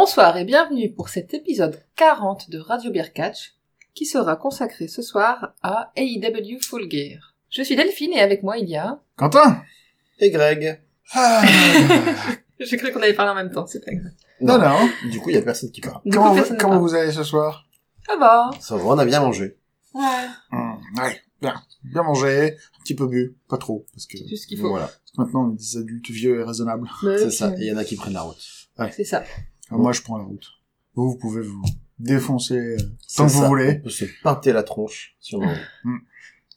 Bonsoir et bienvenue pour cet épisode 40 de Radio Beer Catch qui sera consacré ce soir à AEW Full Gear. Je suis Delphine et avec moi il y a... Quentin Et Greg. Ah, J'ai cru qu'on allait parler en même temps, c'est pas grave. Non, non. Du coup, il y a personne qui parle. Du coup, Comment, vous, personne ne comment parle. vous allez ce soir? Ça va Ça va, on a bien mangé. Ouais. Hum, Ouais, bien. Bien mangé, un petit peu bu, pas trop, parce que Tout ce qu'il faut. Voilà, parce que maintenant on est des adultes vieux et raisonnables. C'est ça. Et il y en a qui prennent la route. C'est ça. Alors Moi je prends la route. Vous, vous pouvez vous défoncer euh, tant que ça. vous On voulez. peut se pinter la tronche si on. Mm.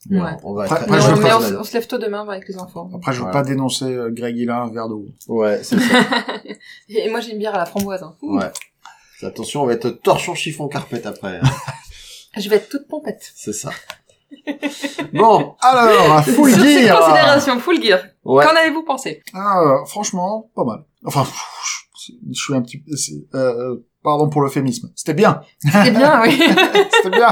Ouais. On va Après- après, je on, veux mais pas- on- on se lève tôt demain avec les enfants. Après je veux Ouais. pas dénoncer euh, Greg un verre d'eau. Ouais, c'est ça. Et moi j'ai une bière à la framboise. hein. Ouais. Attention, on va être torchon chiffon carpette après. hein. Je vais être toute pompette. C'est ça. Bon. Alors, à full Sur ces gear considérations, full gear. Ouais. Qu'en avez-vous pensé? Ah, franchement, pas mal. Enfin, je je suis un petit Euh, pardon pour l'euphémisme. C'était bien C'est bien, oui. C'était bien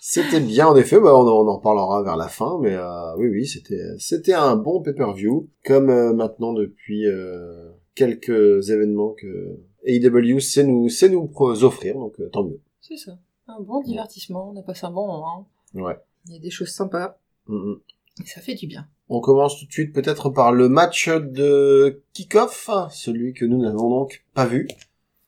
C'était bien en effet, bah, on, en- on en parlera vers la fin, mais euh, oui, oui, c'était c'était un bon pay-per-view, comme euh, maintenant depuis euh, quelques événements que AEW sait nous sait nous offrir, donc euh, tant mieux. C'est ça. Un bon divertissement, on a passé un bon moment. Ouais. Il y a des choses sympas. Mm, mm. Et ça fait du bien. On commence tout de suite peut-être par le match de kick-off, celui que nous n'avons donc pas vu,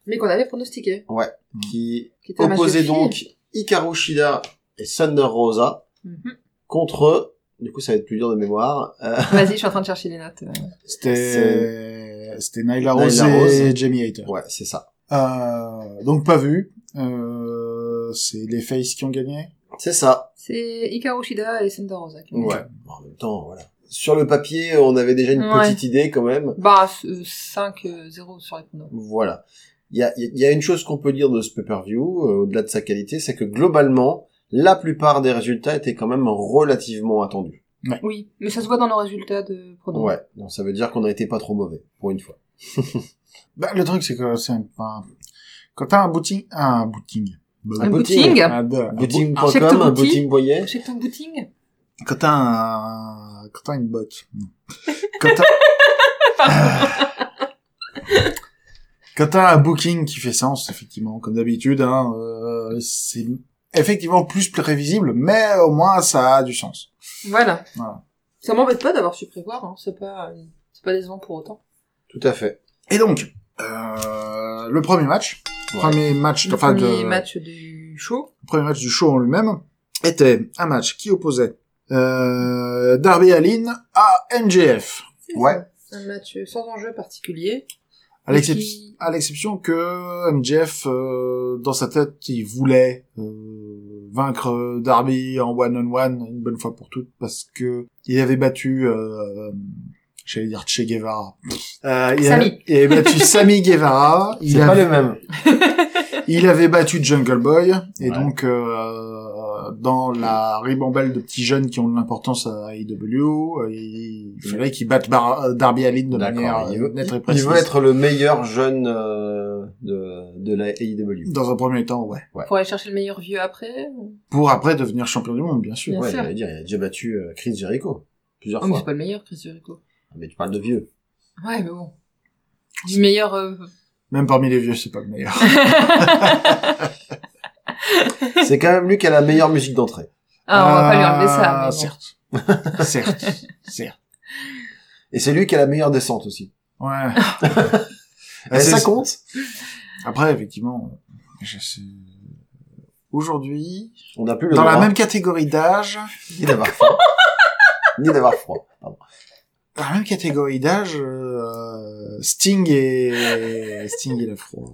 Mais qu'on avait pronostiqué. ouais, Mm. qui Qui opposait donc Hikaru Shida et Thunder Rosa Mhm. contre, du coup ça va être plus dur de mémoire, euh, Vas-y, je suis en train de chercher les notes. C'était... C'était Nyla Nyla Rose Rose. et Jamie Hater. ouais, c'est ça. Euh, donc pas vu. Euh, c'est les Faces qui ont gagné. C'est ça. C'est Hikaru Shida et Thunder Rosa. qui ont Ouais. Bon, En même temps, voilà. Sur le papier, on avait déjà une Ouais. petite idée quand même. Bah, euh, 5-0 sur les pronos. Voilà. Il y a, il y a une chose qu'on peut dire de ce pay-per-view, euh, au-delà de sa qualité, c'est que globalement, la plupart des résultats étaient quand même relativement attendus. Oui, mais ça se voit dans nos résultats de pronos. Ouais. Donc ça veut dire qu'on a été pas trop mauvais, pour une fois. Bah, le truc, c'est que c'est un, quand t'as un booting, un booting. Un Un booting. Un- Booting.com, un booting. booting boyer. Check ton booting. Quand t'as un, quand t'as une botte. Non. Quand t'as, quand t'as un booking qui fait sens, effectivement, comme d'habitude, hein, euh, c'est effectivement plus prévisible, mais au moins ça a du sens. Voilà. Voilà. Ça m'embête pas d'avoir su prévoir, hein. C'est pas, euh, c'est pas décevant pour autant. Tout à fait. Et donc, euh, le premier match, Ouais. premier match, Le enfin premier de, match du show. le premier match du show en lui-même était un match qui opposait euh, Darby Allin à MJF. Ouais. Un match sans enjeu particulier. À Mais l'excep- qui- à l'exception que MJF, euh, dans sa tête, il voulait euh, vaincre Darby en one-on-one une bonne fois pour toutes parce que il avait battu, euh, j'allais dire Che Guevara. Euh, il, Sammy. avait, il avait battu Sammy Guevara. Il C'est pas avait, le même. il avait battu Jungle Boy. Et Ouais. donc, euh, dans la ribambelle de petits jeunes qui ont de l'importance à AEW, euh, il fallait qu'il batte Bar- Darby Allin de manière Il euh, veut, nette et il veut être le meilleur jeune euh, de, de la AEW. Dans un premier temps, ouais. Pour aller chercher le meilleur vieux après. ou- Pour après devenir champion du monde, bien sûr. Bien Ouais, sûr. j'allais dire, il a déjà battu euh, Chris Jericho. Plusieurs Oh, mais fois. c'est pas le meilleur, Chris Jericho. Ah, Mais tu parles de vieux. Ouais, mais bon. Du meilleur, euh... Même parmi les vieux, c'est pas le meilleur. C'est quand même lui qui a la meilleure musique d'entrée. ah, on va pas lui enlever ça, Ah, mais bon. Certes. certes. Certes. Et c'est lui qui a la meilleure descente aussi. Ouais. Et ça compte? Après, effectivement, je sais... Aujourd'hui, On n'a plus le dans droit la même catégorie d'âge, ni d'avoir froid. ni d'avoir froid. Pardon. dans la même catégorie d'âge, euh, Sting et Sting et la froid.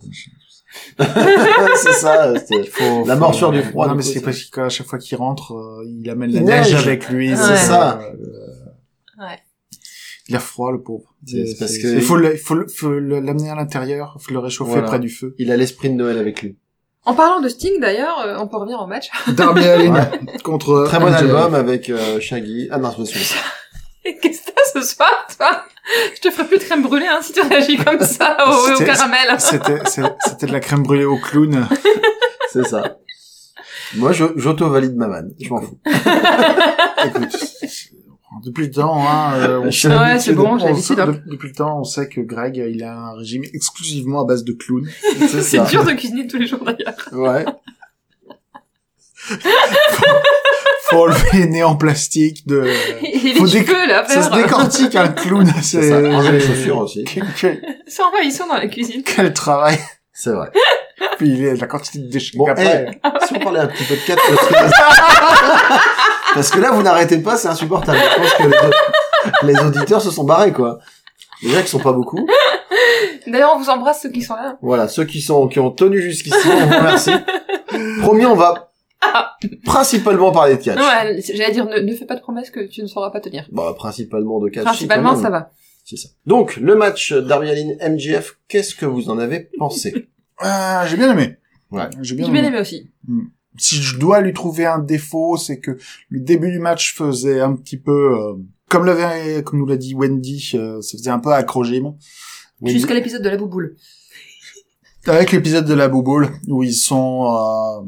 c'est ça. c'est- Faut- La faut- morsure du froid, Non, mais c'est parce qu'à chaque fois qu'il rentre, euh, il amène la Il neige, neige. avec lui. C'est ça. euh, Ouais. Il a froid, le pauvre. C'est- parce que- Il faut il l'amener à l'intérieur, faut le réchauffer Voilà. près du feu. Il a l'esprit de Noël avec lui. En parlant de Sting, d'ailleurs, euh, on peut revenir au match. Darby Allin contre Très bon album avec euh, Shaggy. Ah non, c'est pas celui-là. Qu'est-ce que t'as ce soir, toi? Je te ferai plus de crème brûlée, hein, si tu réagis comme ça au, caramel. C'était, de la crème brûlée au clown. C'est ça. Moi, j'auto-valide ma vanne. Je m'en fous. Écoute, Depuis le temps, hein, euh, on sait- Ouais, c'est bon, j'ai l'habitude, hein. de- Depuis le temps, on sait que Greg, il a un régime exclusivement à base de clowns. C'est dur de cuisiner tous les jours d'ailleurs. Ouais. Faut enlever les nez en plastique de... Et Faut les dé- cheveux là, Ça se décortique un clown, c'est... Ça. Enlever les chaussures aussi. Quel, C'est envahissant dans la cuisine. quel travail. C'est vrai. Puis il est- la quantité de déchets Bon, après. Si on parlait un petit peu de 4 Parce que là, vous n'arrêtez pas, c'est insupportable. Je pense que les, les auditeurs se sont barrés, quoi. Déjà qu'ils sont pas beaucoup. D'ailleurs, on vous embrasse ceux qui sont là. Voilà, ceux qui sont, qui ont tenu jusqu'ici, on vous remercie. Promis, on va principalement parler de catch. Ouais, j'allais dire, ne, ne fais pas de promesses que tu ne sauras pas tenir. Bah, principalement de catch. Principalement, ça va. C'est ça. Donc, le match Darby Allin MGF, qu'est-ce que vous en avez pensé? Ah, j'ai bien aimé. Ouais. J'ai bien bien aimé. aimé aussi. Si je dois lui trouver un défaut, c'est que le début du match faisait un petit peu, euh, comme l'avait, comme nous l'a dit Wendy, euh, ça faisait un peu acrogym. Jusqu'à l'épisode de la bouboule. Avec l'épisode de la bouboule, où ils sont, euh,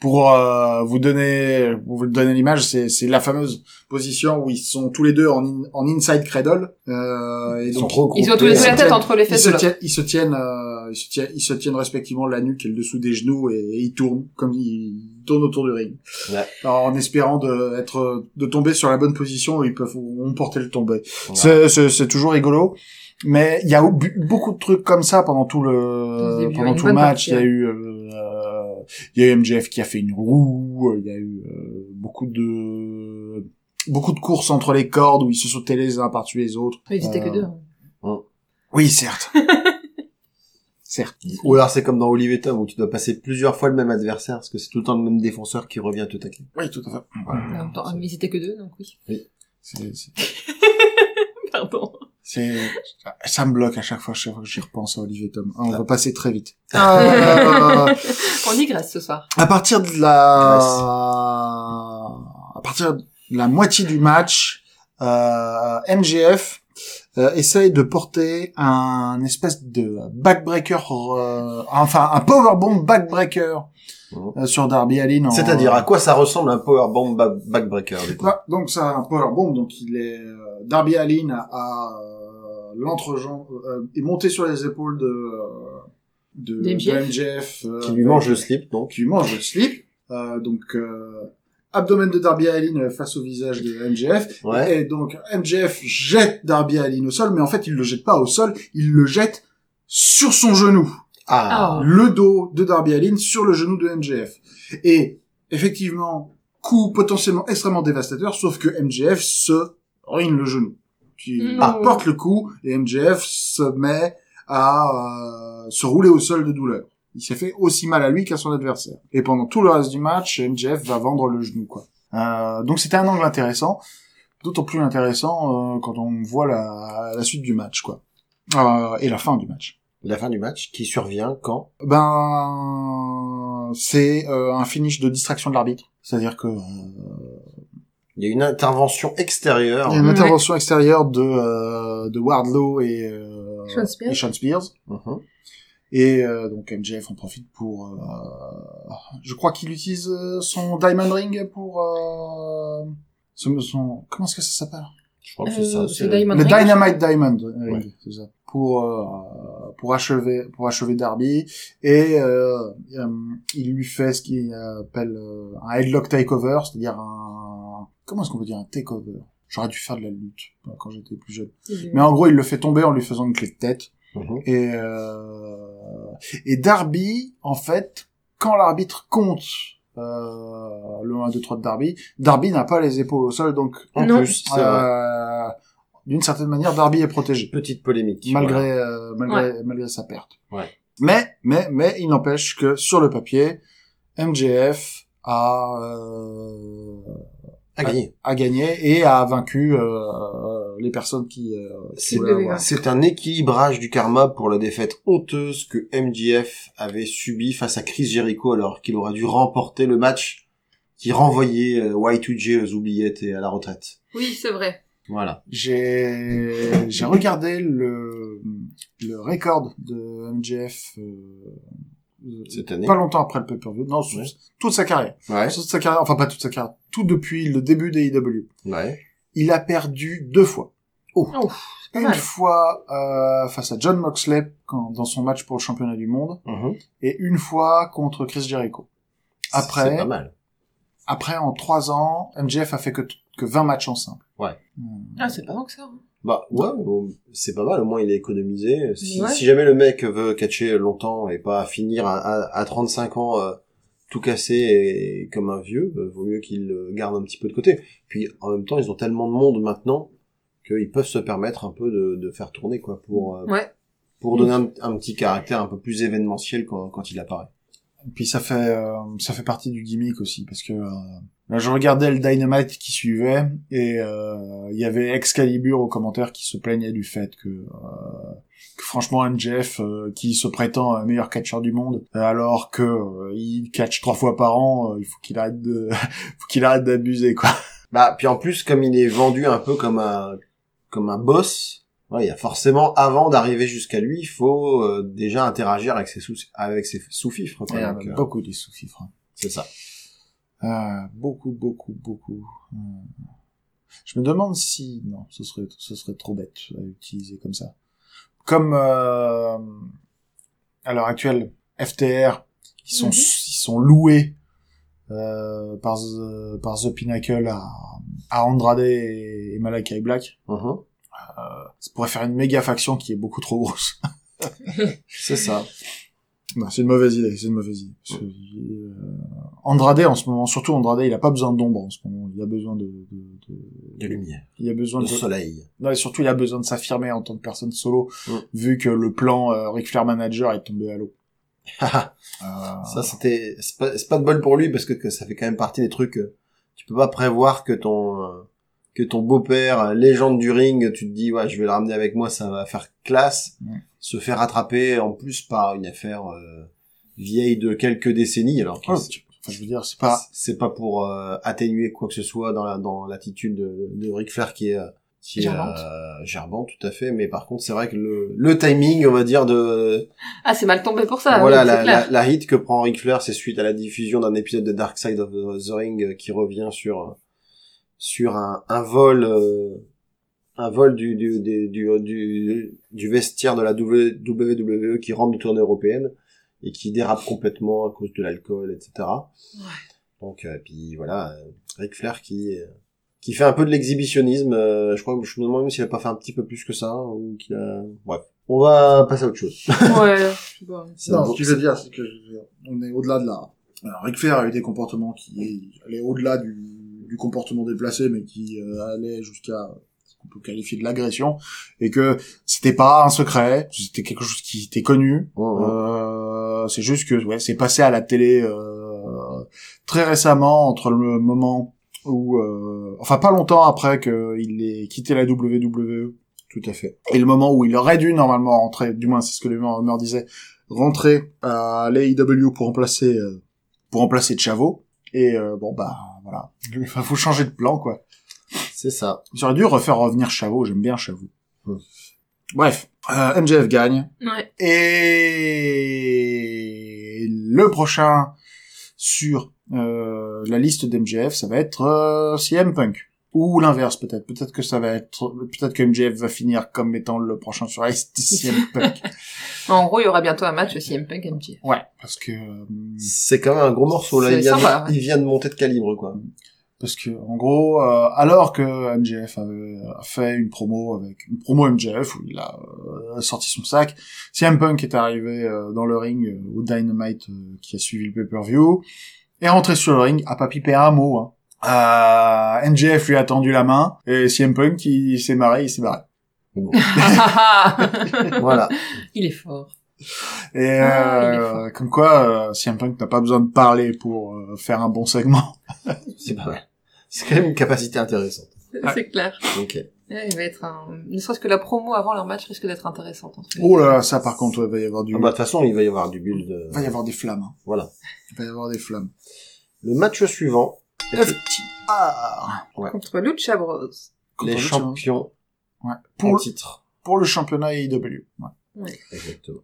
pour euh, vous donner, pour vous donner l'image, c'est, c'est la fameuse position où ils sont tous les deux en, in- en inside cradle. Euh, et Ils donc, sont. Ils ont tous les deux la se tête entre les ils fesses se tiennent, ils se tiennent, euh, ils se tiennent, ils se tiennent respectivement la nuque et le dessous des genoux et, et ils tournent comme ils tournent autour du ring. Ouais. Alors, en espérant de être, de tomber sur la bonne position où ils peuvent emporter le tombé. Voilà. C'est, c'est, c'est toujours rigolo. Mais il y a eu beaucoup de trucs comme ça pendant tout le début, pendant tout le match. partie, Il y a eu euh, il y a eu MJF qui a fait une roue. Il y a eu euh, beaucoup de beaucoup de courses entre les cordes où ils se sautaient les uns par-dessus les autres. Ils étaient que Euh, deux. hein. Oui, certes. certes. Ou alors c'est comme dans Olive et Tom où tu dois passer plusieurs fois le même adversaire parce que c'est tout le temps le même défenseur qui revient te tacler. Oui, tout à fait. Temps, mais ils étaient que deux, donc oui. C'est, Pardon. C'est- ça me bloque à chaque fois, chaque fois que j'y repense à Olivier Tom. Ah, on va passer très vite. Euh, On digresse ce soir. à partir de la à partir de la moitié du match, euh, MGF euh, essaye de porter un espèce de backbreaker, euh, enfin un powerbomb backbreaker Mhm. euh, sur Darby Allin. en- C'est-à-dire à quoi ça ressemble un powerbomb ba- backbreaker du coup? Voilà, donc c'est un powerbomb, donc il est euh, Darby Allin a, a euh, l'entrejambe euh, est monté sur les épaules de euh, de, De MJF. de MJF, euh, Qui lui mange le slip donc. qui lui mange le slip. Euh, donc euh, abdomen de Darby Allin face au visage de MJF. Ouais. Et donc MJF jette Darby Allin au sol, mais en fait il le jette pas au sol, il le jette sur son genou. Ah. Ah. Le dos de Darby Allin sur le genou de MJF. Et effectivement, coup potentiellement extrêmement dévastateur, sauf que MJF se ruine le genou. Qui Mm. porte le coup et MJF se met à euh, se rouler au sol de douleur. Il s'est fait aussi mal à lui qu'à son adversaire. Et pendant tout le reste du match, MJF va vendre le genou, quoi. Euh, donc c'était un angle intéressant, d'autant plus intéressant euh, quand on voit la, la suite du match, quoi. Euh, et la fin du match. La fin du match qui survient quand? Ben, c'est euh, un finish de distraction de l'arbitre. C'est-à-dire que euh, il y a une intervention extérieure. il y a une Ouais. intervention extérieure de euh, de Wardlow et, euh, Sean Spears. et Sean Spears. Mhm. Et euh, donc MJF en profite pour... euh, je crois qu'il utilise euh, son Diamond Ring pour... Euh, son, son- comment est-ce que ça s'appelle? Je crois que c'est Euh, ça. c'est Diamond Le Ring. Dynamite Diamond Ring, Ouais. c'est ça. Pour euh, pour achever pour achever Darby et euh, euh, il lui fait ce qu'il appelle euh, un headlock takeover, c'est-à-dire un comment est-ce qu'on peut dire un takeover? J'aurais dû faire de la lutte euh, quand j'étais plus jeune. Mais en gros, il le fait tomber en lui faisant une clé de tête. Mhm. Et, euh, et Darby, en fait, quand l'arbitre compte euh, le 1, 2, 3 de Darby, Darby n'a pas les épaules au sol, donc En Non. plus, euh, d'une certaine manière, Darby est protégé, petite polémique. malgré, euh, malgré, malgré sa perte. Ouais. Mais, mais, mais, il n'empêche que sur le papier, MJF a, euh, À gagner. a gagné et a vaincu euh, les personnes qui, euh, qui c'est un équilibrage du karma pour la défaite honteuse que MJF avait subie face à Chris Jericho alors qu'il aurait dû remporter le match qui renvoyait euh, Y2J aux oubliettes et à la retraite. Oui, c'est vrai. Voilà. J'ai j'ai regardé le le record de MJF euh, Cette année. pas longtemps après le pay-per-view, non, Ouais. toute sa carrière, Ouais. toute sa carrière, enfin pas toute sa carrière, tout depuis le début des IW. Ouais. il a perdu deux fois. Oh, pas Une mal. fois euh, face à John Moxley quand, dans son match pour le championnat du monde, Mhm. et une fois contre Chris Jericho. C'est Après, pas mal. après en trois ans, MJF a fait que, que 20 matchs en simple. Ouais. Hmm. Ah, c'est pas tant que ça. hein. Bah ouais, bon, c'est pas mal, au moins il est économisé. Si, Ouais. si jamais le mec veut catcher longtemps et pas finir à, à, à 35 ans euh, tout cassé et comme un vieux, euh, vaut mieux qu'il garde un petit peu de côté. Puis en même temps, ils ont tellement de monde maintenant qu'ils peuvent se permettre un peu de, de faire tourner quoi pour euh, Ouais. pour donner un, un petit caractère un peu plus événementiel quand, quand il apparaît. Et puis ça fait euh, ça fait partie du gimmick aussi parce que euh, là, je regardais le Dynamite qui suivait et euh, il y avait Excalibur aux commentaires qui se plaignait du fait que, euh, que franchement MJF euh, qui se prétend un meilleur catcheur du monde alors que euh, il catch trois fois par an, euh, il faut qu'il arrête de faut qu'il arrête d'abuser quoi. Bah puis en plus comme il est vendu un peu comme un comme un boss, ouais, il y a forcément avant d'arriver jusqu'à lui, il faut euh, déjà interagir avec ses sous avec ses sous-fifres. quoi. Donc, euh, beaucoup des sous-fifres. hein. c'est ça. Ah, beaucoup, beaucoup, beaucoup. Hmm. Je me demande si non, ce serait, ce serait trop bête à utiliser comme ça. Comme euh, à l'heure actuelle, FTR, ils sont, Mhm. ils sont loués euh, par The- par The Pinnacle à, à Andrade et, et Malakai Black. Mhm. Ça pourrait faire une méga faction qui est beaucoup trop grosse. C'est ça. Non, c'est une mauvaise idée, c'est une mauvaise idée. Parce que, euh, Andrade en ce moment, surtout Andrade, il a pas besoin d'ombre en ce moment. Il a besoin de, de, de- De lumière, il a besoin de de, soleil. non, et surtout il a besoin de s'affirmer en tant que personne solo, Mm. vu que le plan euh, Ric Flair manager est tombé à l'eau. ça Euh, c'était c'est pas, pas de bol pour lui parce que, que ça fait quand même partie des trucs euh, tu peux pas prévoir que ton euh, que ton beau-père euh, légende du ring tu te dis ouais je vais le ramener avec moi ça va faire classe Mm. se faire rattraper en plus par une affaire euh, vieille de quelques décennies alors oh, tu- enfin, je veux dire, c'est pas, c'est pas pour euh, atténuer quoi que ce soit dans la dans l'attitude de, de Ric Flair qui est euh, qui Gerbante. euh, gerbante, tout à fait mais par contre c'est vrai que le, le timing on va dire de Ah, c'est mal tombé pour ça. voilà oui, c'est la, la, la hit que prend Ric Flair c'est suite à la diffusion d'un épisode de Dark Side of the Ring euh, qui revient sur sur un, un vol euh, un vol du du, du du du du vestiaire de la WWE qui rentre de tournée européenne et qui dérape complètement à cause de l'alcool etc donc euh, puis voilà euh, Ric Flair qui euh, qui fait un peu de l'exhibitionnisme euh, je crois que je me demande même s'il a pas fait un petit peu plus que ça hein, ou qu'il a bref on va passer à autre chose Ouais, je sais pas. C'est non, ce que je veux dire, c'est que je on est au-delà de là. Alors, Ric Flair a eu des comportements qui allaient au-delà du, du comportement déplacé, mais qui euh, allaient jusqu'à qu'on peut qualifier de l'agression, et que c'était pas un secret, c'était quelque chose qui était connu. Euh, c'est juste que ouais, c'est passé à la télé euh, très récemment entre le moment où, euh, enfin pas longtemps après qu'il ait quitté la WWE, tout à fait et le moment où il aurait dû normalement rentrer, du moins c'est ce que les rumeurs disaient, rentrer à l'AEW pour remplacer euh, pour remplacer Chavo. Et euh, bon bah voilà, il faut changer de plan quoi. C'est ça auraient dû refaire revenir Chavo, j'aime bien Chavo. Hmm. Bref, euh, MJF gagne. Ouais. Et le prochain sur euh, la liste d'MJF, ça va être euh, CM Punk. Ou l'inverse peut-être. Peut-être que ça va être... Peut-être que MJF va finir comme étant le prochain sur la liste de CM Punk. En gros, il y aura bientôt un match CM Punk MJ. Ouais, parce que... euh, C'est quand même un gros morceau là. C'est Il vient, sympa, de, ouais. il vient de monter de calibre quoi. Parce que en gros, euh, alors que MJF avait a fait une promo avec une promo MJF où il a euh, sorti son sac, CM Punk est arrivé euh, dans le ring euh, au Dynamite euh, qui a suivi le pay-per-view est rentré sur le ring, a pas pipé un mot. Hein. Euh, MJF lui a tendu la main et CM Punk il s'est marré, il s'est barré. Bon. voilà. il est fort. Et Ah, euh, comme quoi, euh, CM Punk n'a pas besoin de parler pour euh, faire un bon segment. C'est pas mal. C'est quand même une capacité intéressante. C'est clair. Ok. Ouais, il va être un... Ne serait-ce que la promo avant leur match risque d'être intéressante. Oh là là, ça par contre, il va y avoir du, Ah bah, de toute façon, il va y avoir du build. euh, il va y avoir des flammes. hein. Voilà. Il va y avoir des flammes. Le match suivant. FTR. Contre Lucha Bros. Contre les le champions Ouais. pour le titre. pour le championnat AEW. Ouais. Ouais. Exactement.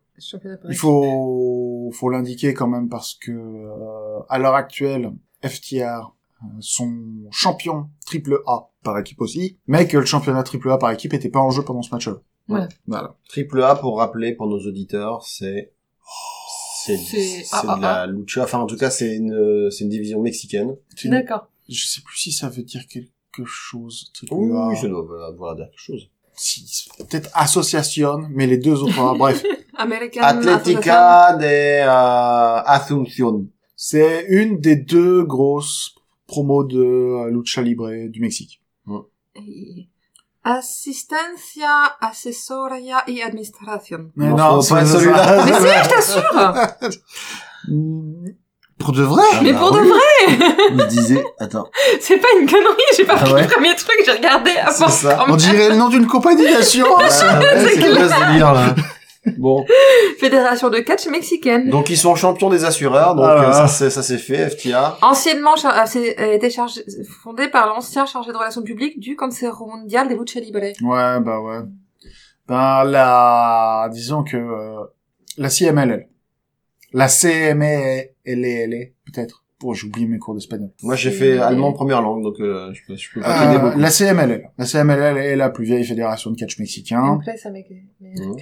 Il faut, faut l'indiquer quand même parce que, euh, à l'heure actuelle, FTR sont champions triple A par équipe aussi, mais que le championnat triple A par équipe était pas en jeu pendant ce match-là. Voilà. Voilà. Triple A, pour rappeler pour nos auditeurs, c'est c'est C'est c'est de la lucha. Enfin, en tout cas, c'est une c'est une division mexicaine. D'accord. Je sais plus si ça veut dire quelque chose. triple Oui, A. oui, ça doit voilà dire quelque chose. Peut-être association, mais les deux autres, hein, bref. American Atlética de euh, Asunción. C'est une des deux grosses promos de euh, Lucha Libre du Mexique. Asistencia, asesoria y administración. Mais Non, pas c'est- celui-là. Mais si, je t'assure Pour de vrai Ah Mais bah pour de oui. vrai Il disait, attends, C'est pas une connerie, j'ai pas Ah pris ouais le premier truc, j'ai regardé à C'est part ça. On dirait le nom d'une compagnie d'assurance Ah, ouais, c'est quoi ce délire là Bon, Fédération de catch mexicaine. donc ils sont champions des assureurs, donc Ah euh, ça c'est ça c'est fait, FTA. Anciennement a c'est- été chargé, fondée par l'ancien chargé de relations publiques du Consejo Mondial des Lucha Libre. Ouais, bah ouais. Ben, la... Disons que... euh, la CMLL. La CMLL, peut-être. Oh, j'ai oublié mes cours d'espagnol. Moi j'ai fait allemand première langue, donc euh, je peux je peux pas Euh, la CMLL. La CMLL est la plus vieille fédération de catch mexicain.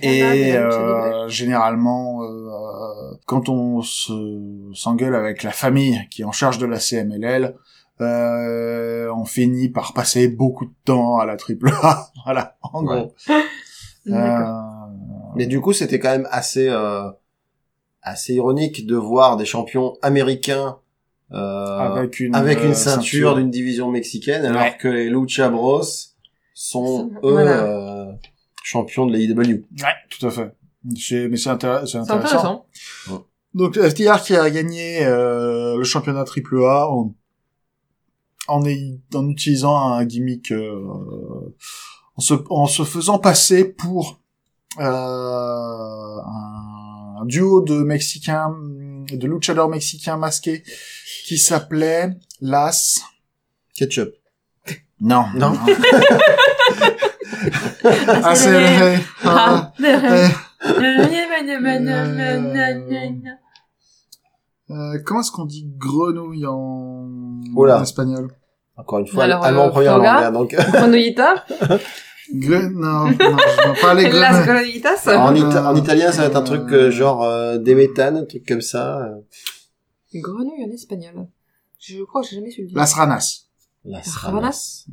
Et euh, généralement, euh, quand on se s'engueule avec la famille qui est en charge de la CMLL, euh, on finit par passer beaucoup de temps à la triple A. voilà, en gros. Euh, Mais du coup, c'était quand même assez euh, assez ironique de voir des champions américains euh, avec une, avec une euh, ceinture d'une division mexicaine, alors Ouais. que les Lucha Bros sont eux Voilà. euh, champions de l'AEW. Ouais, tout à fait. C'est- Mais c'est intér- intéressant. intéressant. Donc FTR qui a gagné euh, le championnat triple A en, en, utilisant un gimmick, euh, en, se, en se faisant passer pour euh, duo de Mexicains, de luchadors mexicains masqués qui s'appelait Las... Ketchup. Non. Non. Accéléré. Ah, Ah. euh, comment est-ce qu'on dit grenouille en, Oula. en espagnol? Encore une fois, Alors, allemand euh, première Florga langue. hein, donc Grenouillita Gre- non, non, je pas les Las en, ita- en italien, ça va être un truc euh, genre euh, des méthanes, un truc comme ça. euh. Grenouille en espagnol. Je crois que j'ai jamais su le dire. Las ranas. La Ravanas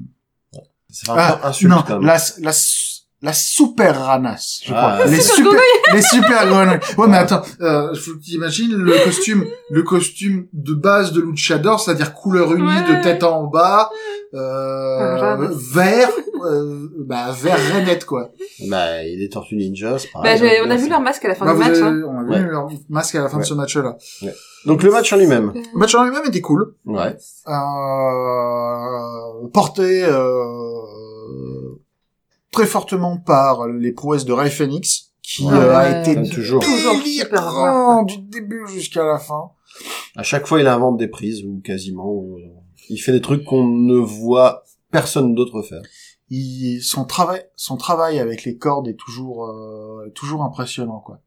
C'est un peu Ah, insulte non, quand même. las, las, las super ranas, je Ah, crois. les super super, les super grenouilles. Ouais, mais attends, euh, faut que t'imagines le costume, le costume de base de luchador, c'est-à-dire couleur unie Ouais. de tête en bas, euh, Ranas. vert, euh, bah, vert rainette, quoi. Bah, il des Tortues Ninja, c'est Bah, pareil. j'ai- hein, on a vu leur masque à la fin Bah, du vous match. avez- Hein. on a vu Ouais. leur masque à la fin de ce match-là. Donc le match en lui-même. Le match en lui-même était cool. Ouais. euh, porté euh, très fortement par les prouesses de Ray Phoenix, qui Ouais, euh, a ouais, été Comme toujours. Toujours super délirant rare. du début jusqu'à la fin. À chaque fois, il invente des prises, ou quasiment. ou, euh, Il fait des trucs qu'on ne voit personne d'autre faire. Il, son travail, son travail avec les cordes est toujours, euh, toujours impressionnant, quoi.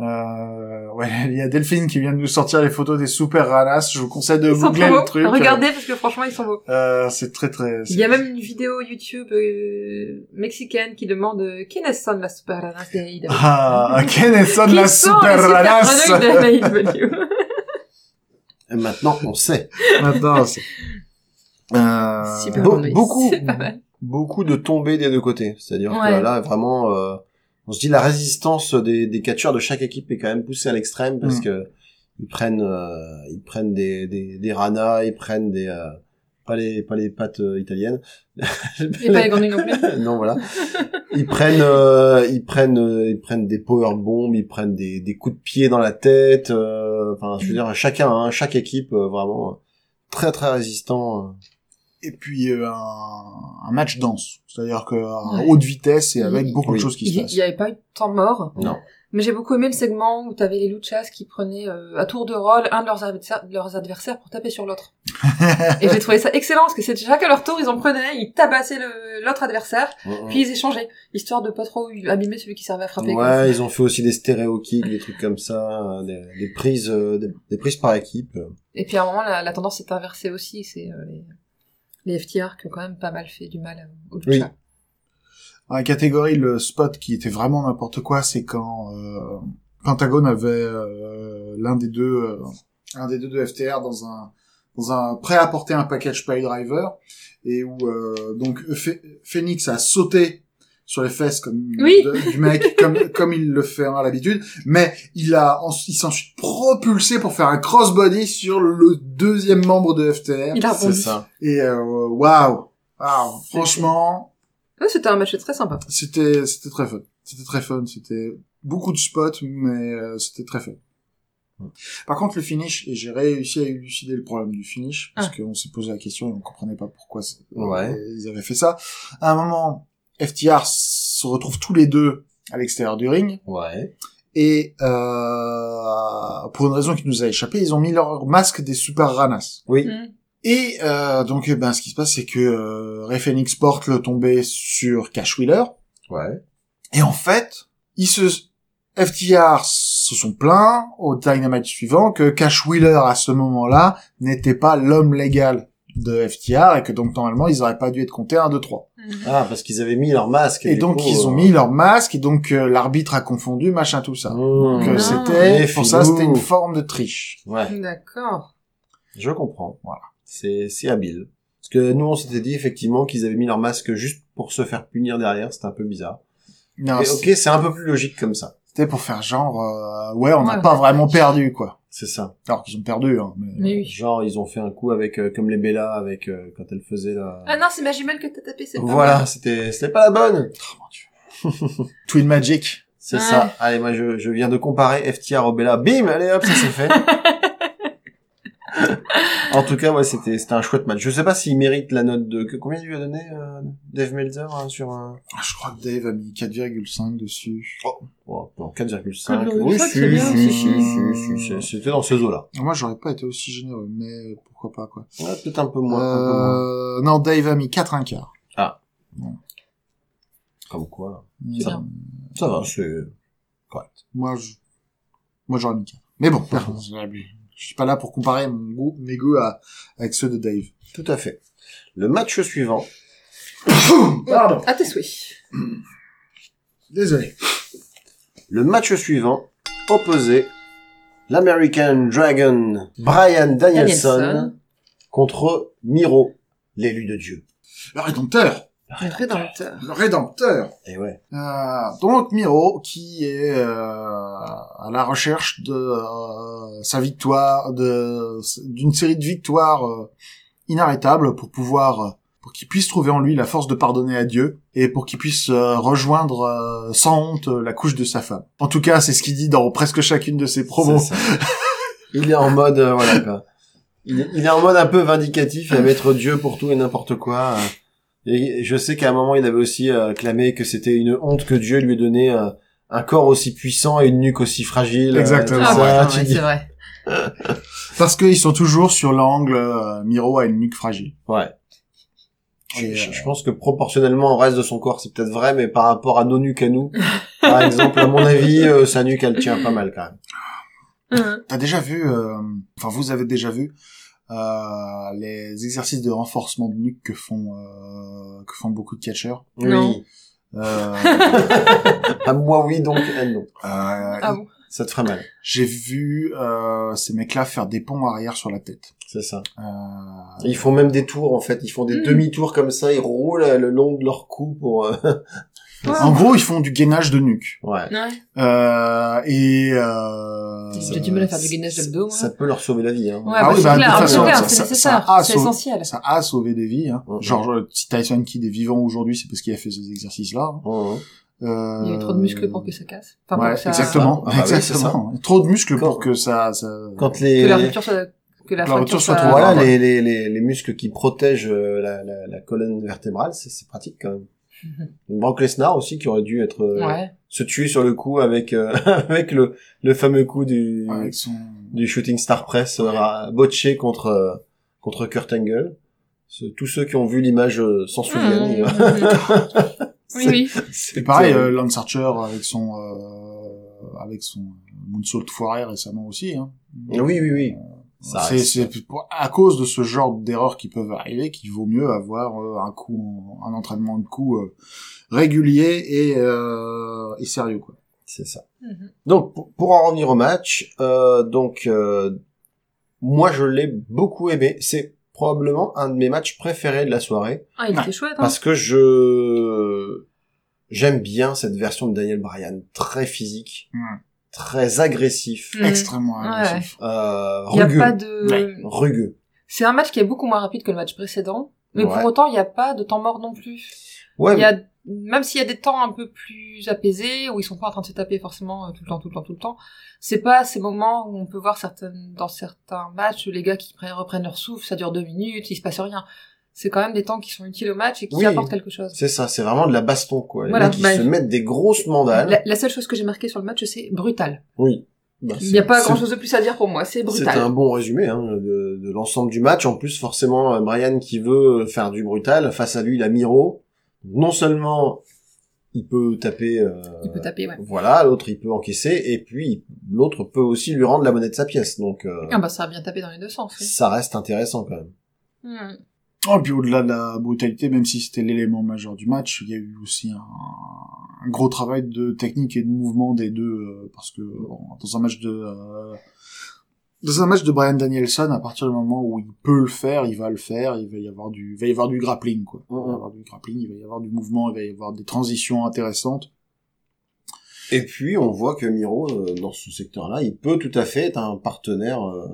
Euh, ouais, il y a Delphine qui vient de nous sortir les photos des super ranas. Je vous conseille de Ils sont googler le beaux. truc. Regardez parce que franchement ils sont beaux. Euh, c'est très très. Il y a même une vidéo YouTube euh, mexicaine qui demande euh, Quiénes son las super ranas de AEW Ah, quelles sont Qui la sont super ranas? De Et maintenant, on sait. Maintenant, c'est... Euh, Super Be- grenouilles. beaucoup. C'est pas mal. Beaucoup de tombées des deux côtés. C'est-à-dire Ouais. que là, vraiment, euh, on se dit la résistance des, des catcheurs de chaque équipe est quand même poussée à l'extrême parce Mm. que ils prennent, euh, ils prennent des, des, des ranas, ils prennent des, euh, pas les, pas les pâtes euh, italiennes. Et pas les grenouilles non plus. non voilà ils prennent euh, ils prennent euh, ils prennent des power bombs ils prennent des, des coups de pied dans la tête euh, enfin je veux dire chacun hein, chaque équipe euh, vraiment très très résistant euh. Et puis euh, un, un match dense, c'est-à-dire que à Ouais. haute vitesse et avec Il- beaucoup oui. de choses qui se Il passent. n'y avait pas eu de temps mort. non Mais j'ai beaucoup aimé le segment où t'avais les luchas qui prenaient euh, à tour de rôle un de leurs, adversaires, de leurs adversaires pour taper sur l'autre. et j'ai trouvé ça excellent parce que c'est chacun leur tour, ils en prenaient, ils tabassaient l'autre adversaire, puis ils échangeaient, histoire de pas trop abîmer celui qui servait à frapper. quoi. Ouais, ils ont fait aussi des stéréo kicks, des trucs comme ça, euh, des, des prises, euh, des, des prises par équipe. Et puis à un moment, la, la tendance s'est inversée aussi, c'est euh, les, les FTR qui ont quand même pas mal fait du mal euh, aux Oui. luchas. Dans la catégorie, le spot qui était vraiment n'importe quoi, c'est quand euh, Pentagone avait euh, l'un des deux, euh, un des deux de FTR dans un dans un prêt à porter un package pay driver et où euh, donc Ph- Phoenix a sauté sur les fesses comme Oui. de- du mec comme comme il le fait hein, à l'habitude mais il a il s'est ensuite propulsé pour faire un crossbody sur le deuxième membre de FTR Il a C'est ça. et euh, waouh waouh franchement Ouais, c'était un match très sympa. c'était c'était très fun c'était très fun c'était beaucoup de spots mais euh, c'était très fun par contre le finish et j'ai réussi à élucider le problème du finish parce Ah. qu'on s'est posé la question et on comprenait pas pourquoi Ouais. euh, ils avaient fait ça à un moment FTR se retrouvent tous les deux à l'extérieur du ring Ouais. et euh, pour une raison qui nous a échappé ils ont mis leur masque des super ranas Oui. Mm. et euh, donc eh ben ce qui se passe c'est que euh, Ray Phoenix porte le tombé sur Cash Wheeler Ouais. et en fait, ils se, FTR se sont plaints au Dynamite suivant que Cash Wheeler à ce moment-là n'était pas l'homme légal de FTR et que donc normalement ils auraient pas dû être comptés 1, 2, 3. Ah, parce qu'ils avaient mis leur masque. Et donc coup, ils ont euh, mis leur masque et donc euh, l'arbitre a confondu machin tout ça. mmh. Donc euh, Non. c'était, pour ça c'était une forme de triche. Ouais. D'accord. Je comprends. Voilà. C'est, c'est habile. Parce que nous, on s'était dit effectivement qu'ils avaient mis leur masque juste pour se faire punir derrière. C'était un peu bizarre. Non, ok, c'est un peu plus logique comme ça. Pour faire genre, euh, ouais on n'a Ouais, pas ouais. vraiment perdu quoi. C'est ça. Alors qu'ils ont perdu. Hein, mais... Mais oui. Genre, ils ont fait un coup avec, euh, comme les Bella, avec, euh, quand elle faisait la... Ah non, c'est ma jumelle que t'as tapé, c'est pas voilà, c'était, c'était pas la bonne. Oh, mon Dieu. Twin Magic. C'est Ouais. ça. Allez, moi, je, je viens de comparer FTR au Bella. Bim! Allez, hop, ça c'est fait. en tout cas, ouais, c'était, c'était un chouette match. Je sais pas s'il mérite la note de, que, combien il lui a donné, euh, Dave Meltzer, hein, sur un, Ah, Je crois que Dave a mis 4,5 dessus. oh, non, 4,5. 4,5, Oui, c'est si, bien, si, si, si, si, c'était dans ces eaux-là. Moi j'aurais pas été aussi généreux, mais pourquoi pas quoi. Ouais, peut-être un peu moins, un peu moins. Euh, non, Dave a mis 4 un quart. Comme quoi. C'est Euh, bien. Ça va, c'est correct. Moi, je... moi j'aurais mis 4. Mais bon, je suis pas là pour comparer mon goût, mes goûts à, avec ceux de Dave. Tout à fait. Le match suivant, Pardon. À tes souhaits. Désolé. le match suivant opposait l'American Dragon Brian Danielson, Danielson. contre Miro, l'élu de Dieu. Le Rédempteur. Le rédempteur. Le Rédempteur. Et ouais. Euh, donc Miro, qui est euh, à la recherche de euh, sa victoire, de d'une série de victoires euh, inarrêtables pour pouvoir, pour qu'il puisse trouver en lui la force de pardonner à Dieu et pour qu'il puisse euh, rejoindre euh, sans honte euh, la couche de sa femme. En tout cas, c'est ce qu'il dit dans presque chacune de ses promos. Il est en mode, euh, voilà, quoi. Il, est- il est en mode un peu vindicatif à mettre Dieu pour tout et n'importe quoi. Et je sais qu'à un moment, il avait aussi euh, clamé que c'était une honte que Dieu lui ait donné euh, un corps aussi puissant et une nuque aussi fragile. euh, Exactement. Ah, ça, ouais, c'est vrai. Parce qu'ils sont toujours sur l'angle euh, Miro a une nuque fragile. Ouais. Je, Et, je- euh, je pense que proportionnellement au reste de son corps, c'est peut-être vrai, mais par rapport à nos nuques à nous, par exemple, à mon avis, euh, sa nuque, elle tient pas mal quand même. Hum. T'as déjà vu, euh, enfin vous avez déjà vu euh, les exercices de renforcement de nuque que font euh, que font beaucoup de catcheurs. Oui. Euh, Ah, moi, oui, donc, elle, non. euh, Ah bon. Ça te ferait mal. J'ai vu euh, ces mecs-là faire des ponts arrière sur la tête. C'est ça. Euh, Ils font même des tours, en fait. Ils font des Mm. demi-tours comme ça, ils roulent le long de leur cou pour... En gros, ils font du gainage de nuque. Ouais. Ouais. Euh, et euh, J'ai du mal à faire du gainage d'abdos, moi. Ça peut leur sauver la vie, hein. Ouais, Ah bah, oui, c'est bah, de toute façon, ça- c'est ça- nécessaire, ça a c'est sauvé- essentiel. Ça a sauvé des vies. Hein. Mhm. Genre, euh, si Tyson Kidd est vivant aujourd'hui, c'est parce qu'il a fait ces exercices-là. hein. Mhm. Euh, Il y a eu trop de muscles pour que ça casse. Enfin, pour ouais, que ça... exactement, Ah, bah oui, exactement. Trop de muscles Quand- pour que ça, ça... Quand les... Que la rupture soit... Que la, La fracture rupture soit trop Voilà, ouais. les, les, les, les muscles qui protègent euh, la, la, la colonne vertébrale, c'est c'est pratique quand même. Brock Lesnar aussi qui aurait dû être euh, Ouais. se tuer sur le coup avec euh, avec le le fameux coup du Avec son... du shooting star press euh, à- botché contre contre Kurt Angle. Ce- Tous ceux qui ont vu l'image euh, s'en souviennent. Mmh. oui, oui. C'est Et pareil, euh, Lance Archer avec son euh, avec son moonsault foiré récemment aussi. Hein. Oui, oui, oui. C'est à cause de ce genre d'erreurs qui peuvent arriver qu'il vaut mieux avoir euh, un coup, un entraînement de coup euh, régulier et, euh, et sérieux quoi. C'est ça. Mhm. Donc pour, pour en revenir au match, euh, donc euh, moi je l'ai beaucoup aimé. C'est probablement un de mes matchs préférés de la soirée Ah, il était chouette, hein. parce que je j'aime bien cette version de Daniel Bryan, très physique. Très agressif, Mm. Extrêmement Ouais. agressif. euh, Il y a rugueux, pas de... Ouais. rugueux. C'est un match qui est beaucoup moins rapide que le match précédent, mais Ouais. pour autant, il n'y a pas de temps mort non plus. Ouais, Il y a, même s'il y a des temps un peu plus apaisés, où ils sont pas en train de se taper forcément euh, tout le temps, tout le temps, tout le temps, c'est pas ces moments où on peut voir certaines, dans certains matchs, les gars qui pre- reprennent leur souffle, ça dure deux minutes, il se passe rien. C'est quand même des temps qui sont utiles au match et qui Oui. apportent quelque chose. c'est ça, c'est vraiment de la baston quoi. Les Voilà, mecs, ils bah, se mettent des grosses mandales. La, la seule chose que j'ai marquée sur le match, c'est brutal. Oui. Bah, Il n'y a c'est- pas c'est- grand chose de plus à dire pour moi, c'est C'est brutal. un bon résumé hein, de, de l'ensemble du match. En plus, forcément, euh, Brian qui veut faire du brutal, face à lui, il a Miro. Non seulement il peut taper, euh, Il peut taper, ouais. voilà, l'autre il peut encaisser, et puis l'autre peut aussi lui rendre la monnaie de sa pièce. Donc euh, Ah bah ça a bien tapé dans les deux sens. oui. ça reste intéressant quand même. Hmm. Oh, puis au-delà de la brutalité, même si c'était l'élément majeur du match, il y a eu aussi un, un gros travail de technique et de mouvement des deux, euh, parce que bon, dans un match de euh, dans un match de Brian Danielson, à partir du moment où il peut le faire, il va le faire, il va y avoir du, il va y avoir du grappling, quoi. Il va y avoir du grappling, il va y avoir du mouvement, il va y avoir des transitions intéressantes. Et puis on voit que Miro, euh, dans ce secteur-là, il peut tout à fait être un partenaire euh,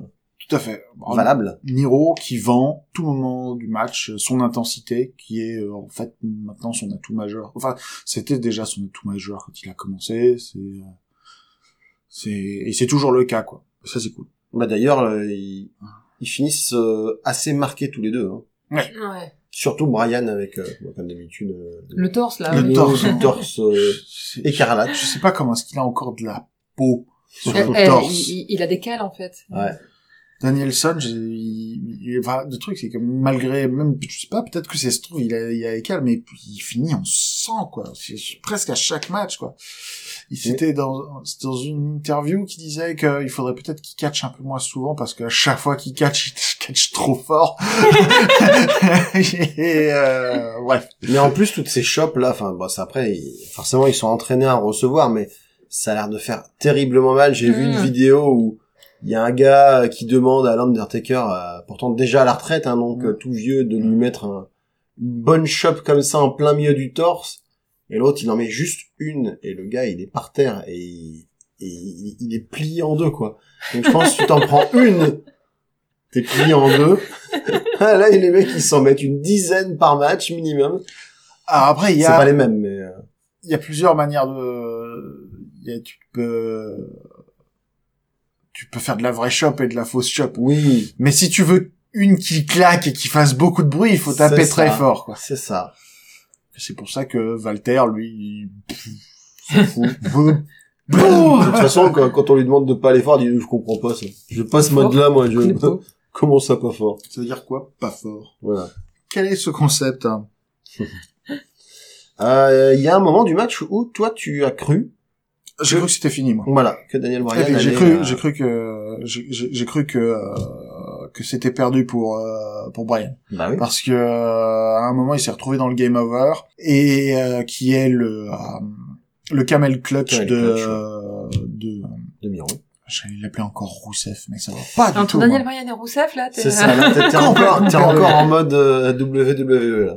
Tout à fait. Valable. Niro qui vend tout moment du match euh, son intensité qui est euh, en fait maintenant son atout majeur. Enfin, c'était déjà son atout majeur quand il a commencé, c'est euh, c'est et c'est toujours le cas quoi. Ça c'est cool. Bah d'ailleurs, euh, ils, ils finissent euh, assez marqués tous les deux. Hein. Ouais. Surtout Brian avec, euh, comme d'habitude, euh, Le torse, là. Le oui. torse. le torse euh, écarlate. Je sais pas comment est-ce qu'il a encore de la peau sur Eh, le eh, torse. il, il- il a des cales, en fait. Ouais. Danielson, il, il- enfin, le truc, c'est que malgré, même, je sais pas, peut-être que c'est se trouve, il a, il a écale, mais il finit en sang, quoi. C'est presque à chaque match, quoi. Il c'était dans, c'était dans une interview qui disait qu'il faudrait peut-être qu'il catch un peu moins souvent parce qu'à chaque fois qu'il catch, il catch trop fort. Et, euh, bref. Mais en plus, toutes ces shops là, enfin, bon, c'est après, ils- forcément, ils sont entraînés à recevoir, mais ça a l'air de faire terriblement mal. J'ai vu Mm. une vidéo où il y a un gars qui demande à l'Undertaker, euh, pourtant déjà à la retraite, hein, donc Mm. euh, tout vieux, de lui mettre un- une bonne shop comme ça en plein milieu du torse. Et l'autre, il en met juste une, et le gars, il est par terre, et il, et il, il est plié en deux, quoi. Donc je pense que tu t'en prends une, t'es plié en deux. Là, les mecs, ils s'en mettent une dizaine par match minimum. Alors après, il y C'est a, pas les mêmes, mais euh, il y a plusieurs manières de, il y a, tu peux, tu peux faire de la vraie shop et de la fausse shop. oui, Mais si tu veux une qui claque et qui fasse beaucoup de bruit, il faut taper très ça. fort, quoi. c'est ça. C'est pour ça que Walter, lui, il... de toute façon, quand, on lui demande de pas aller fort, il dit je comprends pas ça. Je pas ce mode-là, moi. Je... Comment ça pas fort Ça veut dire quoi Pas fort? Voilà. Quel est ce concept hein? Euh, Il y a un moment du match où toi tu as cru, J'ai cru que c'était fini, moi. voilà, que Daniel Bryan. Et puis, J'ai cru, euh, j'ai cru que, j'ai j'ai- j'ai cru que euh, que c'était perdu pour euh, pour Brian, Bah oui. parce que euh, à un moment il s'est retrouvé dans le game over et euh, qui est le euh, le camel clutch Camel de clutch, euh, de De Miro. j'allais l'appeler encore Rousseff, mais ça va pas du Entre tout. Daniel. Bryan et Rousseff, là, t'es... C'est ça. Là, t'es encore, t'es encore en mode WWE. Là.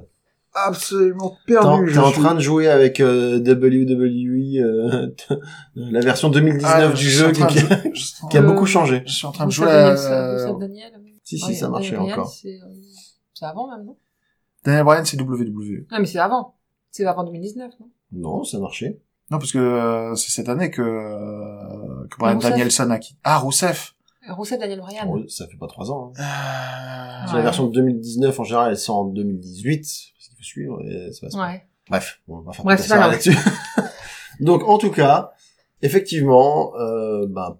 Absolument en, perdu. t'es en train de jouer avec euh, WWE, euh, la version 2019 Ah, du je jeu en qui, de- en qui a Euh, beaucoup changé. Je suis en train de jouer Daniel, à... Daniel. Si, si, Ouais, ça marchait Daniel encore. C'est euh, c'est avant, même, non? Daniel Bryan, c'est WWE. Non, mais c'est avant. C'est avant 2019, non? Non, ça marchait. Non, parce que euh, c'est cette année que, euh, que Brian. Danielson a quitté. Ah, Rousseff Rousseff, Daniel Bryan. Oh, ça fait pas trois ans. Hein. euh... C'est Ouais. La version de 2019, en général, elle sort en 2018, suivre, et ça passe pas. Ouais. Bref, on va faire Bref, c'est pas là-dessus. Donc, en tout cas, effectivement, euh, bah,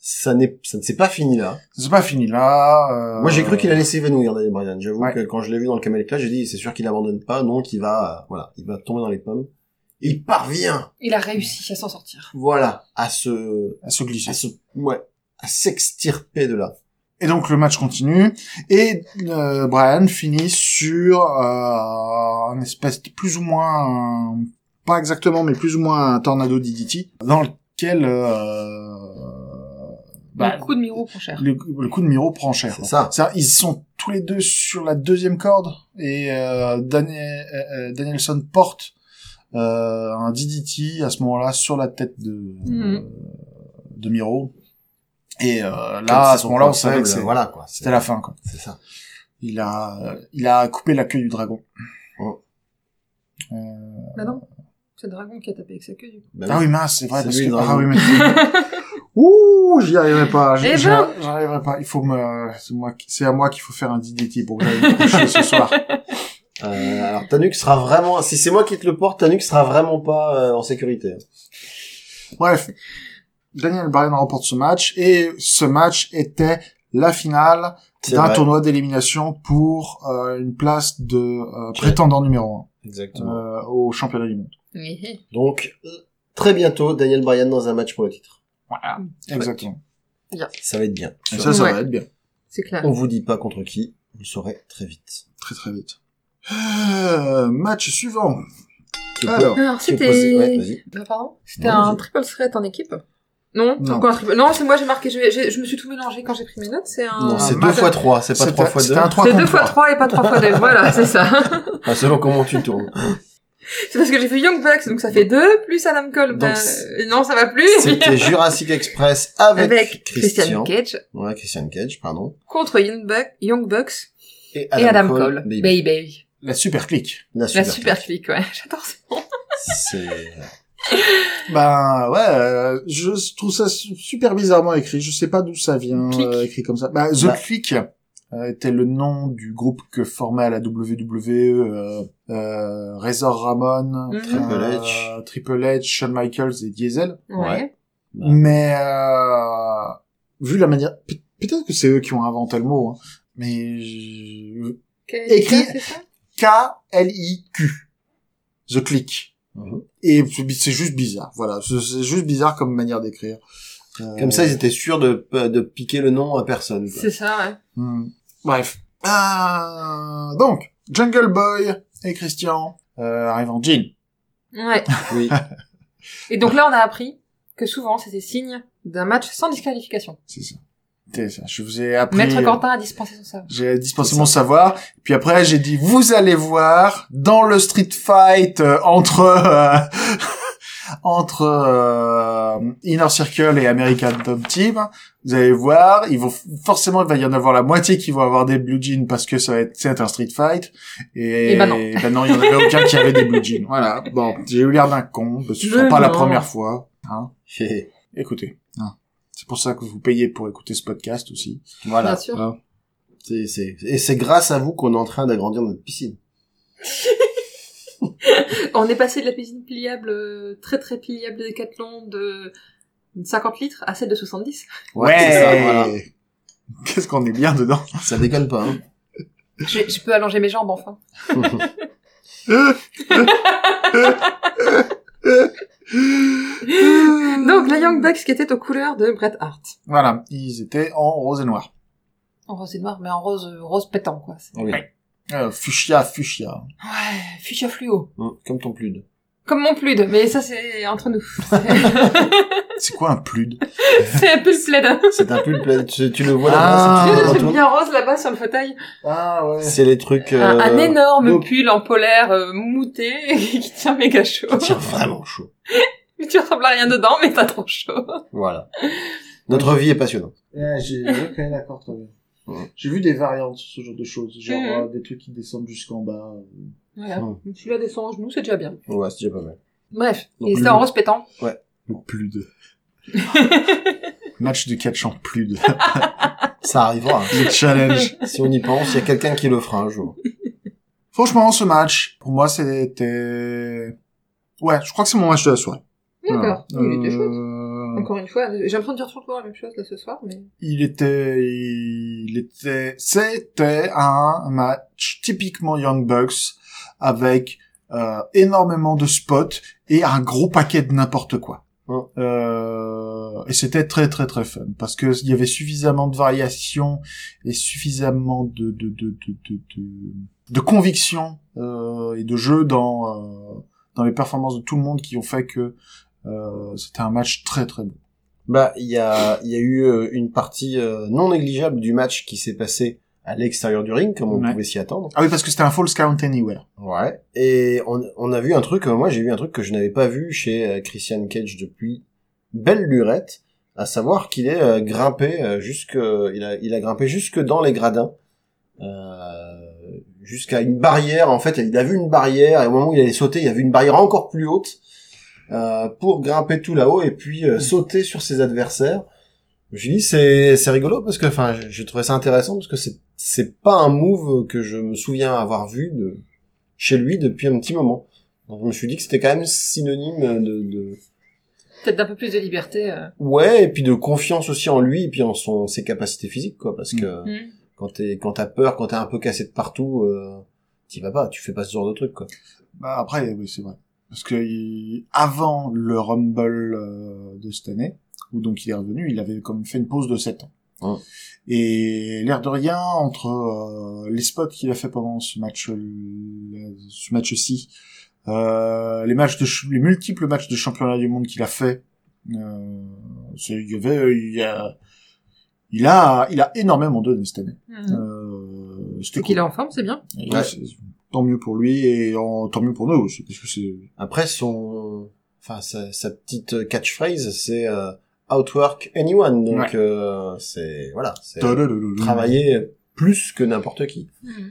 ça n'est, ça ne s'est pas fini là. C'est pas fini là. euh, Moi, j'ai cru qu'il allait s'évanouir, Daniel Bryan. J'avoue Ouais. que quand je l'ai vu dans le Camel Clash, j'ai dit, c'est sûr qu'il abandonne pas, non, qu'il va, euh, voilà, il va tomber dans les pommes. Il parvient, Il a réussi à s'en sortir. voilà, à se, à se glisser. à se, ouais, à s'extirper de là. Et donc le match continue et euh, Brian finit sur euh, un espèce de plus ou moins un- pas exactement mais plus ou moins un tornado DDT dans lequel euh, bah, le coup de Miro prend cher. le, le coup de Miro prend cher. C'est ça. Ça, ils sont tous les deux sur la deuxième corde et euh, Daniel, euh, Danielson porte euh, un DDT à ce moment-là sur la tête de euh, de Miro. Et euh, là, à ce moment-là, on savait que voilà, quoi. c'était la fin. Quoi. C'est ça. Il a, euh, il a coupé la queue du dragon. Oh. Euh, Bah non. C'est le dragon qui a tapé avec sa queue, du coup. Bah Ah oui, mince, c'est vrai. Parce que... Ah oui, mais... Ouh, j'y arriverai pas. J'y Eh j'y- ben. j'y arriverai pas. Il faut me, c'est moi, qui- c'est à moi qu'il faut faire un DDT pour que j'aille me coucher ce soir. Euh, alors Tanuk sera vraiment, si c'est moi qui te le porte, Tanuk sera vraiment pas euh, en sécurité. Bref, Daniel Bryan remporte ce match et ce match était la finale d'un tournoi d'élimination pour euh, une place de euh, prétendant numéro Exactement. 1 au championnat du monde. Oui. Donc euh, très bientôt, Daniel Bryan dans un match pour le titre. Voilà, exactement. Ça va être bien. Et ça, ça Ouais. va être bien. C'est clair. On vous dit pas contre qui, vous le saurez très vite. Très très vite. Euh, match suivant. Alors, Alors, c'était... ouais. Ah, un triple threat en équipe? Non Non. Non, c'est moi j'ai marqué, je, j'ai- je me suis tout mélangé quand j'ai pris mes notes, c'est un... Non, c'est un deux match- fois trois, c'est pas C'était- trois fois deux. C'était un 3 C'est contre deux fois 3. trois et pas trois fois deux, voilà, c'est ça. Ah, selon comment tu tournes. C'est parce que j'ai fait Young Bucks, donc ça fait deux, plus Adam Cole. Donc, Ben, euh, non, ça va plus. C'était Jurassic Express avec, Avec Christian. Christian Cage Ouais, Christian Cage, pardon. contre Young, Buck, Young Bucks Et et Adam Cole. Baby. Baby. La super clique. La La super. super clique, ouais. J'adore ça. C'est, Ben ouais, euh, je trouve ça su- super bizarrement écrit. Je sais pas d'où ça vient Click. euh, écrit comme ça. Bah, The Bah. Click euh, était le nom du groupe que formait à la WWE euh, euh, Razor Ramon, Mhm. Triple euh, H. Triple H, Shawn Michaels et Diesel. Ouais. Ouais. Mais euh, vu la manière, peut- peut-être que c'est eux qui ont inventé le mot, hein, mais je- Écrit- c'est ça? K-L-I-Q. The Click. Mhm. Et c'est juste bizarre. Voilà, c'est juste bizarre comme manière d'écrire. Euh, Comme ça, ils étaient sûrs de, de piquer le nom à personne. C'est ça, ouais. hmm. Bref. Euh, donc, Jungle Boy et Christian euh, arrivent en jean. Ouais. Oui. Et donc là, on a appris que souvent, c'était signe d'un match sans disqualification. C'est ça. Je vous ai appris. Maître Quentin a dispensé son savoir. J'ai dispensé mon ça. savoir. Puis après, j'ai dit, vous allez voir, dans le street fight euh, entre euh, entre euh, Inner Circle et American Top Team, vous allez voir, ils vont forcément, il va y en avoir la moitié qui vont avoir des blue jeans parce que ça va être, c'est un street fight. Et, Et ben non. ben non, il y en avait aucun qui avait des blue jeans. Voilà. Bon, j'ai eu l'air d'un con. Ce sera pas la première fois. Hein. Écoutez. hein. C'est pour ça que vous payez pour écouter ce podcast aussi. voilà. Bien sûr. Hein. C'est, c'est, et c'est grâce à vous qu'on est en train d'agrandir notre piscine. On est passé de la piscine pliable, euh, très très pliable de Decathlon de 50 litres à celle de 70. c'est ça, voilà. Qu'est-ce qu'on est bien dedans. Ça déconne pas, hein. Je, je peux allonger mes jambes enfin. Donc la Young Bucks qui était aux couleurs de Bret Hart. Voilà, ils étaient en rose et noir. En rose et noir, mais en rose euh, rose pétant quoi. Oui. Euh, fuchsia, fuchsia. Ouais, fuchsia fluo. Hum, Comme ton plude. Comme mon plude, mais ça c'est entre nous. C'est quoi un plude c'est un peu le plaid. C'est un pull plein, tu, tu le vois Ah. là-bas, Tu c'est bien rose là-bas sur le fauteuil. Ah ouais. C'est les trucs, euh, un, un énorme donc- pull en polaire euh, mouté qui tient méga chaud. qui tient vraiment chaud. Mais tu ressembles à rien dedans, mais t'as trop chaud. Voilà. Notre vie est passionnante. Ouais, j'ai ok d'accord très bien. Ouais. J'ai vu des variantes ce genre de choses, genre euh, des trucs qui descendent jusqu'en bas. Voilà. Mm. Celui-là descend en genou, c'est déjà bien. Ouais, c'est déjà pas mal. Bref, Donc, et le- en rose pétant. Le plude. Match de catch en plude. Ça arrivera. hein. Le challenge. si on y pense, il y a quelqu'un qui le fera un jour. Franchement, ce match, pour moi, c'était... Ouais, je crois que c'est mon match de la soirée. D'accord. Voilà. Il était chouette. Euh, Encore une fois, j'ai l'impression de dire toujours la même chose là ce soir, mais. il était, il était, c'était un match typiquement Young Bucks avec euh, énormément de spots et un gros paquet de n'importe quoi. Ouais. Euh, et c'était très très très fun parce que il y avait suffisamment de variations et suffisamment de de de de de, de, de conviction euh, et de jeu dans euh, dans les performances de tout le monde qui ont fait que euh, c'était un match très très bon. Bah, il y a, il y a eu euh, une partie non négligeable du match qui s'est passé à l'extérieur du ring, comme on Ouais. pouvait s'y attendre. Ah oui parce que c'était un false count anywhere. Ouais. Et on, on a vu un truc, euh, moi j'ai vu un truc que je n'avais pas vu chez euh, Christian Cage depuis belle lurette, à savoir qu'il est euh, grimpé euh, jusque, il a, il a grimpé jusque dans les gradins, euh, jusqu'à une barrière. En fait, il a vu une barrière et au moment où il allait sauter, il y avait une barrière encore plus haute euh, pour grimper tout là-haut et puis sauter sur ses adversaires. Je me suis dit c'est c'est rigolo parce que enfin j'ai trouvé ça intéressant parce que c'est c'est pas un move que je me souviens avoir vu de chez lui depuis un petit moment. Donc je me suis dit que c'était quand même synonyme de, de Peut-être d'un peu plus de liberté. euh. ouais et puis de confiance aussi en lui et puis en son ses capacités physiques quoi parce Mm. que Mm. quand t'es quand t'as peur quand t'es un peu cassé de partout euh, t'y vas pas tu fais pas ce genre de truc quoi. Bah après, oui, c'est vrai. Parce que il- avant le Rumble euh, de cette année, où donc il est revenu, il avait comme fait une pause de 7 ans. Ouais. Et l'air de rien, entre euh, les spots qu'il a fait pendant ce match, ce match-ci, euh, les matchs de les multiples matchs de championnat du monde qu'il a fait, euh, c'est- il y avait, il y a, il a, il a énormément donné cette année. Mm. Euh, c'était qu'il est en forme, c'est bien. Et Ouais. c'est- Tant mieux pour lui et en- tant mieux pour nous aussi, parce que c'est Après son enfin sa, sa petite catchphrase c'est euh, outwork anyone donc Ouais. euh, c'est voilà c'est travailler plus que n'importe qui. Mm.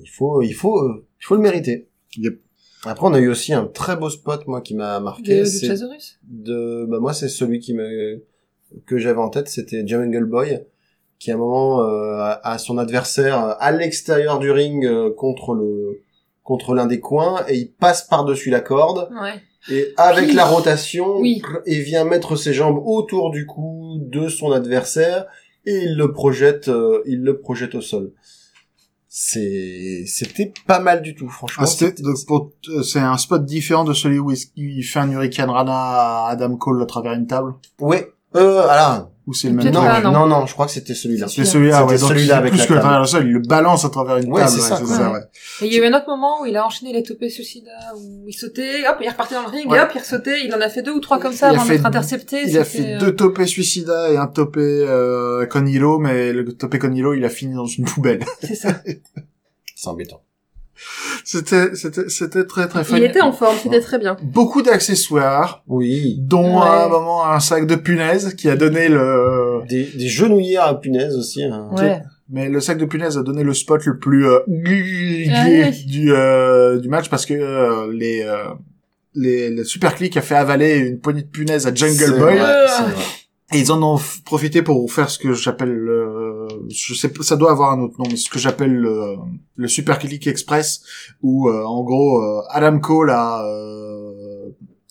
Il faut, il faut, euh, il faut le mériter. Yep. Après, on a eu aussi un très beau spot, moi, qui m'a De, marqué. de c'est Chazorus de, bah, moi, c'est celui qui me, que j'avais en tête, c'était Jungle Boy, qui à un moment, euh, a, a son adversaire euh, à l'extérieur du ring euh, contre le, contre l'un des coins, et il passe par-dessus la corde, Ouais. Et avec la rotation, Oui. il vient mettre ses jambes autour du cou de son adversaire et il le projette, euh, il le projette au sol. C'est, c'était pas mal du tout, franchement. Ah, euh, c'est un spot différent de celui où il, il fait un Hurricane Rana à Adam Cole à travers une table? Ouais. Euh, alors, ou c'est le même non, pas, non, non. non, je crois que c'était celui-là. C'est c'est celui-là C'était ouais donc celui-là avec plus la que travers table. le sol il le balance à travers une Ouais, table c'est ça, c'est quoi. ça ouais Et il y a eu un autre moment où il a enchaîné les topés suicidas, où il sautait, hop, il repartait dans le ring, Ouais. et hop, il ressautait, il en a fait deux ou trois comme ça Il avant d'être intercepté. il a c'était, fait euh, deux topés suicida et un topé euh, Conilo mais le topé Conilo il a fini dans une poubelle C'est ça. C'est embêtant. C'était c'était c'était très très fun Il était en forme, c'était très bien. beaucoup d'accessoires Oui. dont Ouais. à un moment un sac de punaises qui a donné le Des, des genouillères à punaise aussi. hein. Ouais. Mais le sac de punaise a donné le spot le plus euh, Ah oui. du euh, du match parce que euh, les euh, les le super click a fait avaler une poignée de punaises à Jungle Boy vrai, c'est vrai. et ils en ont profité pour faire ce que j'appelle le je sais pas ça doit avoir un autre nom mais ce que j'appelle le le super click express où euh, en gros euh, Adam Cole a euh,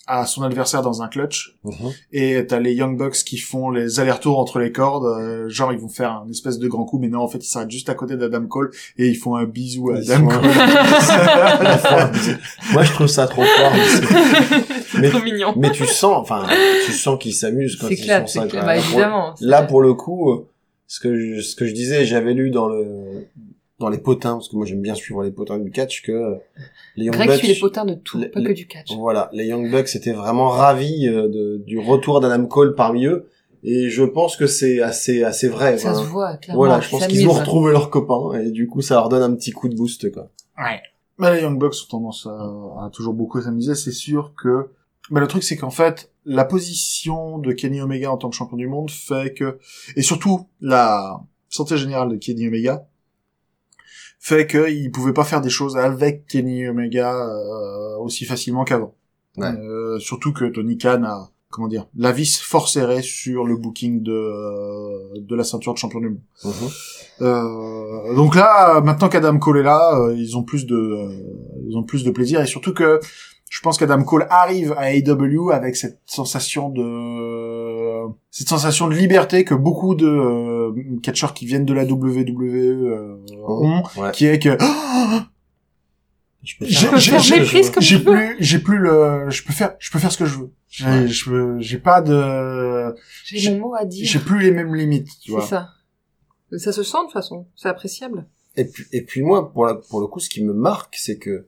a son adversaire dans un clutch Mhm. et t'as les Young Bucks qui font les allers-retours entre les cordes, euh, genre ils vont faire un espèce de grand coup, mais non, en fait ils s'arrêtent juste à côté d'Adam Cole et ils font un bisou à Ils Adam un- Cole. Moi, je trouve ça trop fort. mais, Trop mignon. mais tu sens, enfin, tu sens qu'ils s'amusent quand C'est ils clair, font c'est ça. clair. Bah, Là, pour- évidemment. Là, pour le coup, euh, ce que je, ce que je disais, j'avais lu dans le dans les potins, parce que moi j'aime bien suivre les potins du catch, que les Young Greg Bucks, suit les potins de tout, les- pas les- que du catch. voilà, les Young Bucks étaient vraiment ravis euh, de, du retour d'Adam Cole parmi eux, et je pense que c'est assez assez vrai. Ça se voit, clairement. Voilà, je pense qu'ils ont retrouvé leurs copains, et du coup ça leur donne un petit coup de boost, quoi. Ouais. Mais les Young Bucks ont tendance à, à toujours beaucoup s'amuser. C'est sûr que, mais le truc c'est qu'en fait, la position de Kenny Omega en tant que champion du monde fait que, et surtout la santé générale de Kenny Omega fait qu'il pouvait pas faire des choses avec Kenny Omega euh, aussi facilement qu'avant. Ouais. Euh, surtout que Tony Khan a comment dire, la vis fort serrée sur le booking de euh, de la ceinture de champion du monde. Mhm. Euh, donc là, maintenant qu'Adam Cole est là, euh, ils ont plus de, euh, ils ont plus de plaisir et surtout que je pense qu'Adam Cole arrive à AEW avec cette sensation de, cette sensation de liberté que beaucoup de euh, catcheurs qui viennent de la WWE euh, ont, Ouais. qui est que Je peux J'ai- plus, j'ai plus le, je peux faire, je peux faire ce que je veux. J'ai, Ouais. je peux- j'ai pas de, J'ai mon mot à dire. j'ai plus les mêmes limites, tu C'est vois. ça. Mais Ça se sent de toute façon. C'est appréciable. Et puis, et puis moi, pour, la, pour le coup, ce qui me marque, c'est que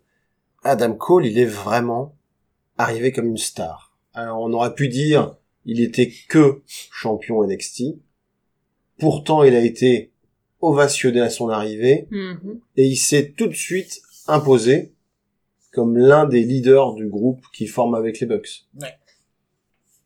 Adam Cole, il est vraiment arrivé comme une star. Alors, on aurait pu dire, il était que champion NXT. Pourtant, il a été ovationné à son arrivée Mhm. et il s'est tout de suite imposé comme l'un des leaders du groupe qui forme avec les Bucks.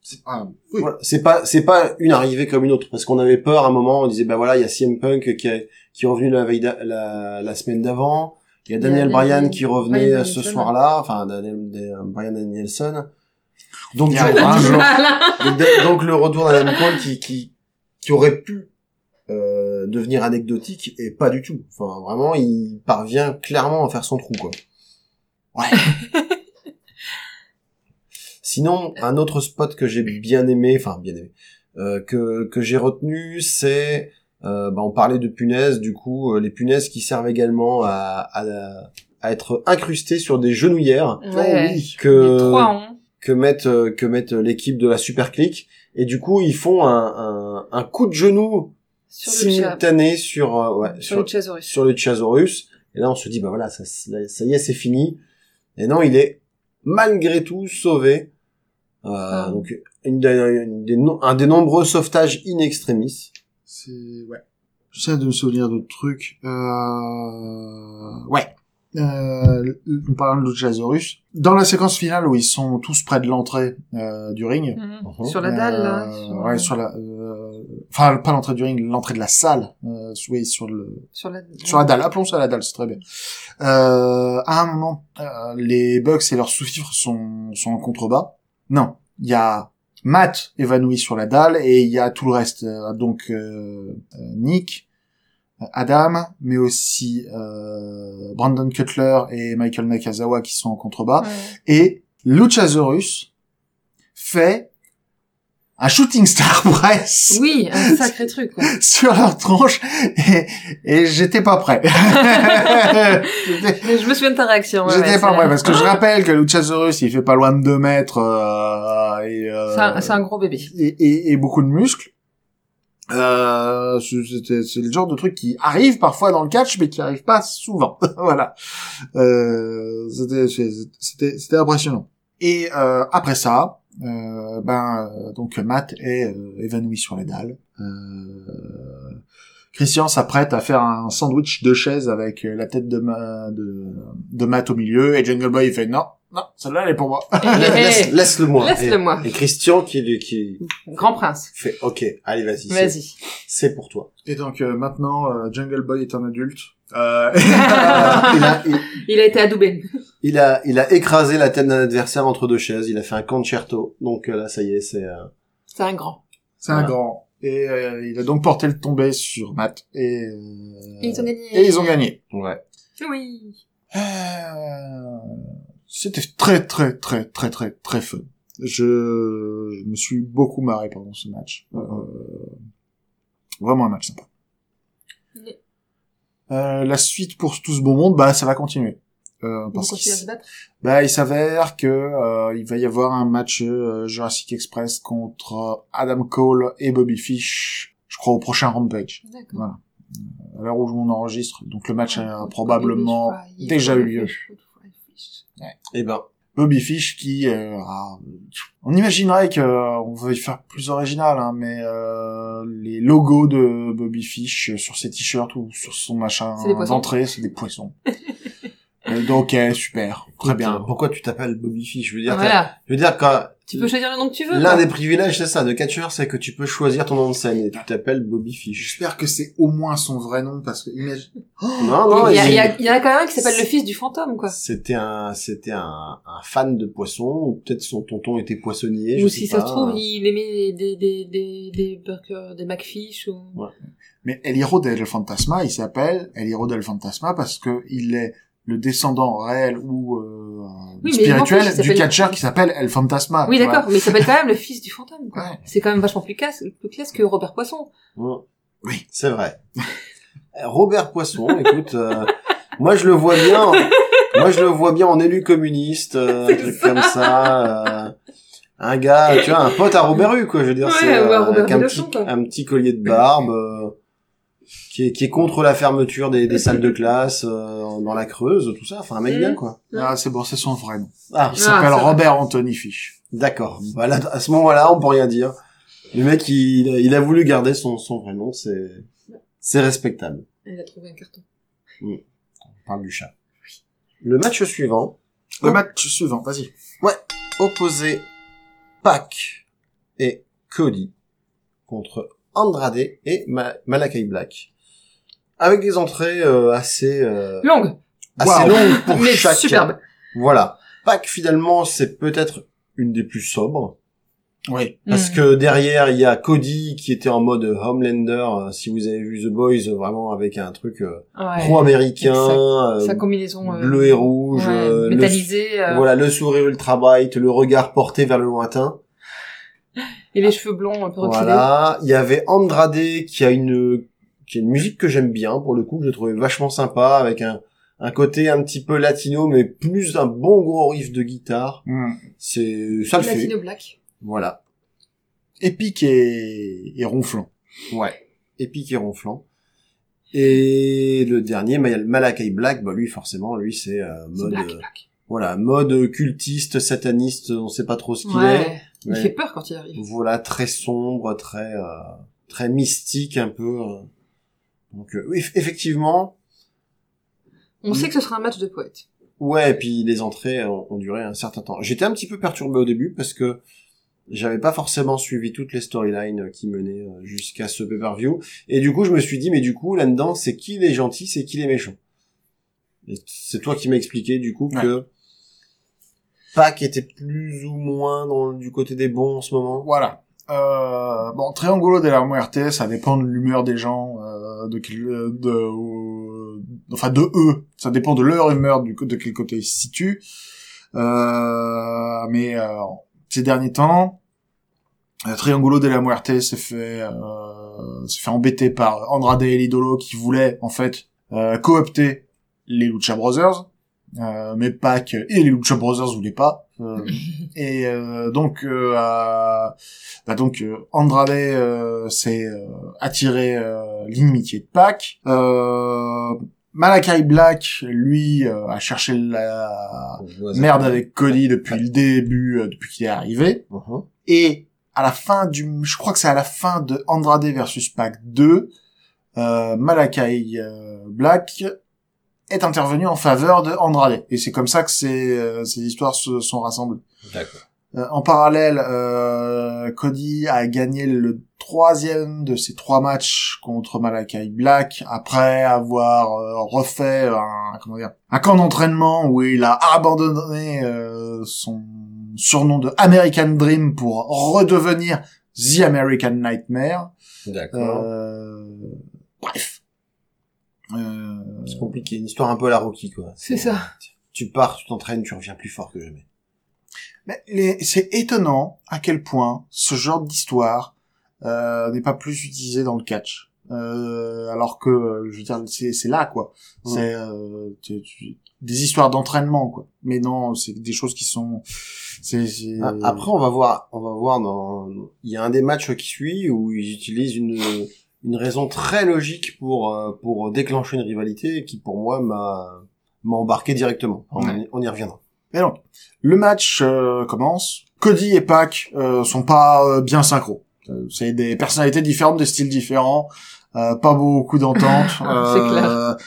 C'est- ah, oui. Voilà. C'est pas c'est pas une arrivée comme une autre parce qu'on avait peur à un moment on disait bah voilà il y a CM Punk qui est qui est revenu la veille la semaine d'avant il y a Daniel Il y a- Bryan qui revenait Bryan ce soir-là enfin Daniel, Daniel- Bryan Danielson donc Il y du- arrivera un jour. donc, donc le retour d'Adam Cole qui qui qui aurait pu euh, devenir anecdotique et pas du tout enfin vraiment il parvient clairement à faire son trou quoi Ouais. Sinon, un autre spot que j'ai bien aimé, enfin bien aimé, euh, que que j'ai retenu, c'est, euh, bah, on parlait de punaises, du coup, euh, les punaises qui servent également à, à, à être incrustées sur des genouillères Ouais. Les que que mettent euh, que mettent l'équipe de la Super Click, et du coup, ils font un, un, un coup de genou Sur simultané sur euh, ouais, Sur sur, le Chasaurus. sur le Chasaurus. Et là, on se dit, bah voilà, ça, ça y est, c'est fini. Et non, il est malgré tout sauvé. Euh, Ah. Donc, une un des nombreux sauvetages in extremis. C'est ouais. J'essaie de me souvenir d'autres trucs. Euh... Ouais. Euh, en parlant de Luchasaurus, dans la séquence finale où ils sont tous près de l'entrée euh, du ring, Mhm. Mhm. Sur la dalle, là. euh, Sur, ouais, sur la, euh, enfin pas l'entrée du ring, l'entrée de la salle, euh, oui, sur le, sur la... sur la dalle, appelons ça la dalle, c'est très bien. Euh, à un moment, euh, les Bucks et leurs sous-fifres sont, sont en contrebas. Non, il y a Matt évanoui sur la dalle et il y a tout le reste. Euh, donc euh, euh, Nick, Adam, mais aussi euh, Brandon Cutler et Michael Nakazawa qui sont en contrebas. Ouais. Et Luchasaurus fait un shooting star press Oui, un sacré truc. quoi. sur leur tronche et, et j'étais pas prêt. Je me souviens de ta réaction. ouais, J'étais ouais, pas prêt parce que je rappelle que Luchasaurus il fait pas loin de 2 mètres euh, et, euh, C'est un, gros bébé. et, et- et beaucoup de muscles. Euh, c'est- le genre de truc qui arrive parfois dans le catch mais qui arrive pas souvent. voilà. Euh, c'était c'était c'était impressionnant. Et euh, après ça, euh, ben euh, donc Matt est euh, évanoui sur les dalles. Euh, Christian s'apprête à faire un sandwich de chaise avec la tête de, ma, de, de Matt au milieu et Jungle Boy fait non non celle-là elle est pour moi. Laisse- Laisse-le moi. Laisse-le Et- moi. Et Christian qui, lui- qui Grand prince. fait, ok, allez, vas-y. c'est- Vas-y. C'est pour toi. Et donc euh, maintenant euh, Jungle Boy est un adulte. Euh, il, a, il, Il a été adoubé. il a, il a écrasé la tête d'un adversaire entre deux chaises. Il a fait un concerto. Donc euh, là, ça y est, c'est. euh, C'est un grand. C'est un grand. Et euh, il a donc porté le tombé sur Matt. Et, euh, Et ils ont gagné. et ils ont gagné. Ouais. Oui. Euh, C'était très très très très très très fun. Je, je me suis beaucoup marré pendant ce match. Euh, vraiment un match sympa. Oui. Euh, la suite pour tout ce beau monde, bah ça va continuer. Euh, parce se battre. bah, il s'avère que euh, il va y avoir un match euh, Jurassic Express contre Adam Cole et Bobby Fish, je crois au prochain Rampage. D'accord. Voilà. À l'heure où on enregistre, donc le match a probablement Bobby déjà eu lieu. Fry, Fish. Eh ben, Bobby Fish qui euh, a- on imaginerait que euh, on veut y faire plus original hein, mais euh, les logos de Bobby Fish sur ses t-shirts ou sur son machin d'entrée c'est des poissons. Euh, donc ok super. Très bien. Pourquoi tu t'appelles Bobby Fish? Je veux dire, Voilà. je veux dire quand Tu peux choisir le nom que tu veux. L'un des privilèges, c'est ça, de catcheur, c'est que tu peux choisir ton nom de scène et tu t'appelles Bobby Fish. J'espère que c'est au moins son vrai nom parce que imagine. Non, non, Il y, a- il- y, a- il y en a quand même un qui s'appelle le fils du fantôme, quoi. C'était un, c'était un, un fan de poissons, ou peut-être son tonton était poissonnier. je Ou sais si ça se pas. trouve, il aimait des, des, des, des burgers, des McFish ou... Mais El Hiro del Fantasma, il s'appelle El Hiro del Fantasma parce que il est le descendant réel ou euh, mais spirituel du catcheur qui s'appelle El Fantasma. Oui, d'accord, mais il s'appelle quand même le fils du fantôme, quoi. Ouais. C'est quand même vachement plus classe, plus classe que Robert Poisson. Oui. C'est vrai. Robert Poisson, écoute, euh, moi je le vois bien, moi je le vois bien en élu communiste, euh, un truc ça. comme ça. euh, un gars, tu vois, un pote à Robert Hue, quoi. Je veux dire, Ouais, c'est ou à euh, un petit, un petit collier de barbe. Euh, qui est, qui est contre la fermeture des, des salles de classe euh, dans la Creuse, tout ça. Enfin, un mec Mhm. bien, quoi. Ah, c'est bon, c'est son vrai nom. Ah, Il s'appelle ça va. Robert Anthony Fish. d'accord. Voilà, à ce moment-là, on peut rien dire. Le mec, il, il a voulu garder son, son vrai nom, c'est, c'est respectable. Elle a trouvé un carton. On parle du chat. Le match suivant, Le Oh. match suivant, vas-y. opposait Pac et Cody contre Andrade et Ma- Malakai Black. Avec des entrées euh, assez, euh, Longue, assez Wow. longues pour mais chaque. superbe. Voilà. Pac, finalement, c'est peut-être une des plus sobres. Oui. Parce Mm. que derrière, il y a Cody qui était en mode Homelander, euh, si vous avez vu The Boys, euh, vraiment avec un truc euh, Ouais. pro-américain, euh, Sa combinaison euh, bleu et rouge, ouais, euh, le- métallisée, euh, voilà, le sourire ultra bright, le regard porté vers le lointain. Et les cheveux blonds un peu reculés. Voilà. Il y avait Andrade qui a une, qui a une musique que j'aime bien, pour le coup, que j'ai trouvé vachement sympa, avec un, un côté un petit peu latino, mais plus un bon gros riff de guitare. Hmm. C'est, ça le fait. Latino Black. Voilà. Épique et, et ronflant. Ouais. Épique et ronflant. Et le dernier, Mal- Malakai Black, bah lui, forcément, lui, c'est euh, mode, Black, euh, Black. voilà, mode cultiste, sataniste, on sait pas trop ce qu'il Ouais. Il Ouais. fait peur quand il arrive. Voilà, très sombre, très euh, très mystique un peu. euh. Donc euh, effectivement, On sait que ce sera un match de poètes. ouais. Et puis les entrées ont, ont duré un certain temps. J'étais un petit peu perturbé au début parce que j'avais pas forcément suivi toutes les storylines qui menaient euh, jusqu'à ce pay-per-view. Et du coup, je me suis dit, mais du coup, là-dedans, c'est qui les gentils, c'est qui les méchants? Et c'est toi qui m'as expliqué du coup Ouais. que Pac était plus ou moins dans, du côté des bons en ce moment. Voilà. Euh, bon, Triangulo de la Muerte, ça dépend de l'humeur des gens, euh, de quel, de, euh, enfin de eux. Ça dépend de leur humeur, du, de quel côté ils se situent. Euh, mais euh, ces derniers temps, euh, Triangulo de la Muerte s'est fait, euh, s'est fait embêter par Andrade et l'idolo qui voulaient en fait euh, coopter les Lucha Brothers. Euh, mais Pac et les Lucha Brothers voulaient pas. Euh, et euh, donc, euh, bah donc euh, Andrade euh, s'est euh, attiré euh, l'inimitié de Pac. Euh, Malakai Black, lui, euh, a cherché la merde avec Cody depuis le début, euh, depuis qu'il est arrivé. Mhm. Et à la fin du, je crois que c'est à la fin de Andrade versus Pac 2, euh, Malakai euh, Black est intervenu en faveur de Andrade. Et c'est comme ça que ces, euh, ces histoires se sont rassemblées. D'accord. Euh, en parallèle, euh, Cody a gagné le troisième de ses trois matchs contre Malakai Black après avoir euh, refait un comment dire un camp d'entraînement où il a abandonné euh, son surnom de American Dream pour redevenir The American Nightmare. D'accord. Euh, bref. Euh, C'est compliqué, une histoire un peu à la Rocky, quoi. C'est ça. Tu pars, tu t'entraînes, tu reviens plus fort que jamais. Mais les- c'est étonnant à quel point ce genre d'histoire euh, n'est pas plus utilisé dans le catch. Euh, alors que, je veux dire, c'est c'est là quoi. C'est euh, tu- tu- des histoires d'entraînement quoi. Mais non, c'est des choses qui sont. C'est c'est- Ah, Après, on va voir, on va voir dans, il y a un des matchs qui suit où ils utilisent une, une raison très logique pour, euh, pour déclencher une rivalité qui, pour moi, m'a, m'a embarqué directement. On, Ouais. y- on y reviendra. Mais donc, le match euh, commence. Cody et Pac euh, sont pas euh, bien synchro. Euh, C'est des personnalités différentes, des styles différents, euh, pas beaucoup d'entente. C'est clair.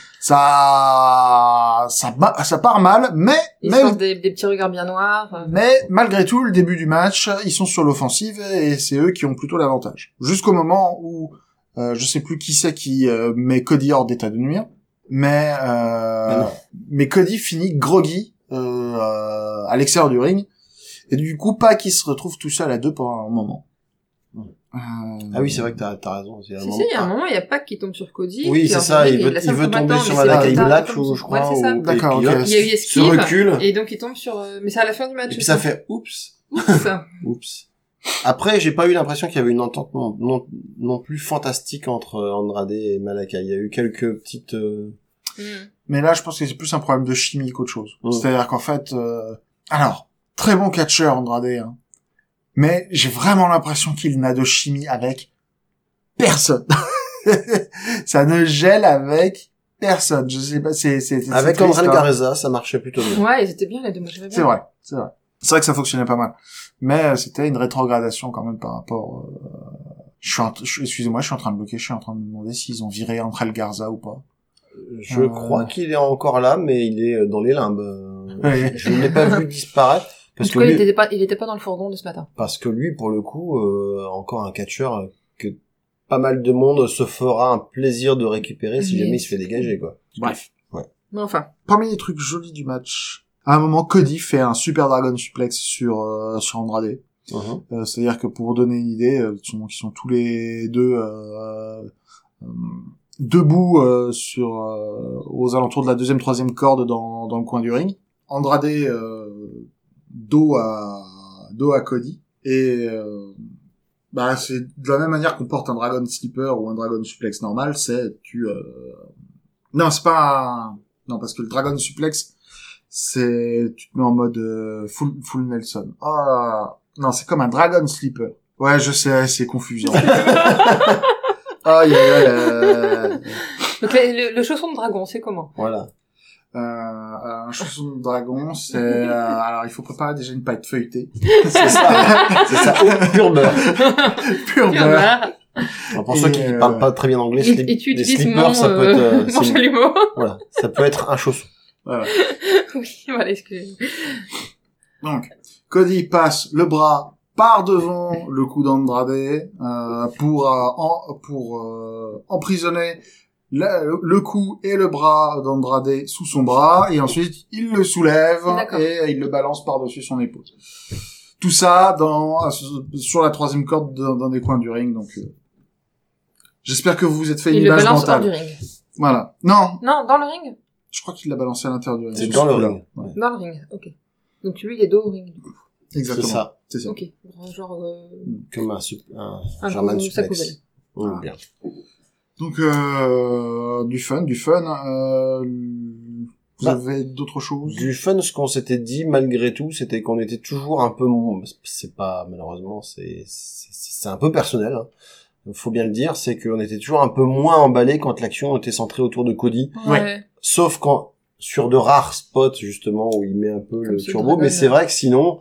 Ça, ça, ça, part mal, mais, Ils mais, des, des petits regards bien noirs. euh. mais malgré tout, le début du match, ils sont sur l'offensive et c'est eux qui ont plutôt l'avantage. Jusqu'au moment où, euh, je sais plus qui c'est qui euh, met Cody hors d'état de nuire, mais, euh, Mais non. mais Cody finit groggy euh, euh, à l'extérieur du ring et du coup pas qu'il se retrouve tout seul à deux pendant un moment. Euh, Ah oui, c'est vrai que t'as as raison. Si, moment- si, il y a un moment, il y a Pac qui tombe sur Cody. Oui, c'est ça, il veut, il veut tomber sur mais la c'est Kai Tara Black, qui je, crois. Ouais, c'est ça. ou- D'accord, Il y a eu se esquive. recule, Et donc il tombe sur... Mais c'est à la fin du match. et puis ça. fait oups, Ça. oups. Après, j'ai pas eu l'impression qu'il y avait une entente non, non, non plus fantastique entre Andrade et Malakai. Il y a eu quelques petites... euh, Mm. Mais là, je pense que c'est plus un problème de chimie qu'autre chose. Mm. C'est-à-dire qu'en fait, euh, alors très bon catcheur Andrade, hein, mais j'ai vraiment l'impression qu'il n'a de chimie avec personne. ça ne gèle avec personne. Je sais pas, c'est c'est c'est Avec André hein. Garza, ça marchait plutôt bien. Ouais, ils étaient bien les deux. C'est vrai, c'est vrai. C'est vrai que ça fonctionnait pas mal, mais euh, c'était une rétrogradation quand même par rapport. euh, Je suis, en t- je- excusez-moi, je suis en train de bloquer. Je suis en train de me demander s'ils ont viré André Garza ou pas. Je Euh. crois qu'il est encore là, mais il est dans les limbes. Ouais. Je ne l'ai pas vu disparaître. En Parce tout que, cas, il lui, était pas, il était pas dans le fourgon de ce matin. parce que lui, pour le coup, euh, encore un catcheur que pas mal de monde se fera un plaisir de récupérer si Oui. jamais il se fait dégager, quoi. Bref. Mais enfin. Parmi les trucs jolis du match, à un moment, Cody fait un super Dragon Suplex sur euh, sur Andrade. Mhm. Euh, C'est-à-dire que pour vous donner une idée, euh, ils sont, ils sont tous les deux euh, debout euh, sur euh, aux alentours de la deuxième, troisième corde dans, dans le coin du ring. Andrade euh, dos à dos à Cody et euh, bah c'est de la même manière qu'on porte un Dragon Sleeper ou un Dragon Suplex normal, c'est tu euh, non c'est pas un... non parce que le Dragon Suplex c'est tu te mets en mode euh, full full Nelson. Ah non, c'est comme un Dragon Sleeper. Ouais, je sais, c'est confusant. Aïe, aïe, euh, Donc, le, le, chausson de dragon, c'est comment? Voilà. euh, un chausson de dragon, c'est euh, alors il faut préparer déjà une pâte feuilletée, C'est ça. C'est ça. Oh, pur beurre. pur y beurre. a. Alors, pour Et, ceux qui euh, parlent pas très bien anglais, Et, slip- et tu les slippers, mon, ça peut être, euh, euh, mon chalumeau. voilà, ça peut être un chausson. Voilà. oui, voilà, excusez. Donc, Cody passe le bras par devant le cou d'Andrade euh, pour euh, en- pour euh, emprisonner la- le cou et le bras d'Andrade sous son bras et ensuite il le soulève et il le balance par-dessus son épaule. Tout ça dans sur la troisième corde dans, dans des coins du ring donc euh, j'espère que vous vous êtes fait une Il le image balance hors mentale. du ring. Voilà. Non, Non, dans le ring? Je crois qu'il l'a balancé à l'intérieur du ring. C'est dans le ring. Ouais. Dans le ring, ok. Donc lui, il est dos au ring, du coup. C'est Exactement. ça. C'est ça. Ok. Genre, euh, Comme un, sup- un, un German suplex. poubelle. Oh, bien. Donc euh, du fun, du fun. Euh, vous Bah, avez d'autres choses? Du fun, ce qu'on s'était dit malgré tout, c'était qu'on était toujours un peu, c'est pas malheureusement, c'est c'est c'est un peu personnel. Hein. Faut bien le dire, c'est qu'on était toujours un peu moins emballé quand l'action était centrée autour de Cody, Ouais. Sauf quand sur de rares spots justement où il met un peu Comme le turbo. Mais c'est vrai que sinon,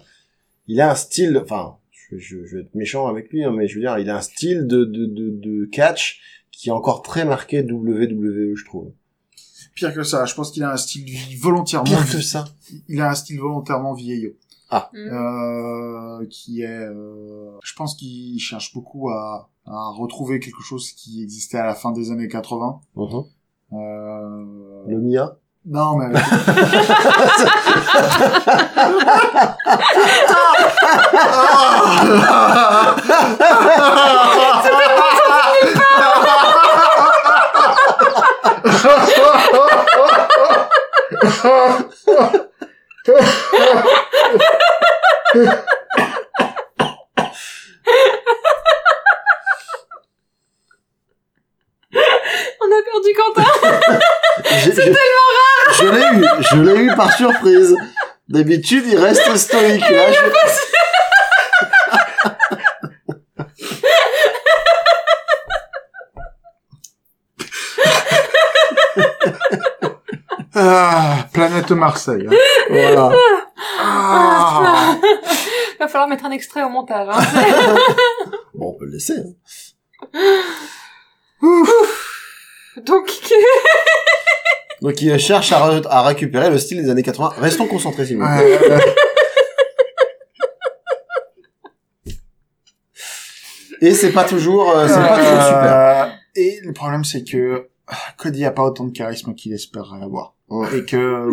il a un style, enfin, je, je, je vais être méchant avec lui, hein, mais je veux dire, il a un style de de de, de catch qui est encore très marqué WWE, je trouve. Pire que ça, je pense qu'il a un style vie- volontairement. Pire que ça. Il a un style volontairement vieillot. Mm. Euh, qui est, euh, je pense qu'il cherche beaucoup à, à retrouver quelque chose qui existait à la fin des années 80. Mhm. Euh, Le Mia. Non, mais perdu Quentin C'est tellement rare Je l'ai eu, je l'ai eu par surprise. D'habitude, il reste stoïque. Là, je... Ah, planète Marseille. hein. Voilà. Ah. Va falloir mettre un extrait au montage. Hein. Bon, on peut le laisser. hein. Donc, Donc il cherche à, re- à récupérer le style des années 80. Restons concentrés, s'il vous plaît. Et c'est pas toujours, euh, c'est pas toujours super. Euh, Et le problème, c'est que ah, Cody a pas autant de charisme qu'il espérait avoir. Ouais. Et que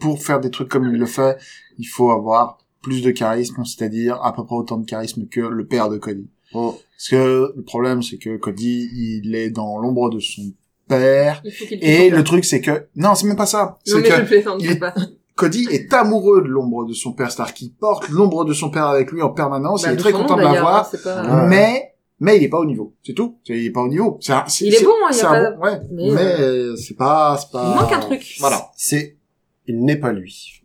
pour faire des trucs comme il le fait, il faut avoir plus de charisme, c'est-à-dire à peu près autant de charisme que le père de Cody. Ouais. Parce que le problème, c'est que Cody, il est dans l'ombre de son père. Il faut qu'il Et fasse le truc, c'est que... Non, c'est même pas ça. Non, mais que plaisante, il est- pas. Cody est amoureux de l'ombre de son père, c'est-à-dire qu'il porte l'ombre de son père avec lui en permanence, Bah, il est de très content de l'avoir, c'est pas- mais mais il est pas au niveau, c'est tout. Il est pas au niveau. C'est Il est bon, hein, il y a pas- bon- ouais, mais, mais, euh, c'est pas c'est pas. Il manque un truc. Voilà. C'est, il n'est pas lui.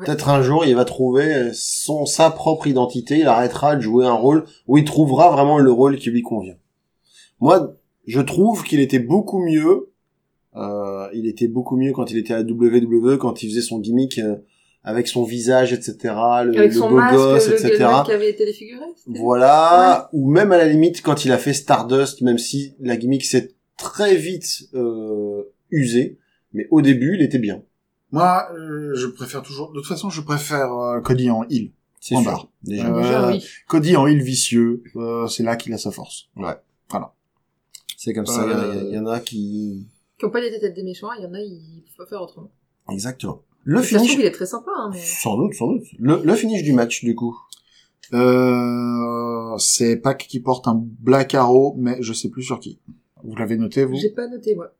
Ouais. Peut-être un jour, il va trouver son, sa propre identité, il arrêtera de jouer un rôle où il trouvera vraiment le rôle qui lui convient. Moi, je trouve qu'il était beaucoup mieux, euh, il était beaucoup mieux quand il était à WWE, quand il faisait son gimmick euh, avec son visage, etc., le, Avec le son beau masque, gosse, le, etc. le mec qui avait été défiguré. c'était- Voilà, ou même à la limite quand il a fait Stardust, même si la gimmick s'est très vite euh, usée, mais au début, il était bien. Moi, euh, je préfère toujours. De toute façon, je préfère euh, Cody en heel. C'est En sûr. barre. Déjà. Euh, Déjà, oui. Cody en heel vicieux, euh, c'est là qu'il a sa force. C'est comme ça, il y en a- il y, en a qui... Qui ont pas les têtes des méchants, il y en a, ils peuvent pas faire autrement. Exactement. Le finish... il est très sympa, hein, mais... Sans doute, sans doute. Le, le finish du match, du coup. Euh, c'est Pac qui porte un Black Arrow, mais je sais plus sur qui. Vous l'avez noté, vous? J'ai pas noté, moi.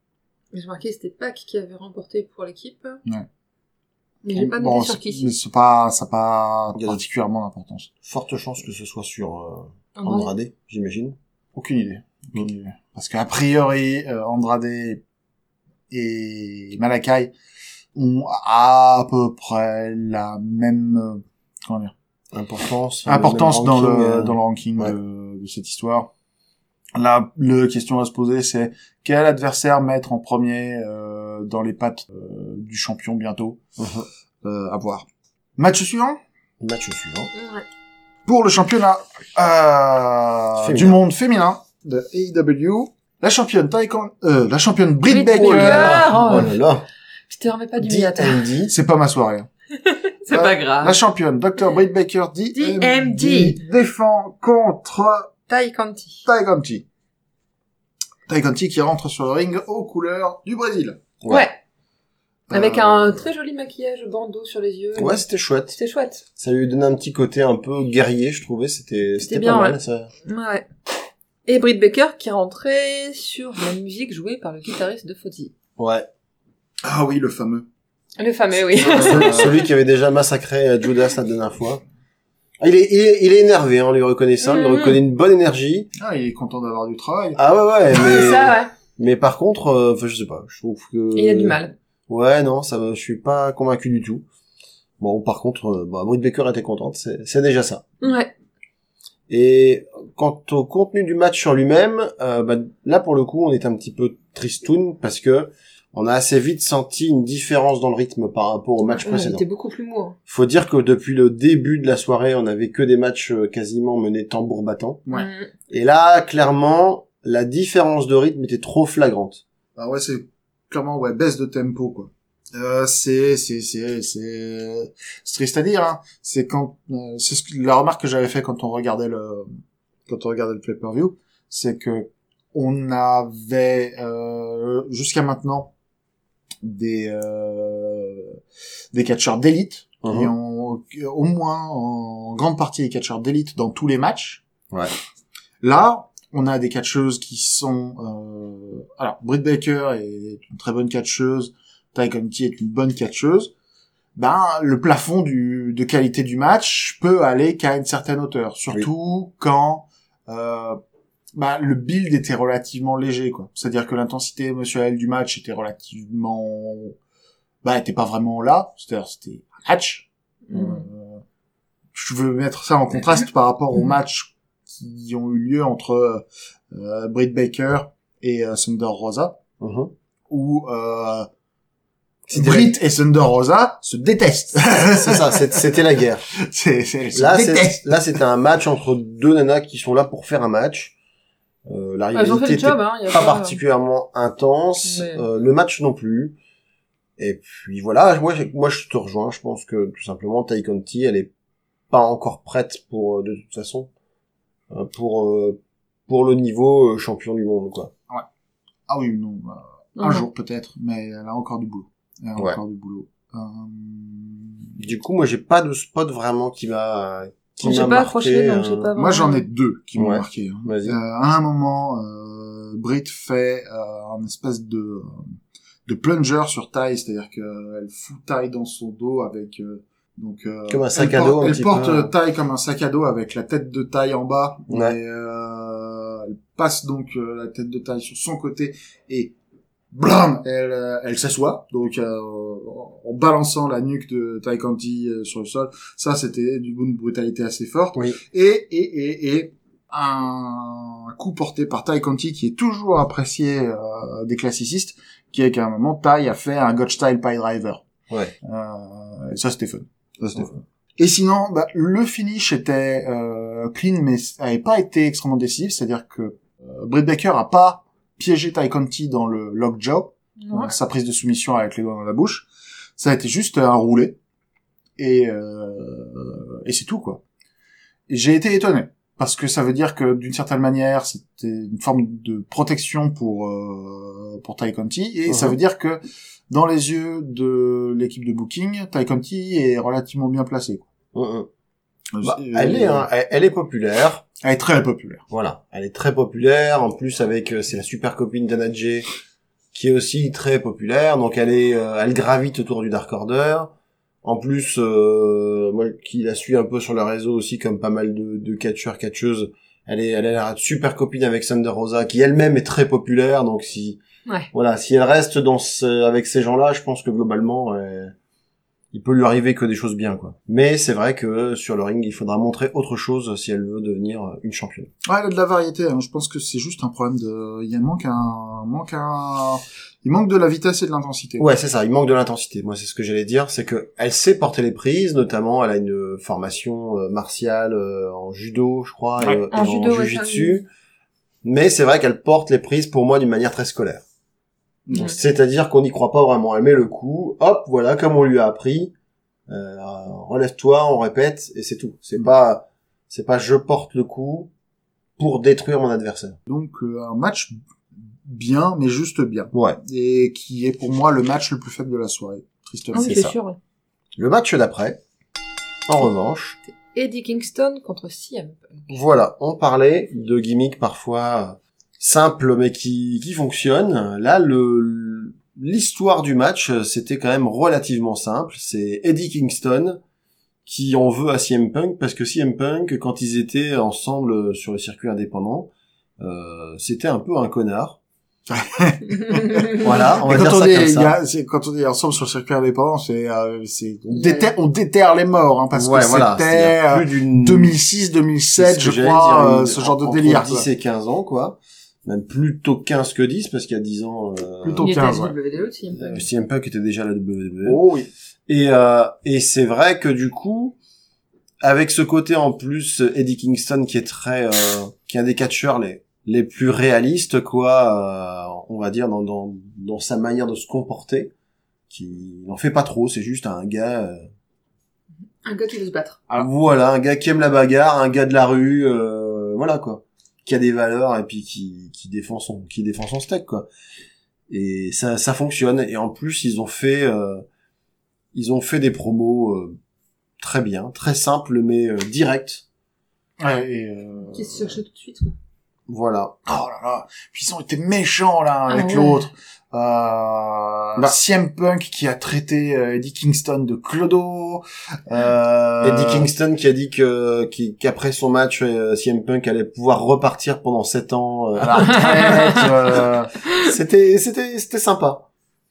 Mais j'ai marqué que c'était Pac qui avait remporté pour l'équipe. Ouais. Mais j'ai pas noté Bon, sur qui. mais c'est pas, ça a pas Il y a- particulièrement d'importance. Forte chance que ce soit sur euh, Andrade. Andrade, j'imagine. Aucune idée. Aucune idée. Parce qu'a priori, euh, Andrade et Malakai ont à peu près la même, euh, comment dire, Importance. importance dans ranking, le, euh, dans le ranking ouais. de, de cette histoire. Là, la question à se poser, c'est quel adversaire mettre en premier euh, dans les pattes euh, du champion bientôt? Mhm. euh, à voir. Match suivant? Match suivant. Ouais. pour le championnat euh, du monde féminin de AEW. La championne Taekwondo, euh, la championne Britt Baker. Oh Oh. là là. Tu te remets pas du. D&D. C'est pas ma soirée. hein. C'est Euh, pas grave. La championne Dr. Britt Baker DMD, DMD. défend contre Tai Conti. Tai Conti. Tai Conti qui rentre sur le ring aux couleurs du Brésil. Ouais. Avec Euh, un très joli maquillage bandeau sur les yeux. Ouais, c'était chouette. C'était chouette. Ça lui donnait un petit côté un peu guerrier, je trouvais. C'était, c'était bien, pas mal, ouais. ça. Ouais. Et Britt Baker qui rentrait sur la musique jouée par le guitariste de Fozzy. Ouais. Ah oui, le fameux. Le fameux, oui. celui, celui qui avait déjà massacré Judas la dernière fois. Ah, il est, il est, il est énervé, hein, en lui reconnaissant. Il Mhm. reconnaît une bonne énergie. Ah, il est content d'avoir du travail. Ah ouais, ouais, C'est mais, ça, ouais. mais par contre, euh, enfin, je sais pas, je trouve que... Et il a du mal. Ouais, non, ça je suis pas convaincu du tout. Bon, par contre, euh, bah, Britt Baker était contente, c'est, c'est déjà ça. Ouais. Et quant au contenu du match sur lui-même, euh, bah, là pour le coup, on est un petit peu tristoun parce que on a assez vite senti une différence dans le rythme par rapport au match Ouais, précédent. Il était beaucoup plus mou. hein. Faut dire que depuis le début de la soirée, on avait que des matchs euh, quasiment menés tambour battant. Ouais. Mm. Et là, clairement, la différence de rythme était trop flagrante. Ah ouais, c'est clairement ouais baisse de tempo quoi. Euh, c'est c'est c'est c'est c'est triste à dire. Hein. C'est quand euh, c'est ce que- la remarque que j'avais fait quand on regardait le quand on regardait le pay-per-view, c'est que on avait euh, jusqu'à maintenant des euh, des catcheurs d'élite qui Mhm. ont au moins en grande partie des catcheurs d'élite dans tous les matchs. Ouais. Là, on a des catcheuses qui sont euh, alors Britt Baker est une très bonne catcheuse, Ty Conti est une bonne catcheuse. Ben le plafond du de qualité du match peut aller qu'à une certaine hauteur, surtout quand euh, bah, le build était relativement léger quoi. C'est-à-dire que l'intensité émotionnelle du match était relativement bah était pas vraiment là, c'est-à-dire c'était un match. Mm. Euh, je veux mettre ça en contraste par rapport aux matchs qui ont eu lieu entre euh, Britt Baker et euh, Thunder Rosa, Mhm. où euh, Britt et Thunder Rosa se détestent. C'est ça, c'était la guerre. c'est- là, c'était un match entre deux nanas qui sont là pour faire un match. Euh, la Ah, ont rivalité fait le était job, hein. pas particulièrement intense. Mais- Euh, le match non plus. Et puis voilà, moi, moi je te rejoins. Je pense que tout simplement Ty Conti, elle est pas encore prête pour euh, de toute façon euh, pour euh, pour le niveau champion du monde quoi. Ah oui, non, euh, un jour peut-être, mais elle a encore du boulot. Elle a Ouais. encore du boulot. Euh, Du coup, moi j'ai pas de spot vraiment qui m'a qui J'ai m'a pas marqué. accroché, donc j'ai euh, pas Moi, j'en ai deux qui m'ont Ouais. marqué. hein. Euh, à un moment, euh, Brit fait euh, un espèce de de plunger sur Ty, c'est-à-dire qu'elle fout Ty dans son dos avec euh, donc euh, Comme un sac elle à dos, porte- Elle porte peu. euh, Ty comme un sac à dos avec la tête de Ty en bas. Ouais. Et, euh, elle passe donc euh, la tête de Ty sur son côté et blam, elle euh, elle s'assoit donc euh, en balançant la nuque de Ty Conti euh, sur le sol. Ça, c'était d'une brutalité assez forte Oui. et et et et un coup porté par Ty Conti qui est toujours apprécié euh, des classicistes, qui est qu'à un moment Ty a fait un God Style Pie Driver. Ouais. Euh, et ça c'était fun. Ça c'était Ouais. fun. Et sinon, bah, le finish était euh, clean, mais avait pas été extrêmement décisif, c'est-à-dire que euh, Britt Baker a pas piégé Ty Conti dans le lockjaw, Ouais. euh, sa prise de soumission avec les doigts dans la bouche. Ça a été juste un roulé. Et, euh, et c'est tout, quoi. Et j'ai été étonné. Parce que ça veut dire que, d'une certaine manière, c'était une forme de protection pour, euh, pour Ty Conti. Et ça Mhm. veut dire que, dans les yeux de l'équipe de Booking, Ty Conti est relativement bien placé. quoi. Mm. Bah, Euh, elle est hein, elle, elle est populaire. Elle est très populaire. Voilà, elle est très populaire. En plus, avec euh, c'est la super copine d'Anna Jay, qui est aussi très populaire. Donc, elle est, euh, elle gravite autour du Dark Order. En plus, euh, moi qui la suis un peu sur le réseau aussi, comme pas mal de, de catcheurs, catcheuses, elle est, elle a l'air super copine avec Thunder Rosa, qui elle-même est très populaire. Donc, si, Ouais. voilà, si elle reste dans ce, avec ces gens-là, je pense que globalement, euh, il peut lui arriver que des choses bien, quoi. Mais c'est vrai que sur le ring, il faudra montrer autre chose si elle veut devenir une championne. Ouais, elle a de la variété. hein. Je pense que c'est juste un problème de. Il y a manque un, manque un. Il manque de la vitesse et de l'intensité. Ouais, c'est ça. Il manque de l'intensité. Moi, c'est ce que j'allais dire, c'est que elle sait porter les prises, notamment, elle a une formation euh, martiale euh, en judo, je crois, Ouais, et, euh, et en en, judo, ouais, jujitsu. Mais c'est vrai qu'elle porte les prises pour moi d'une manière très scolaire. Ouais. C'est-à-dire qu'on n'y croit pas vraiment. Elle met le coup, hop, voilà, comme on lui a appris. Euh, relève-toi, on répète, et c'est tout. C'est pas, c'est pas je porte le coup pour détruire mon adversaire. Donc euh, un match bien, mais juste bien. Ouais. Et qui est pour moi le match le plus faible de la soirée. Tristement. Ah oui, c'est sûr. ouais. Le match d'après, en revanche, Eddie Kingston contre CM Punk. Voilà, on parlait de gimmicks parfois simples mais qui, qui fonctionnent. Là, le l'histoire du match, euh, c'était quand même relativement simple. C'est Eddie Kingston qui en veut à CM Punk parce que CM Punk, quand ils étaient ensemble sur le circuit indépendant, euh, c'était un peu un connard. Voilà, on va Et dire quand on, ça dit, comme il y ça. a- c'est- quand on est ensemble sur le circuit indépendant, c'est, euh, c'est, on déterre, on déterre les morts, hein, parce ouais, que voilà, c'était a euh, plus d'une 2006, C'est 2007, ce je crois, dire, euh, une- ce genre de délire. 10 quoi. et 15 ans, quoi. Même plutôt 15 que 10, parce qu'il y a 10 ans, euh, Plutôt Il était à 15, ouais. WWE, CM euh, Punk. CM Punk était déjà à la WWE. Oh oui. Et, euh, et c'est vrai que du coup, avec ce côté en plus, Eddie Kingston qui est très, euh, qui est un des catcheurs les, les plus réalistes, quoi, euh, on va dire, dans, dans, dans sa manière de se comporter, qui n'en fait pas trop, c'est juste un gars, euh, Un gars qui veut se battre. Ah. voilà, un gars qui aime la bagarre, un gars de la rue, euh, voilà quoi, qui a des valeurs et puis qui, qui défend son, qui défend son steak quoi. Et ça, ça fonctionne. Et en plus, ils ont fait, euh, ils ont fait des promos euh, très bien, très simples mais euh, directs. Ouais, et, euh, Qui se cherchait tout de suite, quoi. Voilà. Oh là là. Puis ils ont été méchants, là, avec Ah ouais. l'autre. Euh, Bah. CM Punk qui a traité euh, Eddie Kingston de clodo. Euh, Eddie Kingston qui a dit que qu'après son match, euh, CM Punk allait pouvoir repartir pendant 7 ans. euh, à la retraite. euh, c'était c'était c'était sympa.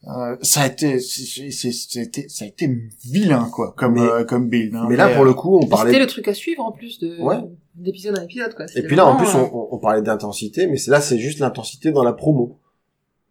euh, ça a été, c'était, ça a été vilain, quoi, comme, Mais- euh, comme build. hein. Mais là, pour le coup, on C'était parlait le truc à suivre en plus de Ouais. D'épisode en épisode, quoi. Et puis là, en plus, euh, on, on- on parlait d'intensité, mais là, c'est juste l'intensité dans la promo.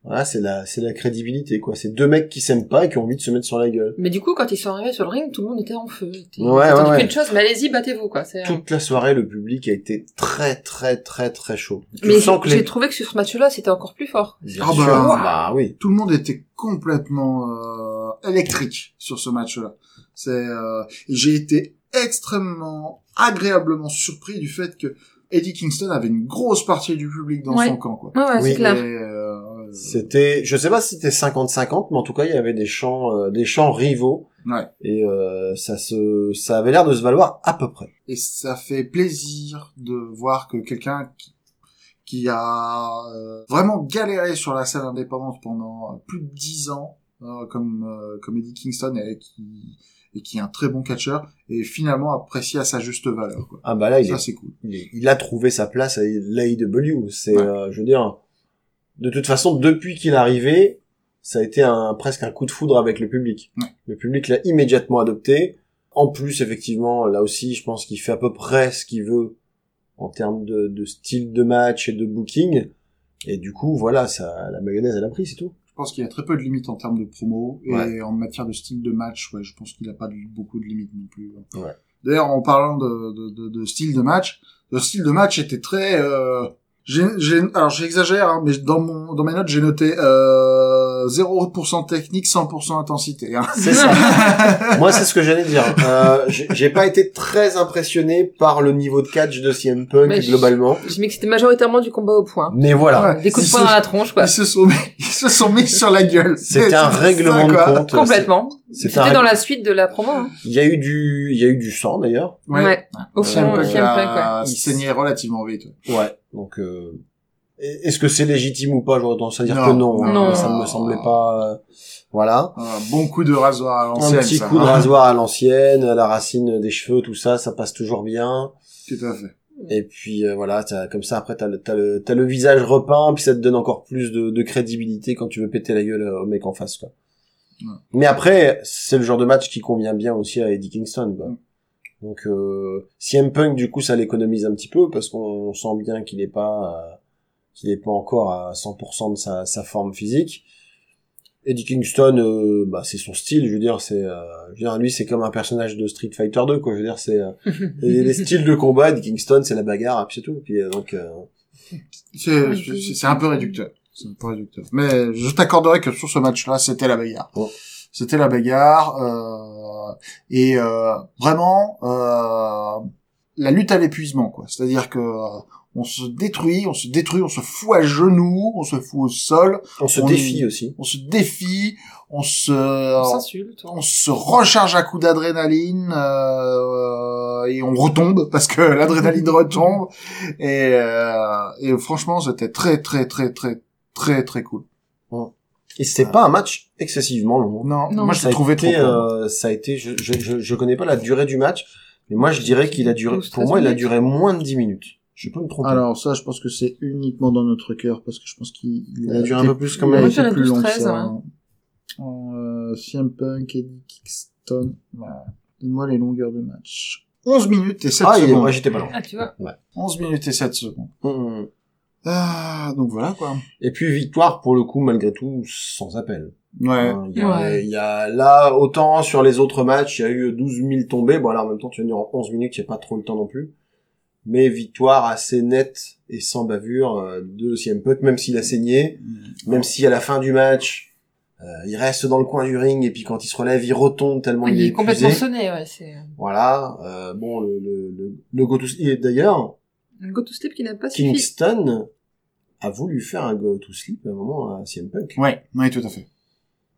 Voilà, c'est la, c'est la crédibilité, quoi. C'est deux mecs qui s'aiment pas et qui ont envie de se mettre sur la gueule. Mais du coup, quand ils sont arrivés sur le ring, tout le monde était en feu. C'était- Ouais, ouais, ouais. qu'une chose, mais allez-y, battez-vous, quoi. C'est- Toute la soirée, le public a été très, très, très, très chaud. Tu Mais sens que j'ai les... trouvé que sur ce match-là, c'était encore plus fort. Ah bah. bah oui. Tout le monde était complètement euh, électrique sur ce match-là. C'est, euh, j'ai été extrêmement agréablement surpris du fait que Eddie Kingston avait une grosse partie du public dans Ouais. son camp, quoi. Ouais, ouais, Oui. c'est clair. Euh, C'était, je sais pas si c'était 50-50, mais en tout cas, il y avait des chants, euh, des chants rivaux. Ouais. Et euh, ça se, ça avait l'air de se valoir à peu près. et ça fait plaisir de voir que quelqu'un qui, qui a euh, vraiment galéré sur la scène indépendante pendant plus de dix ans, euh, comme euh, comme Eddie Kingston et qui et qui est un très bon catcheur et finalement apprécié à sa juste valeur. Quoi. Ah bah là, il, Ça est- cool. il, est- il a trouvé sa place à l'AEW. C'est, Ouais. euh, je veux dire, de toute façon, depuis qu'il est arrivé, ça a été un presque un coup de foudre avec le public. Ouais. Le public l'a immédiatement adopté. En plus, effectivement, là aussi, je pense qu'il fait à peu près ce qu'il veut en termes de, de style de match et de booking. Et du coup, voilà, ça, la mayonnaise, elle a pris, c'est tout. Je pense qu'il y a très peu de limites en termes de promo et Ouais. en matière de style de match, ouais, je pense qu'il n'a pas de- beaucoup de limites non plus. Ouais. D'ailleurs, en parlant de, de, de, de style de match, le style de match était très. Euh, j'ai, j'ai- alors j'exagère, hein, mais dans mon dans mes notes j'ai noté euh, 0% technique, 100% intensité. Hein. C'est ça. Moi, c'est ce que j'allais dire. Euh, j'ai pas été très impressionné par le niveau de catch de CM Punk Mais je- globalement. J'ai mis que c'était majoritairement du combat au point. Mais voilà. Ouais. Des coups de poing dans la tronche, quoi. Ils se sont mis, ils se sont mis sur la gueule. C'était un règlement ça, de quoi. compte. Complètement. C'était un dans la suite de la promo. Hein. Il y a eu du, il y a eu du sang d'ailleurs. Ouais. Au CM fond, CM Punk, ouais. a saigné relativement vite. Ouais. Donc, euh, est-ce que c'est légitime ou pas J'aurais tendance à dire Non. que non. hein. Non. Ça me semblait pas. euh, Voilà. Un bon coup de rasoir à l'ancienne. Un petit ça, coup de hein. rasoir à l'ancienne, à la racine des cheveux, tout ça, ça passe toujours bien. Tout à fait. Et puis euh, voilà, t'as- comme ça après t'as le, t'as le, t'as le visage repeint, puis ça te donne encore plus de, de crédibilité quand tu veux péter la gueule au mec en face. Quoi. Ouais. Mais après, c'est le genre de match qui convient bien aussi à Eddie Kingston. Quoi. Mm. Donc euh, CM Punk du coup ça l'économise un petit peu parce qu'on sent bien qu'il est pas euh, qu'il est pas encore à 100% de sa, sa forme physique. Eddie Kingston, euh, bah, c'est son style, je veux dire, c'est, euh, je veux dire, lui, c'est comme un personnage de Street Fighter 2, quoi. Je veux dire, c'est euh, les, les styles de combat. Eddie Kingston, c'est la bagarre, et puis c'est tout. Puis euh, donc, euh, C'est, c'est c'est un peu réducteur. C'est un peu réducteur. Mais je t'accorderai que sur ce match-là, c'était la bagarre. Bon. C'était la bagarre. Euh, et euh, vraiment, euh, la lutte à l'épuisement, quoi. C'est-à-dire que euh, on se détruit, on se détruit, on se fout à genoux, on se fout au sol, on se On- défie aussi. on se défie, on se, On s'insulte. on se recharge à coups d'adrénaline euh, et on retombe parce que l'adrénaline retombe et, euh, et franchement c'était très très très très très très cool. Et c'était pas un match excessivement long. Non, Non. moi je trouvé été, trop. euh, ça a été, je, je, je, je connais pas la durée du match, mais moi je dirais qu'il a duré, 12, pour moi il a 13 duré moins de 10 minutes. Je peux me tromper. Alors ça je pense que c'est uniquement dans notre cœur parce que je pense qu'il Il a duré un peu plus quand il même. a j'en ai plus 12, long que 13, ça. ouais. hein. En, euh, CM Punk, Eddie Kingston, voilà. Donne-moi les longueurs de match. 11 minutes et 7 ah, il est, secondes. moi j'étais pas loin. Ah, tu vois. 11 minutes et 7 secondes. Hum. Ah, donc voilà quoi. Et puis victoire pour le coup malgré tout sans appel. Ouais. Hein, Il y, a, Ouais. il y a là autant sur les autres matchs il y a eu 12 000 tombées. Bon alors en même temps tu vas dire en 11 minutes il y a pas trop le temps non plus. Mais victoire assez nette et sans bavure euh, de CM Punk même s'il a saigné, même si à la fin du match euh, il reste dans le coin du ring et puis quand il se relève il retombe tellement il, Il est est complètement épuisé. sonné, ouais. C'est Voilà. Euh, bon le le le, le go to et d'ailleurs un go to sleep qui n'a pas suffi. Kingston a voulu faire un go to sleep à un moment à CM Punk. Ouais, ouais, tout à fait.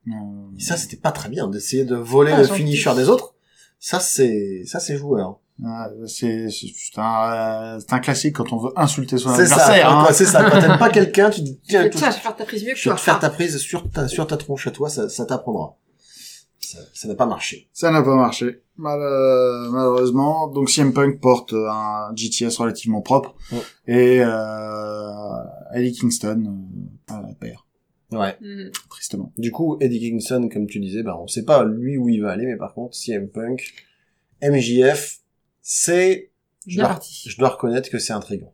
Euh, Et ça, c'était pas très bien d'essayer de voler Ah, le finisher des autres. Ça, c'est, ça, c'est joueur. Ouais, c'est c'est c'est un, euh, c'est un classique quand on veut insulter son C'est ça, adversaire. hein. c'est ça. Quand t'aimes pas quelqu'un, tu dis, tiens, je vais faire ta prise mieux que je vais toi. te faire ta prise sur ta, sur ta tronche à toi, ça, ça t'apprendra. Ça, ça n'a pas marché. Ça n'a pas marché. Mal- euh, malheureusement. Donc CM Punk porte un GTS relativement propre. Ouais. Et euh, Eddie Kingston euh, à la paire, Ouais. Mhm. tristement. Du coup, Eddie Kingston, comme tu disais, bah, on sait pas lui où il va aller, mais par contre, CM Punk, MJF, c'est, je dois, parti. je dois reconnaître que c'est intriguant.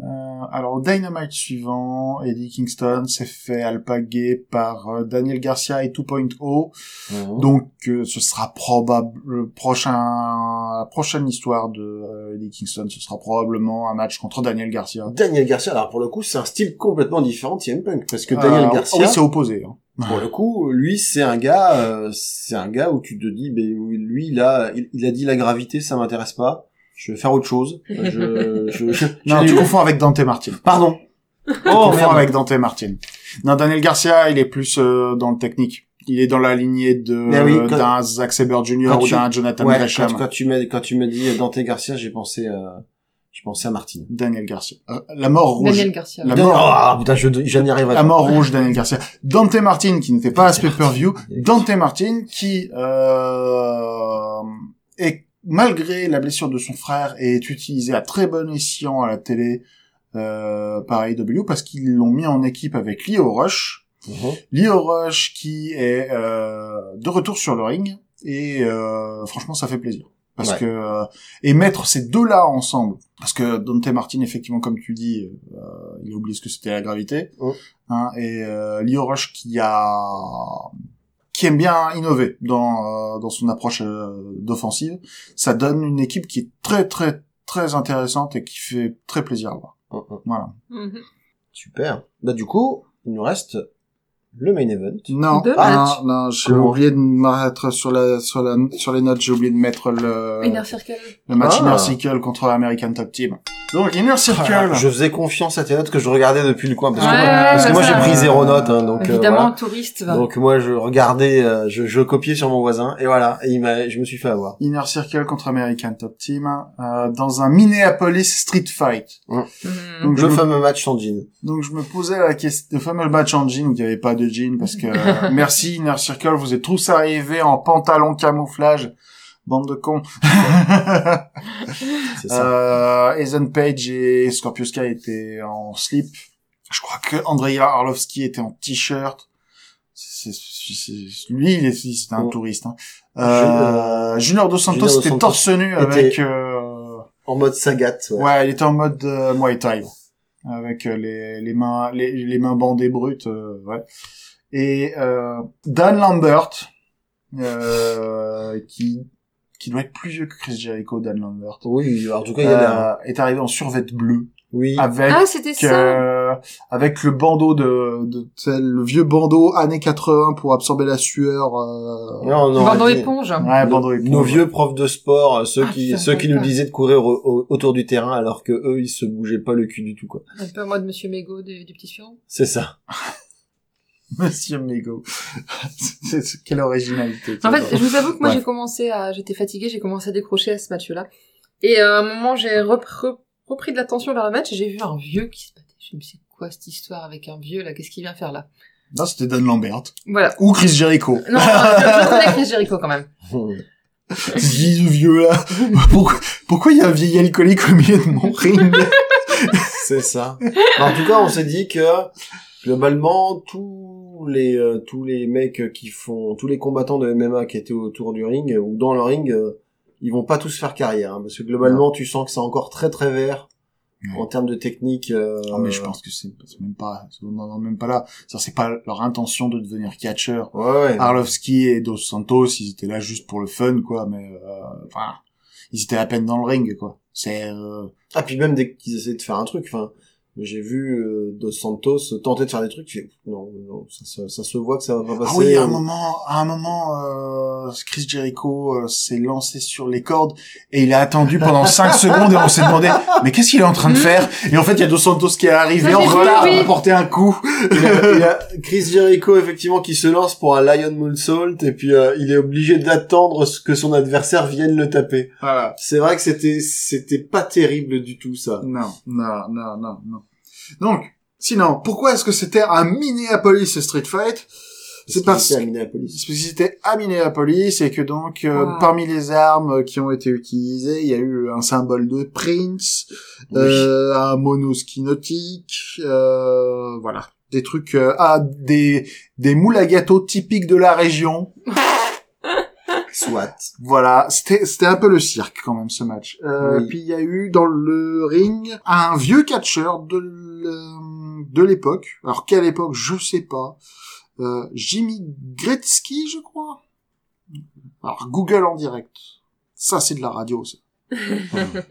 Euh, alors, au Dynamite suivant, Eddie Kingston s'est fait alpaguer par euh, Daniel Garcia et 2.0. Mhm. Donc, euh, ce sera probable le prochain, la prochaine histoire de euh, Eddie Kingston, ce sera probablement un match contre Daniel Garcia. Daniel Garcia, alors pour le coup, c'est un style complètement différent de CM Punk, parce que Daniel Euh, Garcia, oui, c'est opposé. hein. Pour le coup, lui, c'est un gars, euh, c'est un gars où tu te dis, ben lui, il a, il, il a dit la gravité, ça m'intéresse pas. Je vais faire autre chose. Je, je, je- Non, tu confonds avec Dante Martin. Pardon. Tu Oh, confonds merde. avec Dante Martin. Non, Daniel Garcia, il est plus euh, dans le technique. Il est dans la lignée de oui, quand- d'un Zack Sabre Jr. ou tu- d'un Jonathan Ouais, Gresham. quand, quand tu m'as, quand tu m'as dit Dante Garcia, j'ai pensé, euh, j'ai pensé à Martine. Daniel Garcia. Euh, La mort rouge. Daniel Garcia. La Daniel- mort- Ah, putain, je, je n'y arriverai La pas. mort rouge, Daniel Garcia. Dante Martin, qui n'était pas à ce Dante pay-per-view. Martin. Dante Martin, qui, euh, est, malgré la blessure de son frère, est utilisé à très bon escient à la télé, euh, par AEW, parce qu'ils l'ont mis en équipe avec Leo Rush. Mhm. Leo Rush qui est euh, de retour sur le ring et euh, franchement ça fait plaisir parce Ouais. que euh, et mettre ces deux là ensemble parce que Dante Martin effectivement comme tu dis euh, il a oublié ce que c'était la gravité Oh. hein, et euh, Leo Rush qui a qui aime bien innover dans euh, dans son approche euh, d'offensive ça donne une équipe qui est très très très intéressante et qui fait très plaisir à voir Mhm. voilà Mhm. Super. Bah, du coup, il nous reste le main event. Non, Deux ah, non, non, j'ai oublié de mettre sur la, sur la, sur les notes, j'ai oublié de mettre le, Inner Circle. le match Ah. Inner Circle contre l'American Top Team. Donc, Inner Circle. Ah, Je faisais confiance à tes notes que je regardais depuis le coin parce que, Ouais, parce que ouais, moi j'ai pris euh, zéro note hein, donc euh, Évidemment, voilà. touriste. va. donc moi je regardais euh, je, je copiais sur mon voisin et voilà et il m'a je me suis fait avoir Inner Circle contre American Top Team, euh, dans un Minneapolis Street Fight. Mhm. Donc, je le me, fameux match en jean donc, je me posais la question, le fameux match en jean où il n'y avait pas de jean parce que, euh, merci Inner Circle, vous êtes tous arrivés en pantalon camouflage. Bande de cons. c'est ça Euh, Ethan Page et Scorpio Sky étaient en slip. Je crois que Andrei Arlovski était en t-shirt. C'est- c'est- c'est- lui, il est, c'était un Oh. touriste. Hein. Euh, Junior Dos Santos Junior était Santos torse nu était- avec. Euh... en mode Sagat ouais. Ouais, il était en mode euh, Muay Thai, avec euh, les, les mains les, les mains bandées brutes. euh, ouais. Et euh, Dan Lambert, euh, qui qui doit être plus vieux que Chris Jericho, Dan Lambert. oui en tout cas il y a. Euh, est arrivé en survêt bleu oui avec Ah, c'était ça. Euh, avec le bandeau de, de le vieux bandeau années 80 pour absorber la sueur euh... non, non, Bandeau éponge. ouais nos, bandeau éponge. nos vieux profs de sport euh, ceux Ah, qui ceux qui nous disaient de courir au- au- autour du terrain alors que eux ils se bougeaient pas le cul du tout quoi Un peu en mode Monsieur Mégo du, du petit fion. c'est ça Monsieur c'est- quelle originalité En fait, je vous avoue que moi Ouais. j'ai commencé à, j'étais fatiguée, j'ai commencé à décrocher à ce match-là. Et à un moment, j'ai repr- repris de l'attention vers le match et j'ai vu un vieux qui se battait. Je me suis quoi cette histoire avec un vieux là Qu'est-ce qu'il vient faire là? Non c'était Dan Lambert. Voilà. ou Chris Jericho. Non, je, je connais Chris Jericho quand même. ce vieux là. Pourquoi pourquoi il y a un vieil alcoolique au milieu de mon ring? C'est ça. en tout cas, on s'est dit que globalement tous les euh, tous les mecs qui font tous les combattants de MMA qui étaient autour du ring euh, ou dans le ring, euh, ils vont pas tous faire carrière hein, parce que globalement, tu sens que c'est encore très très vert en termes de technique. euh, Non, mais je pense que c'est même pas c'est vraiment même pas là ça c'est pas leur intention de devenir catcher Ouais, ouais. Arlovski et Dos Santos, ils étaient là juste pour le fun, quoi, mais euh, enfin, ils étaient à peine dans le ring, quoi. C'est euh, Ah puis même dès qu'ils essaient de faire un truc, enfin, j'ai vu euh, Dos Santos tenter de faire des trucs, fais, non, non, ça, ça, ça se voit que ça va pas passer. ah oui, à un euh, moment, à un moment, euh, Chris Jericho euh, s'est lancé sur les cordes et il a attendu pendant 5 secondes et on s'est demandé mais qu'est-ce qu'il est en train de faire? Et en fait, il y a Dos Santos qui est arrivé Ça, en retard oui. pour porter un coup. il, y a, il a Chris Jericho effectivement qui se lance pour un Lion Moonsault et puis euh, il est obligé d'attendre que son adversaire vienne le taper. Voilà. C'est vrai que c'était c'était pas terrible du tout ça. Non, non, non, non, non. Donc, sinon, pourquoi est-ce que c'était un Minneapolis Street Fight? C'est parce C'était à Minneapolis? parce que c'était à Minneapolis et que donc euh, Wow. parmi les armes qui ont été utilisées, il y a eu un symbole de Prince, euh, un monoski nautique, euh, voilà, des trucs ah des des moules à gâteau typiques de la région. Soit. Voilà, c'était c'était un peu le cirque quand même ce match. Euh, Oui. Puis il y a eu dans le ring un vieux catcheur de de l'époque. Alors quelle époque, je sais pas. Euh, Jimmy Gretzky, je crois? Alors Google en direct. Ça c'est de la radio, ça.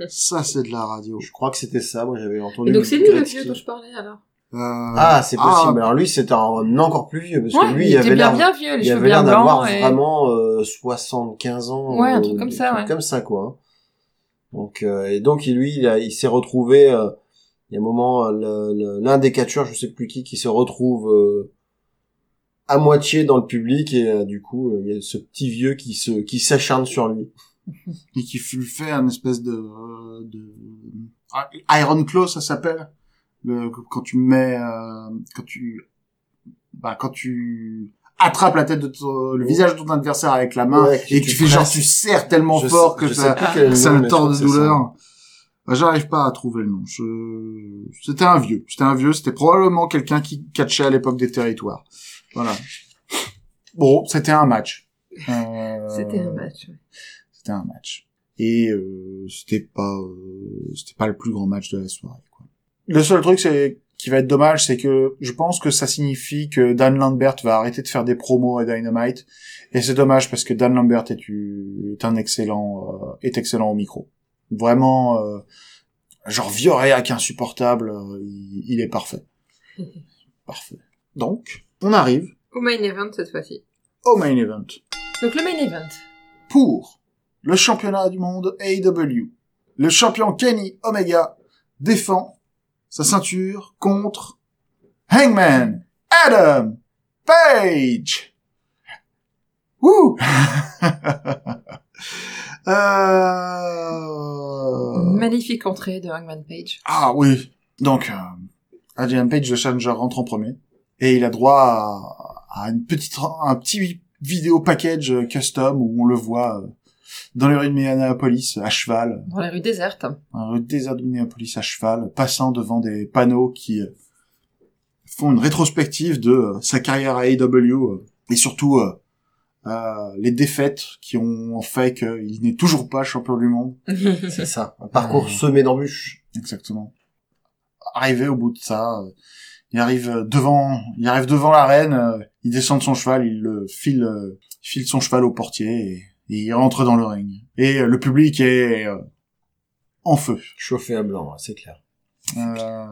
ça c'est de la radio. Je crois que c'était ça, moi j'avais entendu. Et donc c'est lui le vieux dont je parlais alors? Euh, Ah, c'est possible. ah, Alors lui, c'était un encore plus vieux, parce Ouais, que lui, il avait bien l'air, bien vieux, les il avait l'air d'avoir et- vraiment euh, 75 ans. Ouais, un euh, truc comme des ça, ouais. Comme ça, quoi. hein. Donc, euh, et donc, il- lui, il, s'est retrouvé, euh, il y a un moment, euh, l'un des catcheurs, je sais plus qui, qui se retrouve euh, à moitié dans le public, et euh, du coup, euh, il y a ce petit vieux qui se, qui s'acharne sur lui. et qui fut fait un espèce de, de Ah, Iron Claw, ça s'appelle? Le, quand tu mets, euh, quand tu, bah, quand tu attrapes la tête de ton, le visage de ton adversaire avec la main Ouais, et que tu tu fais genre tu serres tellement Je fort sais- que ça, que ça le tord de douleur. Bah, J'arrive pas à trouver le nom. Je... C'était un vieux. C'était un vieux. C'était probablement quelqu'un qui catchait à l'époque des territoires. Voilà. Bon, c'était un match. Euh, C'était un match. ouais. c'était un match. Et euh, c'était pas euh, c'était pas le plus grand match de la soirée. Le seul truc c'est qui va être dommage c'est que je pense que ça signifie que Dan Lambert va arrêter de faire des promos à Dynamite et c'est dommage parce que Dan Lambert est, un excellent euh, est excellent au micro. Vraiment euh, genre vieux réac insupportable, euh, il, il est parfait. parfait. Donc, on arrive Au main event cette fois-ci. au main event. Donc le main event. pour le championnat du monde AEW. Le champion Kenny Omega défend sa ceinture contre Hangman Adam Page. Wouh euh... Magnifique entrée de Hangman Page. Ah oui. Donc, euh, Adrian Page, le challenger, rentre en premier. Et il a droit à, à une petite, un petit vidéo package custom où on le voit euh, dans les rues de Minneapolis à cheval, Dans la rue déserte. un rue désert de Minneapolis à cheval, passant devant des panneaux qui euh, font une rétrospective de euh, sa carrière à AEW euh, et surtout euh, euh, les défaites qui ont fait qu'il n'est toujours pas champion du monde. C'est ça. Un parcours semé d'embûches. Exactement. Arrivé au bout de ça, euh, il arrive devant, il arrive devant l'arène, euh, il descend de son cheval, il le file, il file son cheval au portier et il rentre dans le ring. Et euh, le public est euh, en feu. Chauffé à blanc, c'est clair. Euh,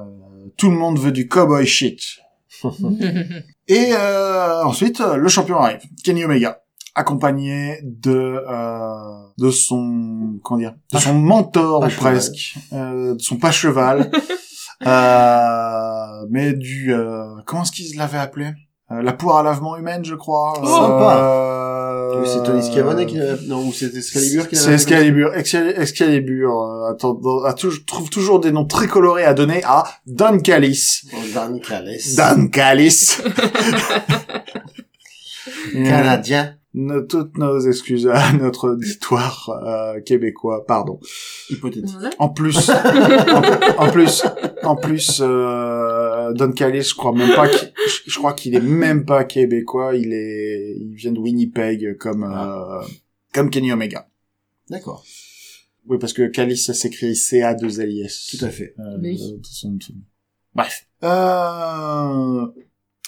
tout le monde veut du cowboy shit. Et euh, ensuite, euh, le champion arrive, Kenny Omega, accompagné de euh, de son comment dire, de son mentor pas ou cheval. presque, euh, de son pas cheval, euh, mais du euh, comment est-ce qu'ils l'avaient appelé? Euh, La poire à lavement humaine, je crois. Oh, sympa. Euh, c'est Tony Schiavone qui non, ou c'est Excalibur qui c'est Excalibur. Excal- Excalibur euh, attends, tou- trouve toujours des noms très colorés à donner à Don Callis. Oh, Dan Callis. Dan Callis. Canadien. No- toutes nos excuses à notre auditoire euh, québécois, pardon. Hypothétique. En plus, en, en plus, en plus, euh, Don Callis, je crois même pas qu'il, je, je crois qu'il est même pas québécois, il est, il vient de Winnipeg comme, euh, comme Kenny Omega. D'accord. Oui, parce que Callis, ça s'écrit C-A-2-L-I-S. Tout à fait. Euh, Oui. son. Bref. Euh,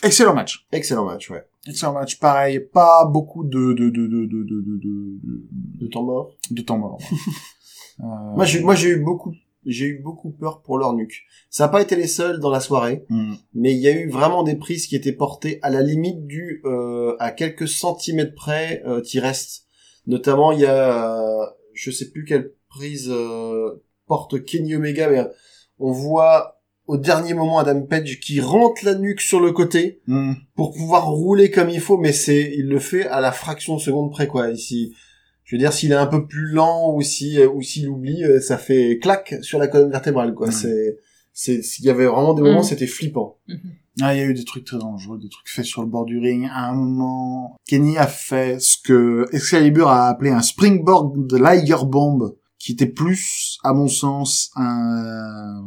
excellent match. Excellent match, ouais. Excellent match. Pareil, pas beaucoup de, de, de, de, de, de, de, de, De temps mort. de temps mort. euh, Moi, j'ai, moi, j'ai eu beaucoup, j'ai eu beaucoup peur pour leur nuque. Ça n'a pas été les seuls dans la soirée, hmm. mais il y a eu vraiment des prises qui étaient portées à la limite du, euh, à quelques centimètres près, euh, qui restent. Notamment, il y a, euh, je sais plus quelle prise euh, porte Kenny Omega, mais on voit au dernier moment Adam Page qui rentre la nuque sur le côté Hmm. pour pouvoir rouler comme il faut, mais c'est, il le fait à la fraction de seconde près, quoi. Ici, je veux dire, s'il est un peu plus lent ou si, ou s'il oublie, euh, ça fait clac sur la colonne vertébrale, quoi. Mm. C'est, c'est, il y avait vraiment des moments, Mm. c'était flippant. Ah, il y a eu des trucs très dangereux, des trucs faits sur le bord du ring. À un moment, Kenny a fait ce que Excalibur a appelé un springboard de Liger Bomb, qui était plus, à mon sens, un,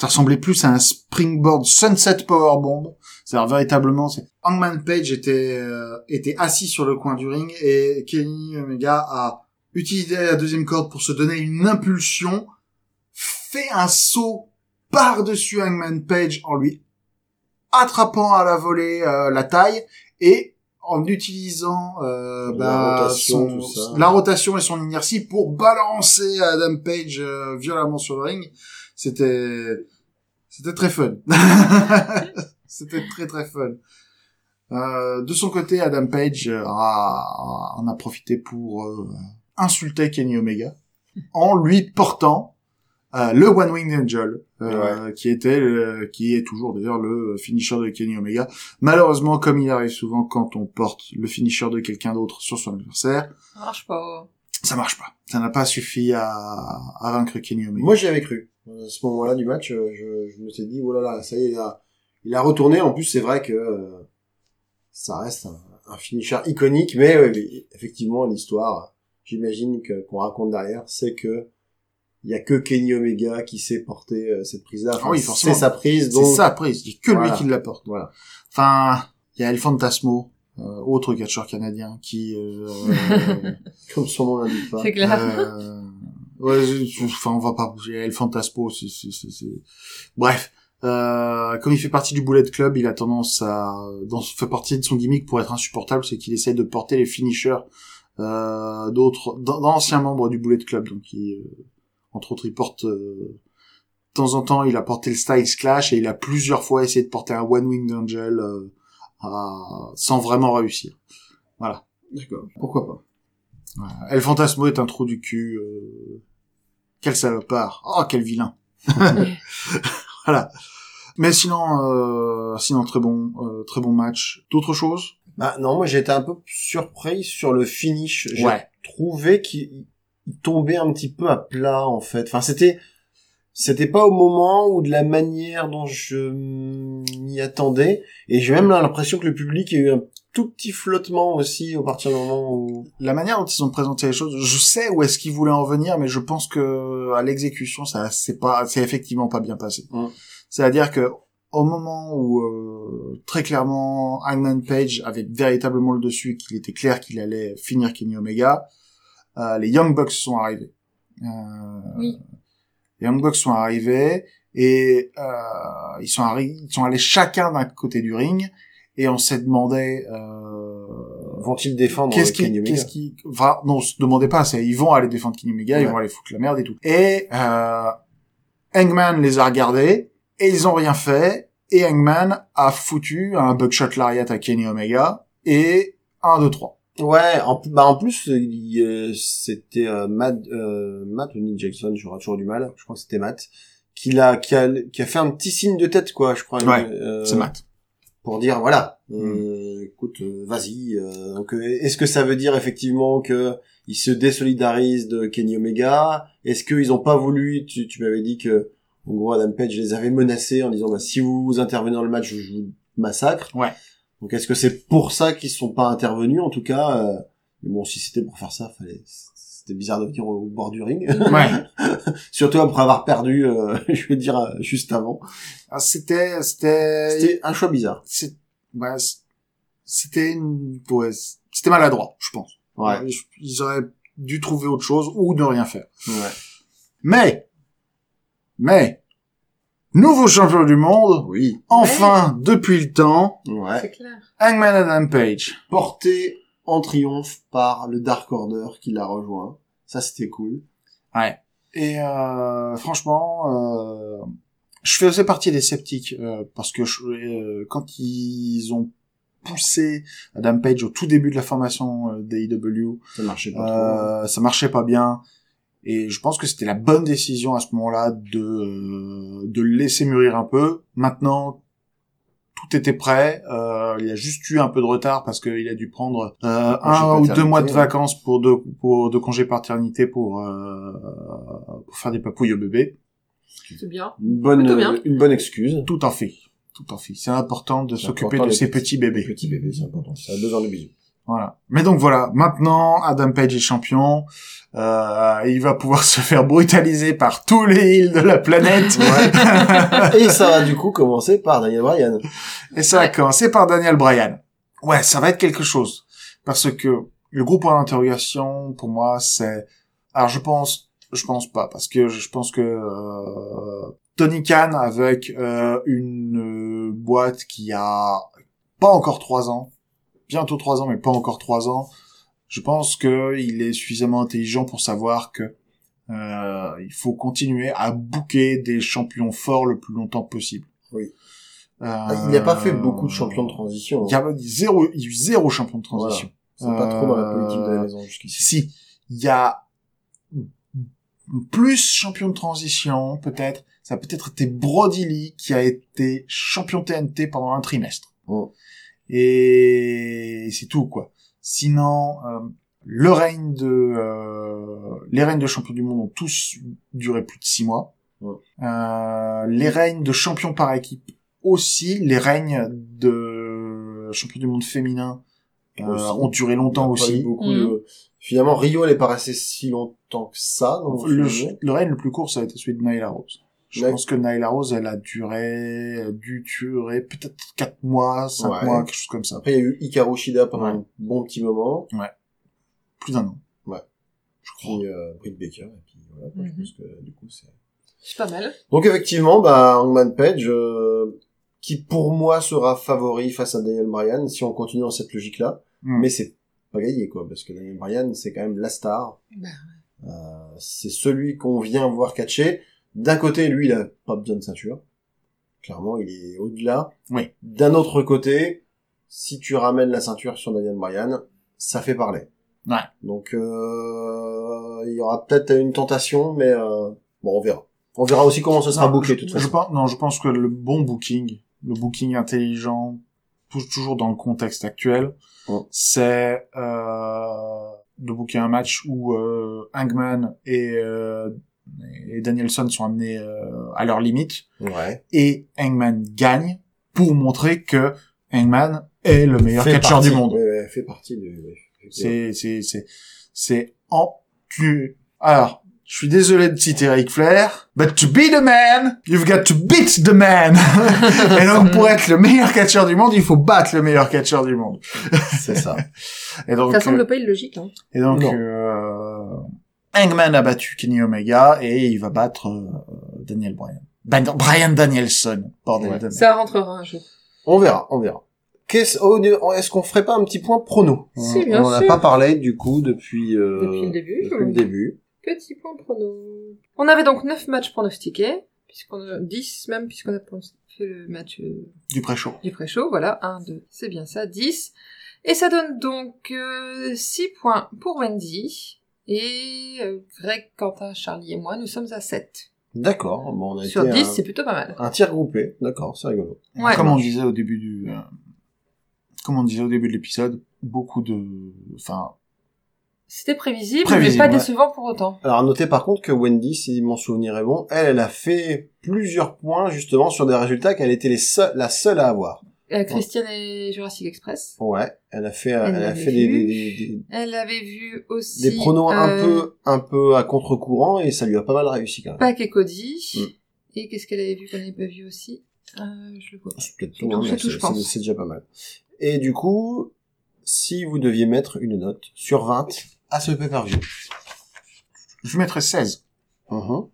ça ressemblait plus à un springboard sunset powerbomb. C'est-à-dire véritablement, c'est Hangman Page était euh, était assis sur le coin du ring et Kenny Omega a utilisé la deuxième corde pour se donner une impulsion, fait un saut par-dessus Hangman Page en lui attrapant à la volée euh, la taille et en utilisant euh, La bah, rotation, son- la rotation et son inertie pour balancer Adam Page euh, violemment sur le ring. C'était c'était très fun. c'était très très fun. Euh, de son côté, Adam Page euh, a, en a profité pour euh, insulter Kenny Omega en lui portant euh, le One Winged Angel, euh, qui était, le- qui est toujours d'ailleurs le finisher de Kenny Omega. Malheureusement, comme il arrive souvent quand on porte le finisher de quelqu'un d'autre sur son adversaire, Ça marche pas. Ça marche pas. Ça n'a pas suffi à, à vaincre Kenny Omega. Moi, j'y avais cru. À ce moment-là du match, euh, je, je me suis dit, oh là là, ça y est, il a, il a retourné. En plus, c'est vrai que euh, ça reste un, un finisher iconique, mais, euh, effectivement, l'histoire, j'imagine que qu'on raconte derrière, c'est que il y a que Kenny Omega qui sait porter euh, cette prise-là. Enfin, Ah oui, forcément. C'est sa prise, c'est ça après, c'est que Voilà. lui qui l'apporte. voilà. Enfin, il y a El Fantasmo, autre catcheur canadien, qui... Euh, Comme son nom l'indique pas. C'est clair. euh, ouais, enfin, on va pas bouger. El Fantasmo, c'est... c'est- Bref. Euh, comme il fait partie du Bullet Club, il a tendance à, dans, fait partie de son gimmick pour être insupportable, c'est qu'il essaie de porter les finishers euh, d'autres, d'an- d'anciens membres du Bullet Club. Donc, il, euh, entre autres, il porte euh, de temps en temps, il a porté le Styles Clash et il a plusieurs fois essayé de porter un One Winged Angel euh, à- sans vraiment réussir. Voilà. D'accord. Pourquoi pas Voilà. El Fantasmo est un trou du cul. euh, Quel salopard. Oh, quel vilain. voilà. Mais sinon, euh, sinon très bon, euh, très bon match. D'autres choses? Bah non, moi j'ai été un peu surpris sur le finish. J'ai Ouais. trouvé qu'il il tombait un petit peu à plat en fait. Enfin c'était c'était pas au moment ou de la manière dont je m'y attendais et j'ai même l'impression que le public a eu un tout petit flottement aussi au partir du moment où La manière dont ils ont présenté les choses, je sais où est-ce qu'ils voulaient en venir, mais je pense que à l'exécution, ça c'est pas, c'est effectivement pas bien passé. Mm. C'est-à-dire que au moment où euh, très clairement Hangman Page avait véritablement le dessus, qu'il était clair qu'il allait finir Kenny Omega, euh, les Young Bucks sont arrivés. Euh, Oui. Les Young Bucks sont arrivés et euh, ils sont ils allés chacun d'un côté du ring et on s'est demandé euh, vont-ils défendre qu'est-ce qui, qu'est-ce qui, enfin, non, se demandez pas, c'est, ils vont aller défendre Kenny Omega, ils Ouais. vont aller foutre la merde et tout. Et, euh, Hangman les a regardés, et ils ont rien fait, et Hangman a foutu un buckshot lariat à Kenny Omega, et 1, 2, 3. Ouais, en, bah en plus il, euh, c'était euh, Matt, euh, Matt ou Nick Jackson, j'aurais toujours du mal. Je crois que c'était Matt qui l'a qui a qui a fait un petit signe de tête quoi, je crois. Ouais, euh, C'est Matt. pour dire voilà, Mm. euh, écoute, euh, vas-y. euh, donc euh, est-ce que ça veut dire effectivement que ils se désolidarisent de Kenny Omega? Est-ce qu'ils ont pas voulu Tu, tu m'avais dit que en gros Adam Page les avait menacés en disant bah si vous intervenez dans le match, je vous massacre? Ouais. Donc est-ce que c'est pour ça qu'ils sont pas intervenus en tout cas euh, Mais bon, si c'était pour faire ça, fallait c'était bizarre de venir au bord du ring. Ouais. Surtout après avoir perdu, euh, je veux dire, euh, juste avant. Ah, c'était, c'était, C'était un choix bizarre. c'est- ouais, c'est- c'était une, ouais, c'était maladroit, je pense. Ouais. Ils auraient dû trouver autre chose ou ne rien faire. Ouais. Mais, mais, nouveau champion du monde, Oui. enfin, depuis le temps, Ouais. C'est clair. Hangman Adam Page. Porté en triomphe par le Dark Order qui l'a rejoint. Ça, c'était cool. Ouais. Et euh, franchement, euh, je fais aussi partie des sceptiques euh, parce que je- euh, quand ils ont poussé Adam Page au tout début de la formation euh, d'AEW, Ça marchait pas trop. euh, ça marchait pas bien. Et je pense que c'était la bonne décision à ce moment-là de euh, de le laisser mûrir un peu. Maintenant, tout était prêt. Euh, il y a juste eu un peu de retard parce qu'il a dû prendre euh, un ou deux mois de vacances pour de pour de congé paternité pour euh, pour faire des papouilles au bébé. C'est bien. Une bonne, bien. une bonne excuse. Tout en fait, tout en fait. C'est important de s'occuper de les ces petits- petits bébés. Petit bébé, c'est important. Ça a besoin de bisous. Voilà. Mais donc voilà, maintenant Adam Page est champion. Euh, il va pouvoir se faire brutaliser par tous les heels de la planète. Et ça va du coup commencer par Daniel Bryan. Et ça va commencer par Daniel Bryan. Ouais, ça va être quelque chose. Parce que le gros point d'interrogation, pour moi, c'est... Alors je pense... Je pense pas, parce que je pense que euh, Tony Khan, avec euh, une boîte qui a pas encore trois ans, bientôt trois ans, mais pas encore trois ans, je pense que il est suffisamment intelligent pour savoir que euh, il faut continuer à booker des champions forts le plus longtemps possible. Oui. Euh, Il n'a pas fait beaucoup de champions de transition. Il y a zéro, il y a eu zéro champion de transition. C'est pas trop dans la politique de la Euh, maison jusqu'ici. Si, il y a plus champion de transition, peut-être. Ça a peut-être été Brody Lee qui a été champion TNT pendant un trimestre. Oh. Et c'est tout, quoi. Sinon, euh, le règne de, euh, les règnes de champion du monde ont tous duré plus de six mois. Ouais. Euh, les règnes de champion par équipe aussi. Les règnes de champion du monde féminin euh, ont duré longtemps Il y a pas aussi. eu beaucoup Mhm. de... Finalement, Rio, elle est pas restée si longtemps que ça. Dans Le, le règne le plus court, ça a été celui de Nyla Rose. Je Ouais. pense que Nyla Rose, elle a duré, elle a dû durer peut-être 4 mois, 5 Ouais. mois, quelque chose comme ça. Après, il y a eu Hikaru Shida pendant Ouais. un bon petit moment. Plus d'un an. Ouais. Je crois. Puis euh, Britt Baker. Et puis voilà, je Mhm. pense que du coup, c'est... C'est pas mal. Donc effectivement, bah, Hangman Page, euh, qui pour moi sera favori face à Daniel Bryan, si on continue dans cette logique-là. Hmm. Mais c'est pas gagné, quoi, parce que Daniel Bryan, c'est quand même la star. Bah, Euh, c'est celui qu'on vient voir catcher. D'un côté, lui, il a pas besoin de ceinture. Clairement, il est au-delà. Oui. D'un autre côté, si tu ramènes la ceinture sur Daniel Bryan, ça fait parler. Ouais. Donc, euh, il y aura peut-être une tentation, mais euh, bon, on verra. On verra aussi comment ce sera Non, bouclé, je, de toute je façon. pense, non, je pense que le bon booking, le booking intelligent, tou- toujours dans le contexte actuel, c'est euh, de booker un match où euh, Hangman et, euh, et Danielson sont amenés euh, à leur limite Ouais. et Hangman gagne pour montrer que Hangman est le meilleur Fait catcheur partie- du monde. Ouais, ouais, fait partie du... C'est, c'est, c'est, c'est en, tu, alors, je suis désolé de citer Ric Flair, but to be the man, you've got to beat the man. Et donc, pour être le meilleur catcheur du monde, il faut battre le meilleur catcheur du monde. C'est ça. Et donc, ça semble euh, pas illogique, hein. et donc, euh, Hangman a battu Kenny Omega et il va battre euh, Daniel Bryan. Ben, Brian Danielson, bordel Ouais. Ça rentrera un jour. On verra, on verra. Qu'est-ce, oh, est-ce qu'on ferait pas un petit point prono? Si, On- bien On n'en a pas parlé, du coup, depuis, euh, Depuis le début, Depuis oui. le début. Petit point prono. On avait donc 9 matchs pronostiqués, puisqu'on a 10 même, puisqu'on a fait le match euh, Du pré-show. du pré-show, voilà, 1, 2, c'est bien ça, 10. Et ça donne donc 6 points pour Wendy, et euh, Greg, Quentin, Charlie et moi, nous sommes à 7. D'accord. Bon, on a Sur été 10, un, c'est plutôt pas mal. un tir groupé. D'accord, c'est rigolo. Ouais. Comme on disait au début du, euh, comme on disait au début de l'épisode, beaucoup de, enfin, C'était prévisible, Prévisible, mais pas ouais. décevant pour autant. Alors, à noter par contre que Wendy, si mon souvenir est bon, elle, elle a fait plusieurs points, justement, sur des résultats qu'elle était les seuls- la seule à avoir. Euh, Christiane et Jurassic Express. Ouais. Elle a fait, Elle elle, a fait des, vu. des, des, des- Elle avait vu aussi... des pronos un euh, peu, un peu à contre-courant et ça lui a pas mal réussi quand même. Pac et Cody. Mm. Et qu'est-ce qu'elle avait vu qu'on n'avait pas vu aussi? Euh, Je le vois. C'est peut-être C'est tout, tout, hein, c'est déjà pas mal. Et du coup, si vous deviez mettre une note sur 20 à ce pay-per-view? je mettrais 16. Mhm.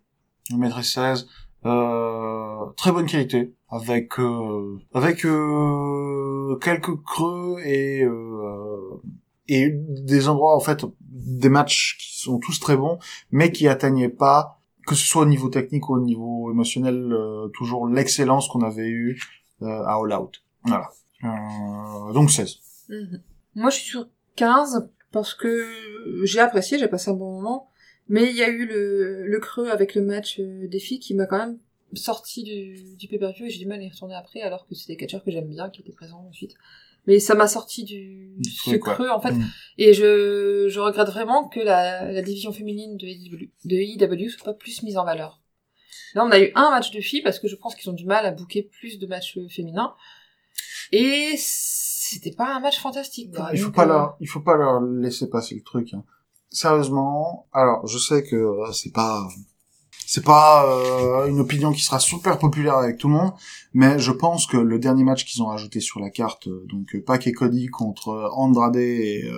Je mettrais 16. Euh, très bonne qualité. Avec, euh, avec, euh, quelques creux et, euh, et des endroits, en fait, des matchs qui sont tous très bons, mais qui atteignaient pas, que ce soit au niveau technique ou au niveau émotionnel, euh, toujours l'excellence qu'on avait eue à All Out. Voilà. Donc 16. Mhm. Moi, je suis sur 15 parce que j'ai apprécié, j'ai passé un bon moment. Mais il y a eu le, le creux avec le match euh, des filles qui m'a quand même sorti du, du pay-per-view et j'ai du mal à y retourner après alors que c'est des catcheurs que j'aime bien qui étaient présents ensuite. Mais ça m'a sorti du, Du ce creux en fait. Mm. Et je, je regrette vraiment que la, la division féminine de IW, de IW soit pas plus mise en valeur. Là, on a eu un match de filles parce que je pense qu'ils ont du mal à booker plus de matchs euh, féminins. Et c'était pas un match fantastique. quoi. il faut Donc, pas euh, leur, il faut pas leur laisser passer le truc. hein. Sérieusement, alors je sais que euh, c'est pas, c'est pas euh, une opinion qui sera super populaire avec tout le monde, mais je pense que le dernier match qu'ils ont rajouté sur la carte, euh, donc Pac et Cody contre Andrade et,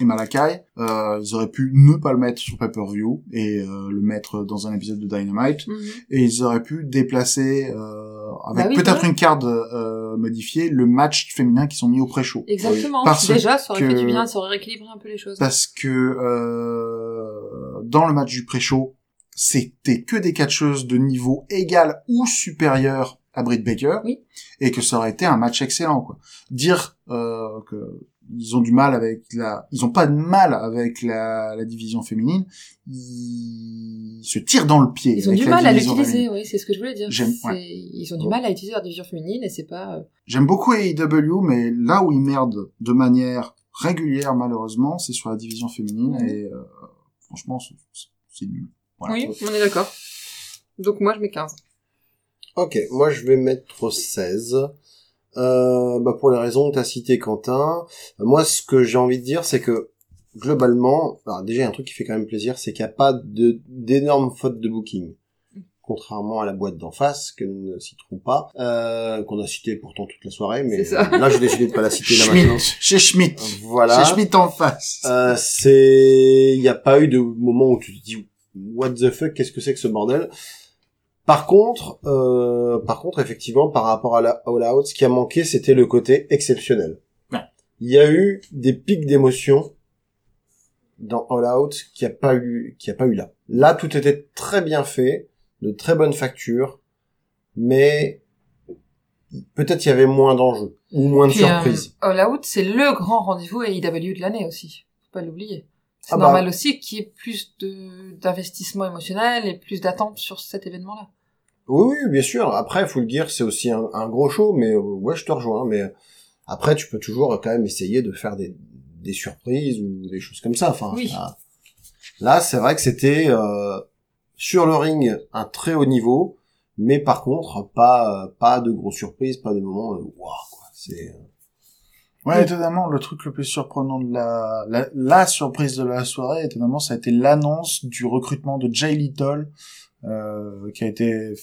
et Malakai, euh, ils auraient pu ne pas le mettre sur pay-per-view et euh, le mettre dans un épisode de Dynamite, mhm. et ils auraient pu déplacer euh, avec Bah oui, peut-être une carte euh, modifiée le match féminin qui sont mis au pré-show. Exactement. Parce Déjà, ça aurait fait que- du bien, ça aurait rééquilibré un peu les choses. parce que euh, dans le match du pré-show, c'était que des catcheuses de niveau égal ou supérieur à Britt Baker, Oui. et que ça aurait été un match excellent. Quoi. Dire euh, que ils ont du mal avec la, ils ont pas de mal avec la, la division féminine, ils se tirent dans le pied. Ils ont avec du la mal à division l'utiliser, oui, c'est ce que je voulais dire. Ouais. Ils ont du mal à utiliser leur division féminine et c'est pas. euh, J'aime beaucoup AEW, mais là où ils merdent de manière régulière, malheureusement, c'est sur la division féminine, Mhm. et euh, franchement, c'est- c'est c'est nul. Voilà. Oui, on est d'accord. Donc moi, je mets 15. Ok, moi je vais mettre 16. Euh, bah pour les raisons que tu as citées, Quentin. Moi, ce que j'ai envie de dire, c'est que globalement, alors déjà, il y a un truc qui fait quand même plaisir, c'est qu'il n'y a pas de d'énormes fautes de booking. Contrairement à la boîte d'en face, que nous ne citerons pas, euh, qu'on a cité pourtant toute la soirée, mais là j'ai décidé de pas la citer là maintenant. Schmitt, chez Schmitt. Voilà. Chez Schmitt en face. Euh, c'est, il n'y a pas eu de moment où tu te dis what the fuck, qu'est-ce que c'est que ce bordel? Par contre, euh, par contre, effectivement, par rapport à la All Out, ce qui a manqué, c'était le côté exceptionnel. Ouais. Il y a eu des pics d'émotion dans All Out qui a pas eu, qui a pas eu là. Là, tout était très bien fait, de très bonne facture, mais peut-être il y avait moins d'enjeux ou moins de Puis, euh, surprises. All Out, c'est le grand rendez-vous AEW de l'année aussi. Faut pas l'oublier. C'est Ah bah. normal aussi qu'il y ait plus de d'investissement émotionnel et plus d'attente sur cet événement-là. Oui, oui, bien sûr. Après, faut le dire, c'est aussi un, un gros show, mais euh, ouais, je te rejoins. Mais euh, après, tu peux toujours euh, quand même essayer de faire des, des surprises ou des choses comme ça. Enfin, Oui. là, là, c'est vrai que c'était euh, sur le ring un très haut niveau, mais par contre, pas euh, pas de grosses surprises, pas de moments waouh quoi. C'est euh, Ouais, étonnamment, le truc le plus surprenant de la, la, la surprise de la soirée, étonnamment, ça a été l'annonce du recrutement de Jay Little, euh, qui a été, euh,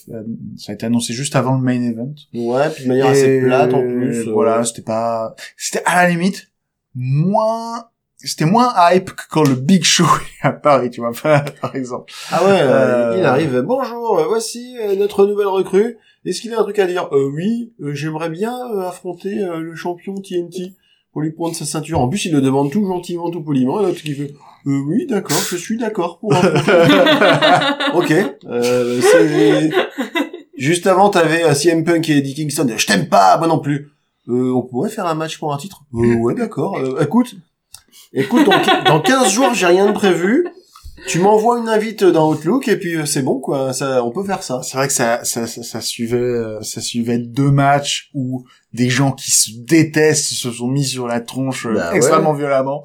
ça a été annoncé juste avant le main event. ouais, puis de manière assez plate en plus. euh, Voilà, c'était pas, c'était à la limite moins, c'était moins hype que quand le Big Show est à Paris, tu vois, par exemple. Ah ouais, euh, il arrive. Bonjour, voici notre nouvelle recrue. Est-ce qu'il a un truc à dire? Euh, Oui, j'aimerais bien affronter le champion TNT pour lui prendre sa ceinture. En plus, il le demande tout gentiment, tout poliment. Et l'autre qui fait euh, Oui, d'accord, je suis d'accord pour ok. Euh, c'est... Juste avant, t'avais euh, CM Punk et Eddie Kingston. Je t'aime pas, moi non plus. Euh, on pourrait faire un match pour un titre? Euh, Ouais, d'accord. Euh, écoute, écoute, dans, dans 15 jours, j'ai rien de prévu. Tu m'envoies une invite dans Outlook et puis euh, c'est bon quoi, ça, on peut faire ça. C'est vrai que ça, ça, ça, ça suivait, euh, ça suivait deux matchs où des gens qui se détestent se sont mis sur la tronche euh, Bah ouais. extrêmement violemment.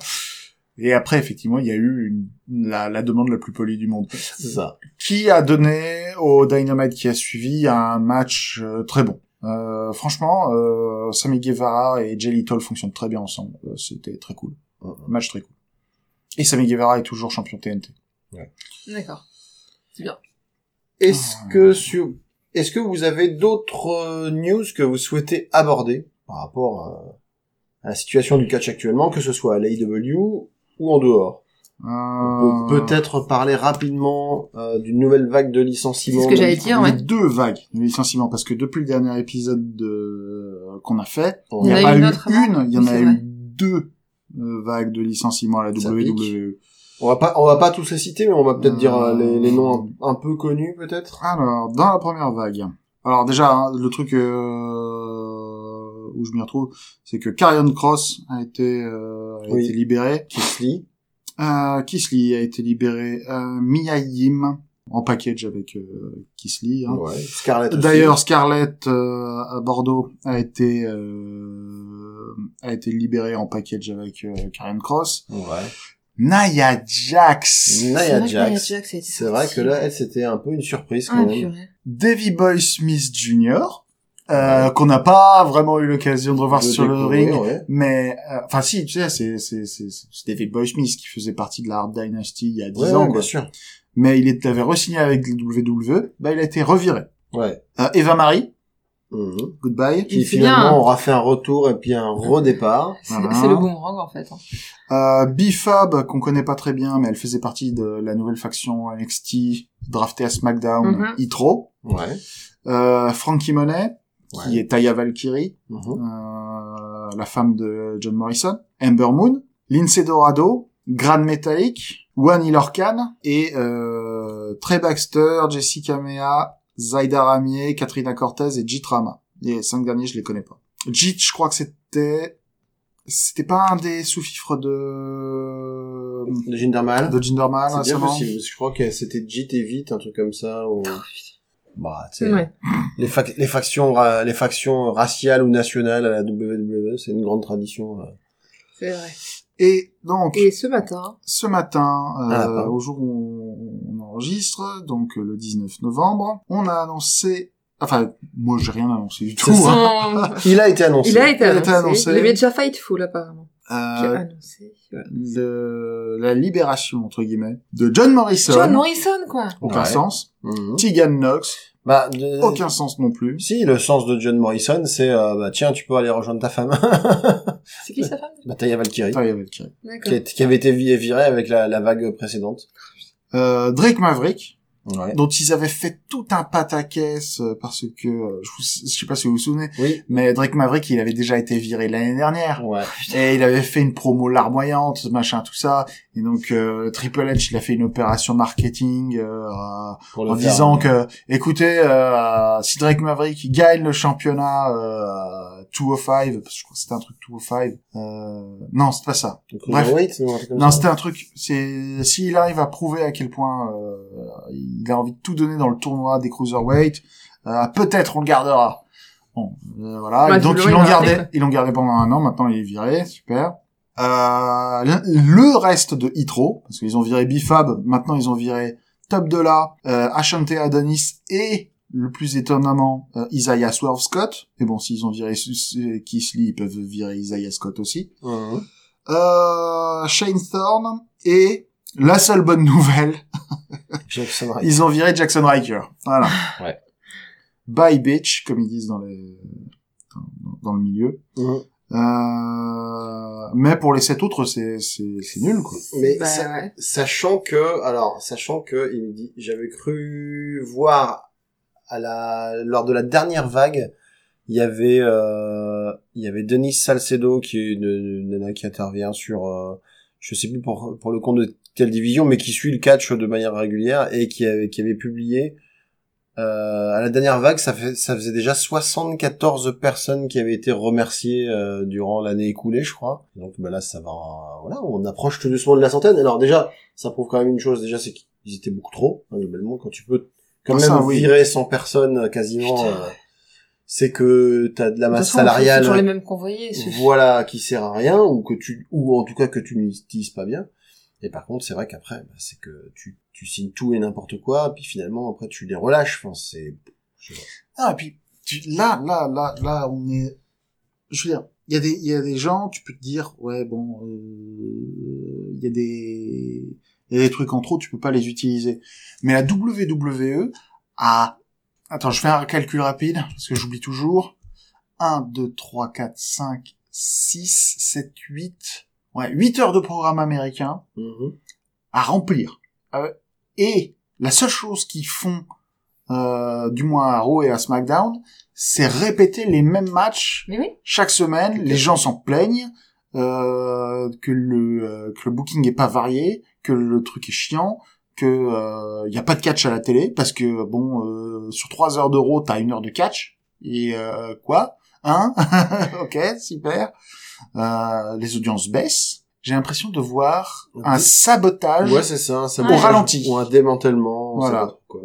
Et après, effectivement, il y a eu une- la, la demande la plus polie du monde. Ça. Qui a donné au Dynamite qui a suivi un match euh, très bon. Euh, franchement, euh, Sammy Guevara et Jay Little fonctionnent très bien ensemble. Euh, C'était très cool. Mhm. Match très cool. Et Sammy Guevara est toujours champion TNT. D'accord. C'est bien. Est-ce Ah. que sur, est-ce que vous avez d'autres euh, news que vous souhaitez aborder par rapport euh, à la situation du catch actuellement, que ce soit à l'AEW ou en dehors? On peut Euh, peut-être parler rapidement euh, d'une nouvelle vague de licenciements. C'est ce que j'allais dire, Il y a ouais. deux vagues de licenciements parce que depuis le dernier épisode de... qu'on a fait, il n'y a y en a pas eu une il y en Oui, a eu deux euh, vagues de licenciements à la Ça WWE. On va pas, on va pas tous les citer, mais on va peut-être Euh, dire euh, les, les noms un, un peu connus, peut-être. Alors, dans la première vague, alors déjà, hein, le truc euh, où je m'y retrouve, c'est que Karrion Cross a été, euh, a Oui. été libéré. Kisly. Euh, Kisly a été libéré. Euh, Mia Yim en package avec euh, Kisly. Hein. Ouais. Scarlett. aussi. D'ailleurs, Scarlett euh, à Bordeaux a été euh, a été libérée en package avec euh, Karen Cross. Ouais. Nia Jax, Nia C'est vrai que Nia Jax. C'est vrai que là, elle, c'était un peu une surprise Ah, quand même. purée. Davy Boy Smith Jr. euh, qu'on n'a pas vraiment eu l'occasion de revoir De sur le ring. ouais. Mais, euh, enfin si, tu sais, c'est, c'est, c'est, c'est David Boy Smith qui faisait partie de la Hard Dynasty il y a 10 Ouais, ans, ouais, quoi. bien sûr. Mais il avait re-signé avec le WWE, bah il a été reviré. Ouais. Euh, Eva Marie, Mhm. goodbye. Qui finalement bien. aura fait un retour et puis un redépart. C'est Voilà. le boomerang en fait. hein. Euh, B-Fab, qu'on connaît pas très bien, mais elle faisait partie de la nouvelle faction NXT, draftée à SmackDown, Mhm. Itro. Ouais. Euh, Frankie Monet, qui Ouais. est Taya Valkyrie, Mhm. euh, la femme de John Morrison, Ember Moon, Lindsay Dorado, Grand Metallic, One Ilorcan et euh, Trey Baxter, Jessica Mea, Zaida Ramier, Katrina Cortez et Jit Rama. Les cinq derniers, je les connais pas. Jit, je crois que c'était c'était pas un des sous-fifres de De Jinder Mahal. de Jinder Mahal C'est bien possible. parce que Je crois que c'était JT Vite, un truc comme ça. Ou... Bah, tu sais, Ouais. les, fac- les factions, ra- les factions raciales ou nationales à la WWE, c'est une grande tradition. euh. C'est vrai. Et donc Et ce matin, ce matin, euh, Ah, pardon. au jour où on enregistre, donc euh, le 19 novembre, on a annoncé, enfin, moi j'ai rien annoncé du tout, hein. Il a été annoncé. il a été Il a annoncé. été annoncé. Il avait déjà Fightful apparemment. Qui a Euh, annoncé. le- la libération, entre guillemets, de John Morrison, John Morrison quoi. aucun Ouais. sens, Mhm. Tegan Knox, Bah, de- aucun sens non plus, Si, le sens de John Morrison, c'est, euh, bah, tiens, tu peux aller rejoindre ta femme. C'est qui sa femme? Bah, Taya Valkyrie. Tiré. D'accord. Qui, est- qui avait été vi- viré avec la, la vague précédente. Euh, Drake Maverick, Ouais. dont ils avaient fait tout un pataquès euh, parce que, euh, je, vous, je sais pas si vous vous souvenez, Oui. mais Drake Maverick, il avait déjà été viré l'année dernière. Ouais. Et il avait fait une promo larmoyante, machin, tout ça. Et donc euh, Triple H, il a fait une opération marketing euh, en disant que, écoutez, euh, si Drake Maverick il gagne le championnat euh, 205, parce que je crois que c'était un truc 205. Euh, non, c'est pas ça. Bref. Non, c'était un truc. C'est s'il arrive à prouver à quel point euh, il a envie de tout donner dans le tournoi des cruiserweight, euh, peut-être on le gardera. Bon, euh, voilà. Bah, donc ils l'ont gardé. Ils l'ont gardé pendant un an. Maintenant il est viré. Super. Euh, le- le reste de Hitro, parce qu'ils ont viré Bifab, maintenant ils ont viré Top Dollar, euh, Ashante Adonis et le plus étonnamment euh, Isaiah Swerve Scott. Et bon, s'ils ont viré Lee, ils peuvent virer Isaiah Scott aussi euh, Shane Thorne et la seule bonne nouvelle, Jackson ils ont viré Jackson Riker. Voilà. Ouais. Bye bitch, comme ils disent dans les dans, dans le milieu. Euh, mais pour les sept autres, c'est c'est c'est nul quoi. Mais Bah, sa- ouais. sachant que, alors, sachant que, il me dit, j'avais cru voir à la, lors de la dernière vague, il y avait, euh, il y avait Denis Salcedo qui est une, une nana qui intervient sur, euh, je sais plus pour, pour le compte de quelle division, mais qui suit le catch de manière régulière et qui avait, qui avait publié, euh, à la dernière vague, ça, fait, ça faisait déjà 74 personnes qui avaient été remerciées euh, durant l'année écoulée, je crois. Donc bah là, ça va, voilà, on approche tout doucement de la centaine. Alors déjà, ça prouve quand même une chose. Déjà, c'est qu'ils étaient beaucoup trop. Hein, globalement, quand tu peux quand Ah, même ça, oui. virer 100 personnes euh, quasiment, euh, c'est que t'as de la De masse façon, c'est salariale, toujours les mêmes convoyés. c'est- voilà, qui sert à rien ou que tu, ou en tout cas que tu n'utilises pas bien. Et par contre, c'est vrai qu'après, bah, c'est que tu, tu signes tout et n'importe quoi, puis finalement après tu les relâches. Enfin, c'est. Ah et puis tu, là là là là on est, je veux dire, il y a des il y a des gens, tu peux te dire ouais bon, euh, il y a des il y a des trucs en trop, tu peux pas les utiliser. Mais la WWE a Attends, je fais un calcul rapide, parce que j'oublie toujours. 1, 2, 3, 4, 5, 6, 7, 8... Ouais, 8 heures de programme américain Mhm. à remplir. Euh, et la seule chose qu'ils font, euh, du moins à Raw et à SmackDown, c'est répéter les mêmes matchs oui. chaque semaine. Les gens s'en plaignent, euh, que le euh, que le booking est pas varié, que le truc est chiant, que euh, y a pas de catch à la télé parce que bon euh, sur trois heures d'euros t'as une heure de catch et euh, quoi? Hein? Ok super euh, les audiences baissent j'ai l'impression de voir un sabotage Ouais, c'est ça, ça Au ralenti. Ou un démantèlement. Voilà. quoi.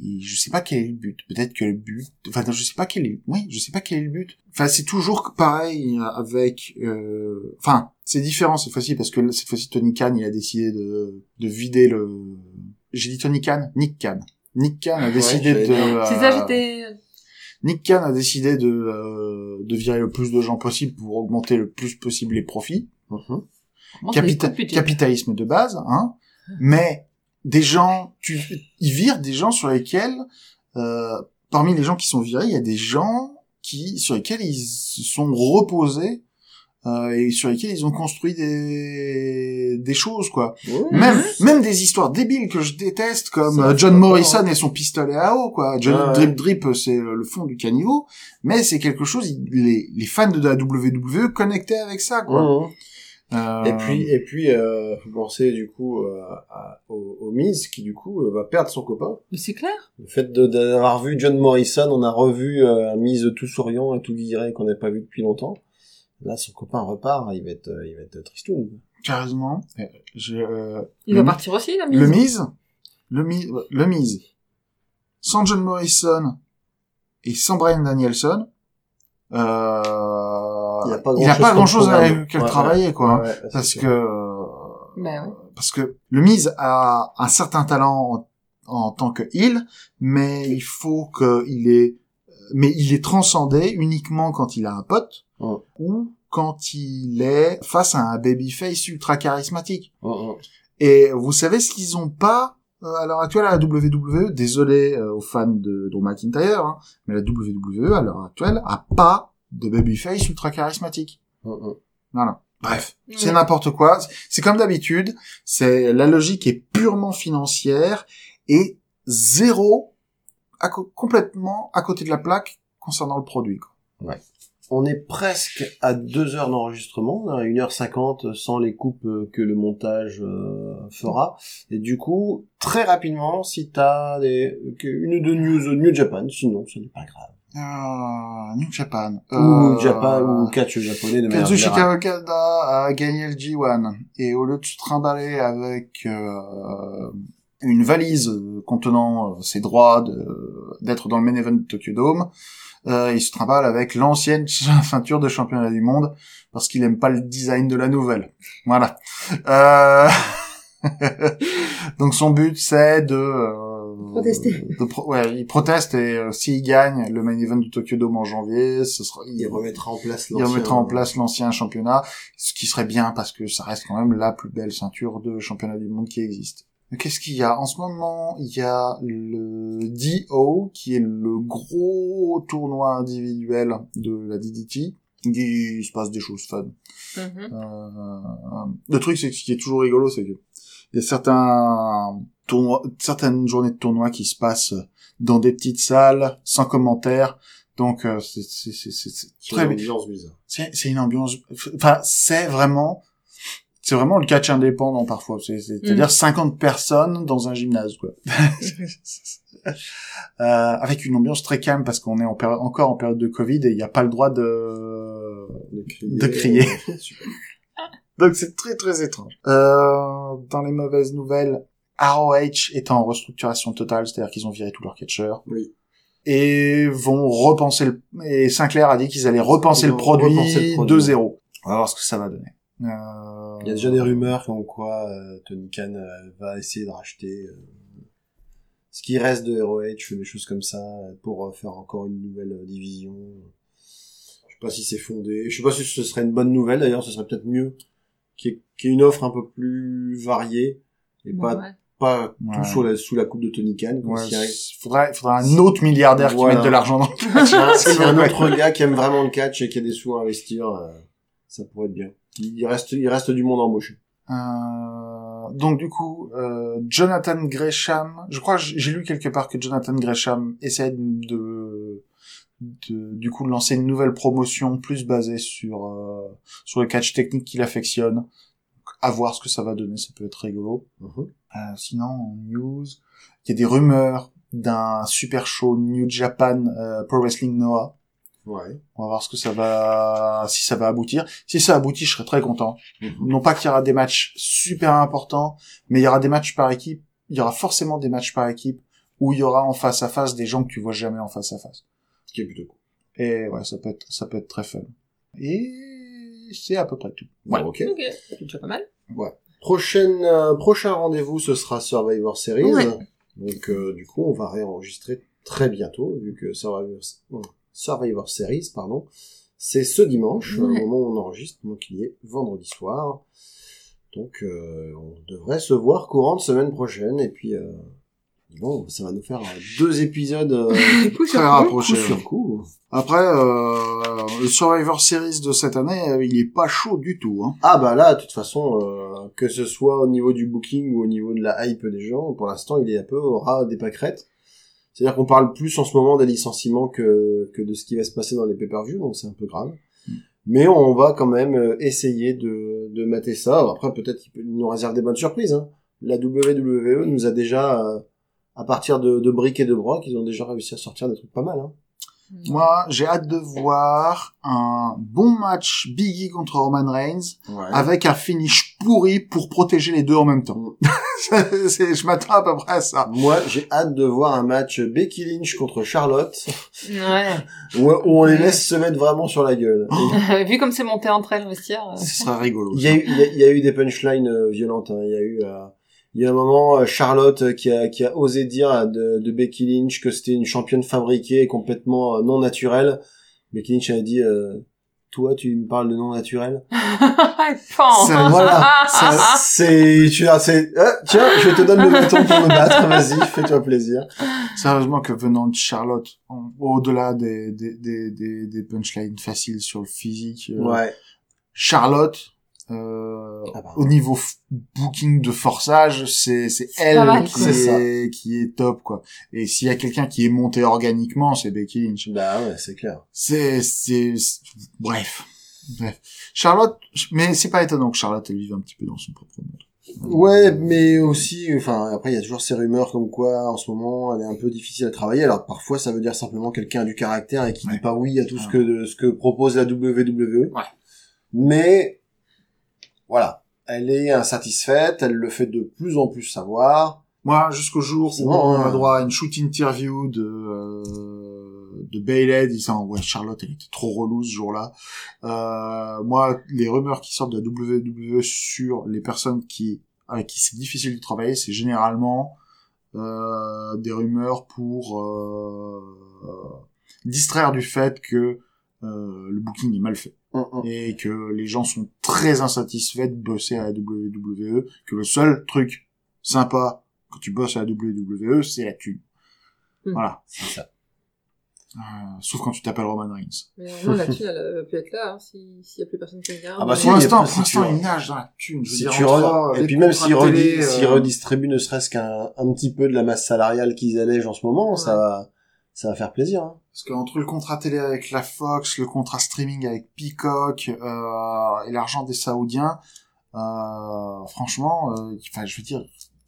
Et je sais pas quel est le but. Peut-être que le but, enfin, je sais pas quel est, oui, je sais pas quel est le but. Enfin, c'est toujours pareil euh, avec, euh... enfin, c'est différent cette fois-ci parce que cette fois-ci Tony Khan, il a décidé de, de vider le, j'ai dit Tony Khan, Nick Khan. Nick Khan a décidé de, euh, C'est ça, j'étais... Nick Khan a décidé de, euh, de virer le plus de gens possible pour augmenter le plus possible les profits. Mhm. Capita- capitalisme de base, hein. Mais des gens, tu, ils virent des gens sur lesquels, euh, parmi les gens qui sont virés, il y a des gens qui, sur lesquels ils se sont reposés, euh, et sur lesquels ils ont construit des, des choses, quoi. Ouais. Même, même des histoires débiles que je déteste, comme Ça, euh, John pas, Morrison hein. et son pistolet à eau, quoi. John Ouais, Drip Drip, c'est le fond du caniveau, mais c'est quelque chose, les, les fans de la WWE connectaient avec ça, quoi. Mhm. Euh, Et puis, et puis, euh, faut penser du coup euh, à- au, au Miz qui du coup euh, va perdre son copain. Mais c'est clair. Le fait de- d'avoir vu John Morrison, on a revu euh, Miz tout souriant et tout viré qu'on n'a pas vu depuis longtemps. Là, son copain repart, il va être, euh, il va être tristoun. Carrément. Euh, Je, euh, Il le, va partir aussi, la mise. le Miz, le Miz, le Miz, sans John Morrison et sans Brian Danielson, euh, Il a pas il a grand-chose grand chose à programme. qu'à le Ouais, travailler, quoi. Ouais, c'est parce que, euh, Ben ouais. parce que le Miz a un certain talent en, en tant que heel, mais il faut qu'il est, mais il est transcendé uniquement quand il a un pote Ouais. ou quand il est face à un babyface ultra charismatique. Et vous savez ce qu'ils ont pas euh, à l'heure actuelle à la WWE Désolé euh, aux fans de Drew McIntyre, hein, mais la WWE à l'heure actuelle a pas de babyface ultra charismatique. Voilà. Bref, c'est Ouais. n'importe quoi. C'est comme d'habitude. C'est la logique est purement financière et zéro à co- complètement à côté de la plaque concernant le produit. quoi. On est presque à deux heures d'enregistrement, à 1h50 sans les coupes euh, que le montage euh, fera. Et du coup, très rapidement, si t'as des, une ou deux news New Japan, sinon ce n'est pas grave. Euh, New Japan. Ou Euh, Japan, ou catch japonais de Kazushi. Okada a gagné le G1 et au lieu de se trimballer avec euh, une valise contenant ses droits d'être dans le main event de Tokyo Dome, euh, il se trimballe avec l'ancienne ceinture de championnat du monde parce qu'il aime pas le design de la nouvelle. Voilà. Euh... Donc son but c'est de euh, Protester. de pro- ouais, il proteste et euh, s'il gagne le main event de Tokyo Dome en janvier, ce sera Il remettra en place il l'ancien- remettra en place l'ancien championnat, ce qui serait bien parce que ça reste quand même la plus belle ceinture de championnat du monde qui existe. Qu'est-ce qu'il y a? En ce moment, il y a le DO, qui est le gros tournoi individuel de la DDT. Il se passe des choses fun. Mhm. Euh, le truc, c'est que ce qui est toujours rigolo, c'est que il y a certains tournois, certaines journées de tournoi qui se passent dans des petites salles, sans commentaires. Donc, euh, c'est c'est- c'est- c'est- c'est C'est très une ambiance bizarre. C'est une ambiance. Enfin, c'est vraiment, c'est vraiment le catch indépendant parfois. C'est- c'est- C'est-à-dire 50 personnes dans un gymnase, quoi. Euh, avec une ambiance très calme parce qu'on est en encore en période de Covid et il n'y a pas le droit de De crier. De crier. Donc c'est très très étrange. Euh, dans les mauvaises nouvelles, ROH est en restructuration totale, c'est-à-dire qu'ils ont viré tous leurs catcheurs Oui. et vont repenser le... et Sinclair a dit qu'ils allaient repenser le produit, repenser le produit. de zéro. On va voir ce que ça va donner. Euh, Il y a déjà des rumeurs comme quoi euh, Tony Khan euh, va essayer de racheter euh, ce qui reste de ROH, des choses comme ça, pour euh, faire encore une nouvelle euh, division. Je sais pas si c'est fondé. Je sais pas si ce serait une bonne nouvelle. D'ailleurs, ce serait peut-être mieux qu'il y, ait- qu'il y ait une offre un peu plus variée et pas Ouais. pas Ouais. tout sous la, sous la coupe de Tony Khan. Ouais, s'il y a- faudrait un autre milliardaire qui Voilà. mette de l'argent dans le catch. hein, un autre gars qui aime vraiment le catch et qui a des sous à investir, euh, ça pourrait être bien. Il reste, il reste du monde embauché. Euh, donc du coup, euh, Jonathan Gresham, je crois j'ai lu quelque part que Jonathan Gresham essaie de, de du coup de lancer une nouvelle promotion plus basée sur euh, sur le catch technique qu'il affectionne. À voir ce que ça va donner, ça peut être rigolo. Euh, sinon, en news, il y a des rumeurs d'un super show New Japan euh, Pro Wrestling Noah. Ouais. On va voir ce que ça va, si ça va aboutir. Si ça aboutit, je serais très content. Non pas qu'il y aura des matchs super importants, mais il y aura des matchs par équipe. Il y aura forcément des matchs par équipe où il y aura en face à face des gens que tu vois jamais en face à face. Ce qui est plutôt cool. Et ouais, ça peut être, ça peut être très fun. Et c'est à peu près tout. Ouais. Ok. Ok, c'est déjà pas mal. Prochaine, euh, prochain rendez-vous, ce sera Survivor Series. Ouais. Donc, euh, du coup, on va réenregistrer très bientôt, vu que Survivor, Survivor Series, pardon, c'est ce dimanche, Ouais. au moment où on enregistre, donc il est vendredi soir. Donc euh, on devrait se voir courant de semaine prochaine, et puis euh, bon, ça va nous faire deux épisodes euh, Coup Très coup. rapproché. coup sur coup. Après, euh, le Survivor Series de cette année, euh, il est pas chaud du tout. Hein. Ah bah là, de toute façon, euh, que ce soit au niveau du booking ou au niveau de la hype des gens, pour l'instant, il est un peu au ras des pâquerettes. C'est-à-dire qu'on parle plus en ce moment des licenciements que, que de ce qui va se passer dans les pay-per-view, donc c'est un peu grave. Mais on va quand même euh, essayer de, de mater ça. Après, peut-être qu'il peut nous réserve des bonnes surprises. Hein. La WWE nous a déjà, euh, à partir de, de briques et de broc, ils ont déjà réussi à sortir des trucs pas mal. Hein. Moi, j'ai hâte de voir un bon match Biggie contre Roman Reigns Ouais. avec un finish pourri pour protéger les deux en même temps. C'est- je m'attends à peu près à ça. Moi, j'ai hâte de voir un match Becky Lynch contre Charlotte, Ouais. où, où on les laisse se mettre vraiment sur la gueule. Et Vu comme c'est monté entre elles, le vestiaire. euh, Ce serait rigolo. Il y, a eu, il, y a, il y a eu des punchlines violentes. hein. Il y a eu, euh, il y a un moment, euh, Charlotte euh, qui a, qui a osé dire de, de Becky Lynch que c'était une championne fabriquée et complètement euh, non naturelle. Becky Lynch a dit, euh, toi, tu me parles de non naturel? Ça- Voilà. C'est, tu as, c'est, euh, tiens, je te donne le bâton pour me battre. Vas-y, fais-toi plaisir. Sérieusement que venant de Charlotte, au-delà des, des, des, des, des punchlines faciles sur le physique, euh, Ouais. Charlotte, euh, Ah bah. au niveau booking de forçage, c'est c'est elle qui, est, qui est top quoi. Et s'il y a quelqu'un qui est monté organiquement, c'est Becky Lynch. Bah ouais, c'est clair. C'est c'est bref. Bref. Charlotte, mais c'est pas étonnant que Charlotte elle vive un petit peu dans son propre monde. Ouais, mais aussi, enfin, après, il y a toujours ces rumeurs comme quoi, en ce moment, elle est un peu difficile à travailler. Alors, parfois, ça veut dire simplement quelqu'un a du caractère et qui Ouais. dit pas oui à tout ce que, ce que propose la WWE. Ouais. Mais, voilà. Elle est insatisfaite, elle le fait de plus en plus savoir. Moi, jusqu'au jour C'est où on hein. a droit à une shoot interview de euh, de Bayley disant ouais Charlotte elle était trop relou ce jour-là. Euh, moi, les rumeurs qui sortent de la WWE sur les personnes qui avec qui c'est difficile de travailler, c'est généralement euh, des rumeurs pour euh, distraire du fait que euh, le booking est mal fait. Et que les gens sont très insatisfaits de bosser à la WWE, que le seul truc sympa quand tu bosses à la WWE, c'est la thune. Hmm. Voilà. C'est ça. Euh, sauf quand tu t'appelles Roman Reigns. Mais la thune, elle va pu être là, hein, si- s'il y a plus personne qui regarde. Ah bah, si, pour il y a l'instant, pour si tu l'instant, il nage dans la thune. Je Si dire, tu euh, Et puis même s'ils de redi- télé, s'ils euh, redistribuent ne serait-ce qu'un un petit peu de la masse salariale qu'ils allègent en ce moment, Ouais. ça va, ça va faire plaisir. Hein. Parce qu'entre le contrat télé avec la Fox, le contrat streaming avec Peacock euh, et l'argent des Saoudiens, euh, franchement, euh, enfin, je veux dire,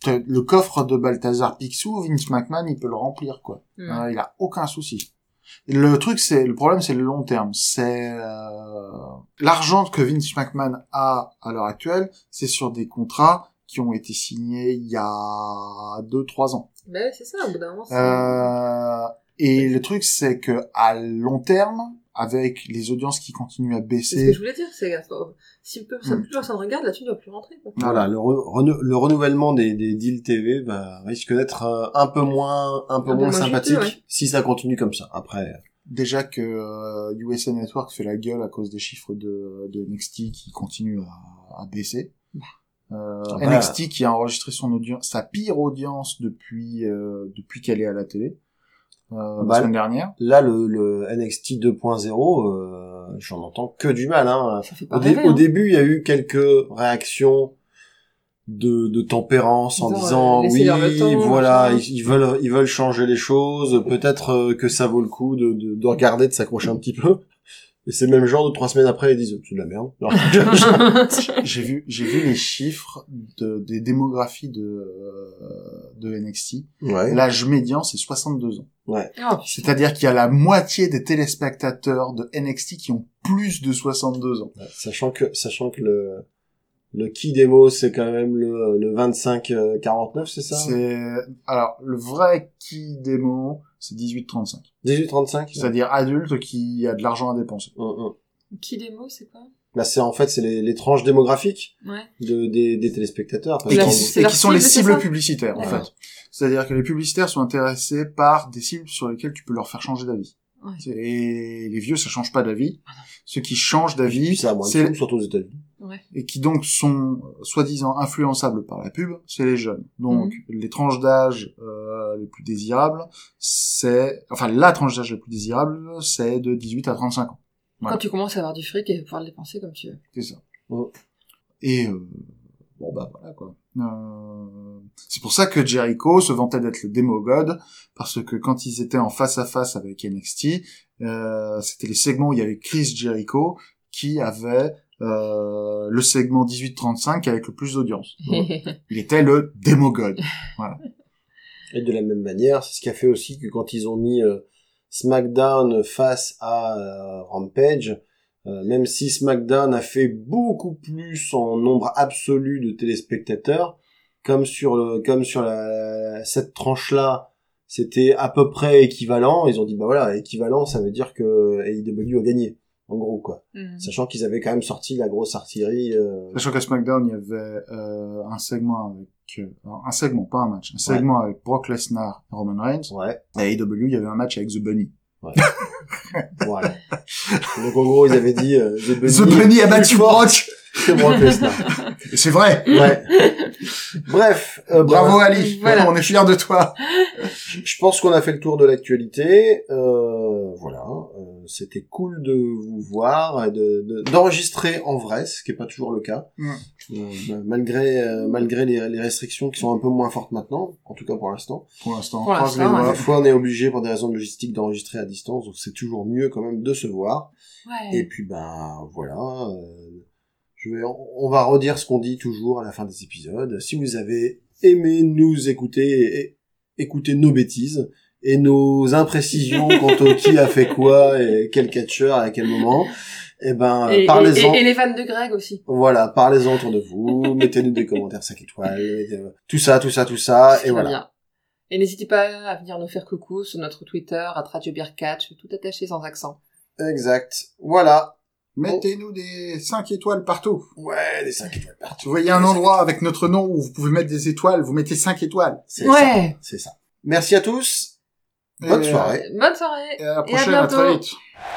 le coffre de Balthazar Picsou, Vince McMahon, il peut le remplir, quoi. Hmm. Euh, il a aucun souci. Le truc, c'est le problème, c'est le long terme. C'est euh, l'argent que Vince McMahon a à l'heure actuelle, c'est sur des contrats qui ont été signés il y a deux, trois ans. Ouais, c'est ça, au bout d'un moment. Euh, et le truc, c'est que à long terme, avec les audiences qui continuent à C'est ce que baisser, je voulais dire, c'est que si peu- Hmm. plus personne regarde, la thune ne va plus rentrer. Quoi. Voilà, le, re- renou- le renouvellement des, des deals TV va risque d'être euh, un peu moins, un peu Un moins moins sympathique juteux, ouais. si ça continue comme ça. Après, déjà que euh, USA Network fait la gueule à cause des chiffres de, de NXT qui continuent à, à baisser. Euh, Ah bah. NXT qui a enregistré son audience, sa pire audience depuis euh, depuis qu'elle est à la télé euh, Bah, la semaine dernière. là, le, le NXT 2.0, euh, j'en entends que du mal. Hein. Ça fait pas Au, dé- rêver, au hein. début, il y a eu quelques réactions de, de tempérance en Disant, euh, oui, temps, voilà, machin. ils, ils veulent ils veulent changer les choses. Peut-être euh, que ça vaut le coup de, de, de regarder, de s'accrocher un petit peu. Et c'est le même genre de trois semaines après, ils disent oh, c'est de la merde. J'ai vu j'ai vu les chiffres de, des démographies de euh, de NXT. ouais. L'âge médian c'est 62 ans. Oh, putain. C'est-à-dire qu'il y a la moitié des téléspectateurs de NXT qui ont plus de 62 ans. Ouais, Sachant que sachant que le le key démo c'est quand même le, le 25 euh, 49 c'est ça? C'est alors le vrai qui démo, c'est 18-35. 18 35 C'est-à-dire adulte qui a de l'argent à dépenser. Hum, hum. Qui démo, c'est quoi? Bah c'est en fait c'est les, les tranches démographiques Ouais. de, des, des téléspectateurs. et qui, et sont les cibles publicitaires en fait. C'est-à-dire que les publicitaires sont intéressés par des cibles sur lesquelles tu peux leur faire changer d'avis. Ouais. Et les vieux, ça change pas d'avis. Ah Ceux qui changent d'avis, c'est surtout aux États-Unis. et qui donc sont euh, soi-disant influençables par la pub, c'est les jeunes. Donc Mhm. les tranches d'âge euh, les plus désirables, c'est enfin la tranche d'âge la plus désirable, c'est de 18 à 35 ans. Quand tu commences à avoir du fric et pouvoir le dépenser comme tu veux. C'est ça. Ouais. Et euh, bon bah voilà quoi. Euh, c'est pour ça que Jericho se vantait d'être le démo god parce que quand ils étaient en face à face avec NXT, euh, c'était les segments où il y avait Chris Jericho qui avait euh, le segment 18-35 avec le plus d'audience. Il était le démo god. Et de la même manière, c'est ce qui a fait aussi que quand ils ont mis euh, SmackDown face à euh, Rampage, euh, même si SmackDown a fait beaucoup plus en nombre absolu de téléspectateurs, comme sur le, comme sur la, cette tranche-là, c'était à peu près équivalent. Ils ont dit bah voilà, équivalent, ça veut dire que AEW a gagné, en gros quoi. Mhm. Sachant qu'ils avaient quand même sorti la grosse artillerie. euh, Sachant qu'à SmackDown, il y avait euh, un segment avec euh, un segment, pas un match, un segment avec Brock Lesnar et Roman Reigns. Ouais, À AEW, il y avait un match avec The Bunny. voilà. Donc en gros, ils avaient dit euh, The Bunny, The Bunny a battu plus fort Brock. Que Brock Lesnar. C'est vrai. Ouais. Bref, euh, Bravo Ali. Voilà. On est fiers de toi. je pense qu'on a fait le tour de l'actualité. Euh, voilà, euh, c'était cool de vous voir et de de- d'enregistrer en vrai, ce qui est pas toujours le cas, Mm. Euh, malgré euh, malgré les, les restrictions qui sont un peu moins fortes maintenant, en tout cas pour l'instant. Pour l'instant, doigts. Des fois, on est obligé pour des raisons de logistique d'enregistrer à distance, donc c'est toujours mieux quand même de se voir. Ouais. Et puis ben voilà, euh, je vais, on va redire ce qu'on dit toujours à la fin des épisodes. Si vous avez aimé nous écouter et écouter nos bêtises et nos imprécisions quant au qui a fait quoi et quel catcheur à quel moment, eh ben Et, parlez-en. et- et les vannes de Greg aussi. Voilà, parlez-en autour de vous, mettez-nous des commentaires 5 étoiles, euh, tout ça, tout ça, tout ça, et voilà. bien. Et n'hésitez pas à venir nous faire coucou sur notre Twitter, à Radio Beer Catch, tout attaché sans accent. Exact. Voilà. Mettez-nous des 5 étoiles partout. Ouais, des 5 étoiles partout. Vous voyez un endroit avec notre nom où vous pouvez mettre des étoiles, vous mettez 5 étoiles. C'est ça. Ouais. C'est ça. Merci à tous. Bonne Et, euh, soirée. Bonne soirée. Et à la Et à prochaine, à très vite.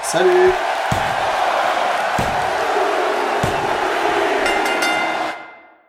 Salut